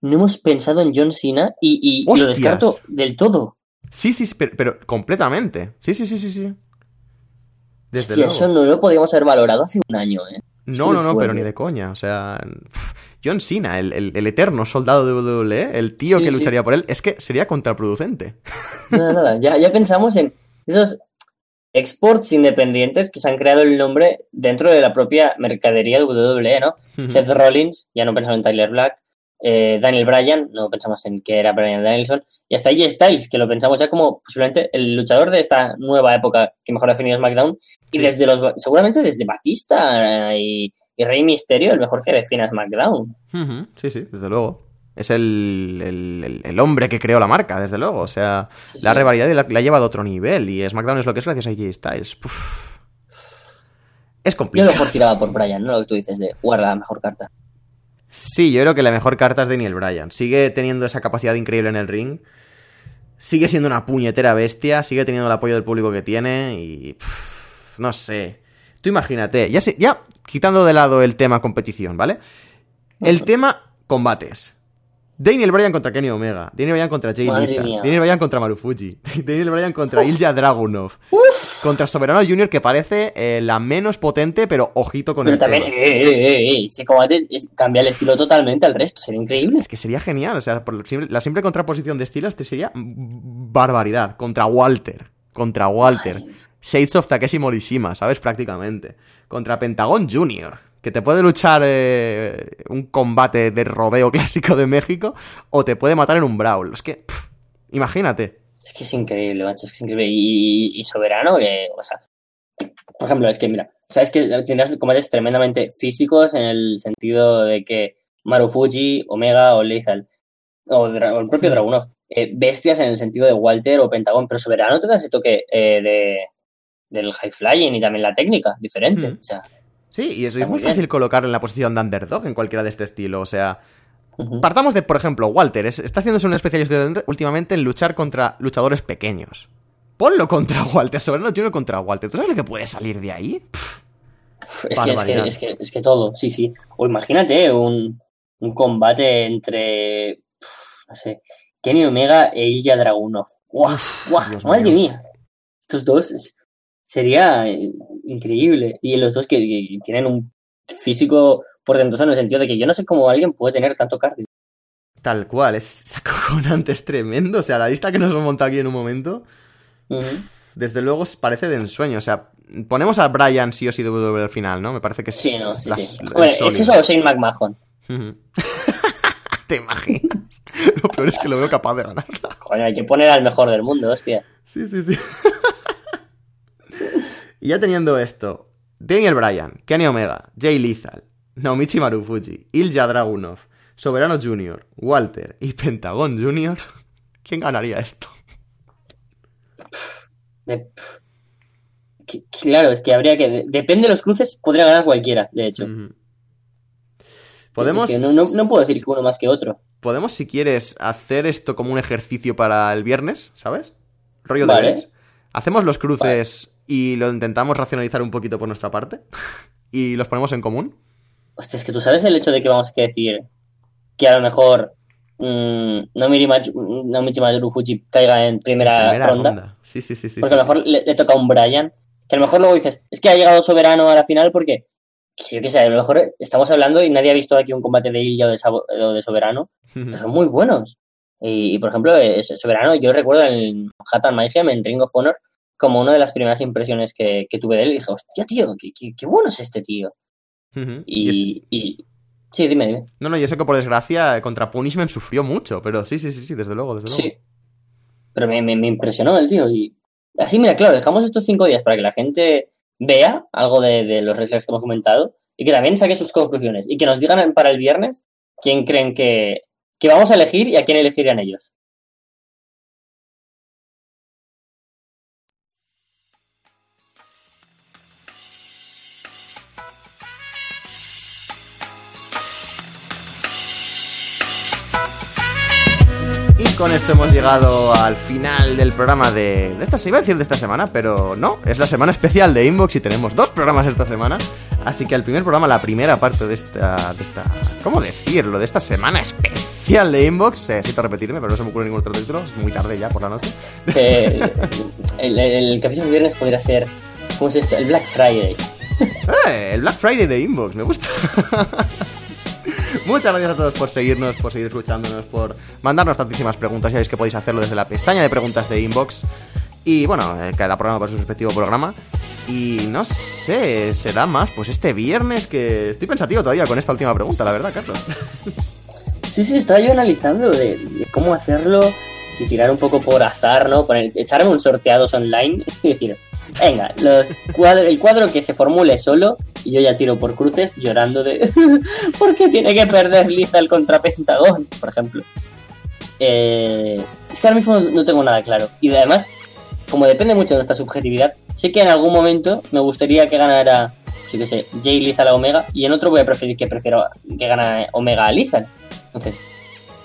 No hemos pensado en John Cena y, y lo descarto del todo. Sí, sí, pero, pero completamente. Sí, sí, sí, sí, sí. Desde Hostia, luego. eso no lo podíamos haber valorado hace un año, ¿eh? No, no, no, pero ni de coña. O sea, John Cena, el, el- el eterno soldado de WWE, el tío Sí, que sí. lucharía por él, es que sería contraproducente. Nada, nada. Ya, ya pensamos en esos exports independientes que se han creado el nombre dentro de la propia mercadería de WWE, ¿no? Seth Rollins, ya no pensamos en Tyler Black, eh, Daniel Bryan, no pensamos en que era Bryan Danielson, y hasta AJ Styles, que lo pensamos ya como posiblemente el luchador de esta nueva época que mejor ha definido SmackDown, y Sí. desde los, seguramente desde Batista eh, y, y Rey Mysterio, el mejor que define a SmackDown. Sí, sí, desde luego. Es el, el- hombre que creó la marca, desde luego. O sea, Sí, la rivalidad la, la ha llevado a otro nivel. Y SmackDown es lo que es gracias a AJ Styles. Es Yo complicado. lo mejor tiraba por Bryan, ¿no? Lo que tú dices de jugar la mejor carta. Sí, yo creo que la mejor carta es Daniel Bryan. Sigue teniendo esa capacidad increíble en el ring. Sigue siendo una puñetera bestia. Sigue teniendo el apoyo del público que tiene. Y. pff, no sé. Tú imagínate. Ya, sé- ya quitando de lado el tema competición, ¿vale? El tema combates. Daniel Bryan contra Kenny Omega. Daniel Bryan contra Jay mía. Daniel Bryan contra Marufuji. Daniel Bryan contra Ilja Dragunov. Contra Soberano Jr., que parece eh, la menos potente, pero ojito con Pero el también, tema. eh, eh, eh, eh, ese combate es- cambia el estilo totalmente al resto, sería increíble. Es que sería genial, o sea, por la simple- la simple contraposición de estilos te sería mm, barbaridad. Contra Walter, contra Walter. Shades of Takeshi Morishima, ¿sabes? Prácticamente. Contra Pentagon Jr., que te puede luchar eh, un combate de rodeo clásico de México o te puede matar en un brawl. Es que, pff, imagínate. Es que es increíble, macho, es que es increíble. Y, y- y Soberano, que, o sea, por ejemplo, es que mira, sabes que tendrás combates tremendamente físicos en el sentido de que Marufuji, Omega o Lethal, o, o el propio Dragunov, eh, bestias en el sentido de Walter o Pentagón, pero Soberano te da ese toque eh, de, del high flying y también la técnica diferente. Hmm. O sea, Sí, y eso Está es muy fácil colocar en la posición de underdog en cualquiera de este estilo. O sea. Partamos de, por ejemplo, Walter. es- está haciéndose un especialista últimamente en luchar contra luchadores pequeños. Ponlo contra Walter, Soberano Jr. contra Walter. ¿Tú sabes lo que puede salir de ahí? Pff, Es que, es, que, es, que, es que todo, sí, sí. O imagínate un, un combate entre, no sé, Kenny Omega e Ilya Dragunov. ¡Guau! ¡Guau! ¡Madre mío. mía! Estos dos sería eh, increíble. Y los dos que, que tienen un físico portentoso en el sentido de que yo no sé cómo alguien puede tener tanto cardio. Tal cual, es acojonante, es tremendo. O sea, la lista que nos hemos montado aquí en un momento, desde luego parece de ensueño. O sea, ponemos a Brian sí o sí de WWE al final, ¿no? Me parece que Sí, no, sí, las- sí. Hombre, es eso o Shane McMahon. ¿Te imaginas? Lo peor es que lo veo capaz de ganarla. Coño, hay que poner al mejor del mundo, hostia. Sí, sí, sí. Y ya teniendo esto, Daniel Bryan, Kenny Omega, Jay Lethal, Naomichi Marufuji, Ilja Dragunov, Soberano Jr., Walter y Pentagon Jr., ¿quién ganaría esto? De- Claro, es que habría que. de- Depende de los cruces, podría ganar cualquiera, de hecho. Podemos, Es que no, no- no puedo decir que uno más que otro. podemos, si quieres, hacer esto como un ejercicio para el viernes, ¿sabes? Rollo de viernes. Hacemos los cruces y lo intentamos racionalizar un poquito por nuestra parte. y los ponemos en común. Hostia, es que tú sabes el hecho de que vamos a decir que a lo mejor mm, Naomi Mach- Naomichi Marufuji caiga en primera, Primera ronda. ronda. Sí, sí, sí, sí. porque sí, a lo sí. mejor le, le toca a un Brian. Que a lo mejor luego dices, es que ha llegado soberano a la final porque. que Yo qué sé, a lo mejor estamos hablando y nadie ha visto aquí un combate de Ilya o de, Sabo- o de Soberano. pero son muy buenos. Y, y, por ejemplo, es- Soberano, yo recuerdo en Hattan Mayhem, en Ring of Honor, como una de las primeras impresiones que, que tuve de él. Y dije, hostia, tío, qué, qué- qué bueno es este tío. Y es- Y, y- Sí, dime, dime. No, no, yo sé que por desgracia contra Punishment sufrió mucho, pero sí, sí, sí, sí, desde luego, desde luego. Sí. Pero me, me- me impresionó el tío. Y así, mira, claro, dejamos estos cinco días para que la gente vea algo de, de los wrestlers que hemos comentado y que también saque sus conclusiones y que nos digan para el viernes quién creen que, que vamos a elegir y a quién elegirían ellos. Con esto hemos llegado al final del programa de, de esta se iba a decir de esta semana, pero no, es la semana especial de Inbox y tenemos dos programas esta semana. Así que el primer programa, la primera parte de esta, de esta, ¿cómo decirlo? De esta semana especial de Inbox, eh, siento repetirme, pero no se me ocurre ningún otro título, es muy tarde ya por la noche. Que el, el capítulo del viernes podría ser, ¿cómo es esto? El Black Friday. Eh, el Black Friday de Inbox, me gusta. Muchas gracias a todos por seguirnos, por seguir escuchándonos, por mandarnos tantísimas preguntas. Ya sabéis que podéis hacerlo desde la pestaña de preguntas de Inbox. Y bueno, eh, cada programa por su respectivo programa. Y no sé, será más pues este viernes que estoy pensativo todavía con esta última pregunta, la verdad, Carlos. Sí, sí, estaba yo analizando de, cómo hacerlo y tirar un poco por azar, ¿no? Poner, echarme un sorteados online y decir, venga, los el cuadro que se formule solo y yo ya tiro por cruces llorando de ¿por qué tiene que perder Lizal contra Pentagón? Por ejemplo. Eh, es que ahora mismo no tengo nada claro. Y además, como depende mucho de nuestra subjetividad, sé que en algún momento me gustaría que ganara, sí que sé, Jay Lizal a Omega y en otro voy a preferir que prefiero que gane Omega a Lizal. Entonces,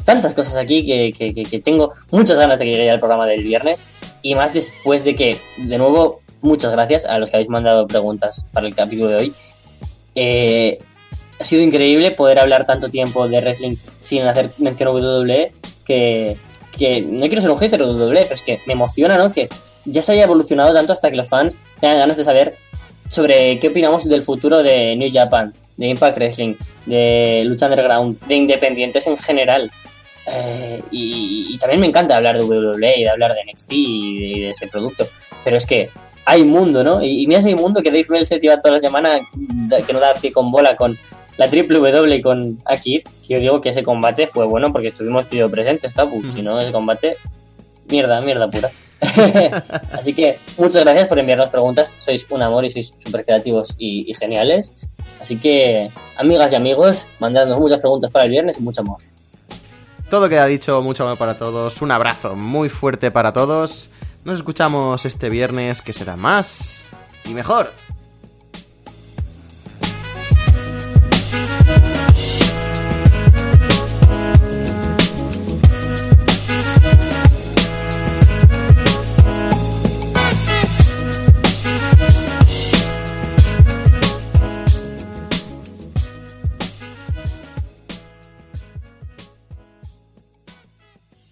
tantas cosas aquí que, que, que, que tengo muchas ganas de que llegue ya el programa del viernes y más después de que, de nuevo, muchas gracias a los que habéis mandado preguntas para el capítulo de hoy. Eh, ha sido increíble poder hablar tanto tiempo de wrestling sin hacer mención a WWE que, que no quiero ser un hater de WWE, pero es que me emociona, ¿no? Que ya se haya evolucionado tanto hasta que los fans tengan ganas de saber sobre qué opinamos del futuro de New Japan, de Impact Wrestling, de Lucha Underground, de Independientes en general. Eh, y, y, también me encanta hablar de WWE y de hablar de NXT y y de ese producto. Pero es que hay mundo, ¿no? Y, y mira ese mundo que Dave Meltzer lleva toda la semana que no da pie con bola con la triple W con Akid. Yo digo que ese combate fue bueno porque estuvimos tío presentes, Tapu. Si no, ese combate, mierda, mierda pura. Así que muchas gracias por enviarnos preguntas. Sois un amor y sois súper creativos y, y, geniales. Así que, amigas y amigos, mandadnos muchas preguntas para el viernes y mucho amor. Todo queda dicho, mucho amor para todos. Un abrazo muy fuerte para todos. Nos escuchamos este viernes, que será más y mejor.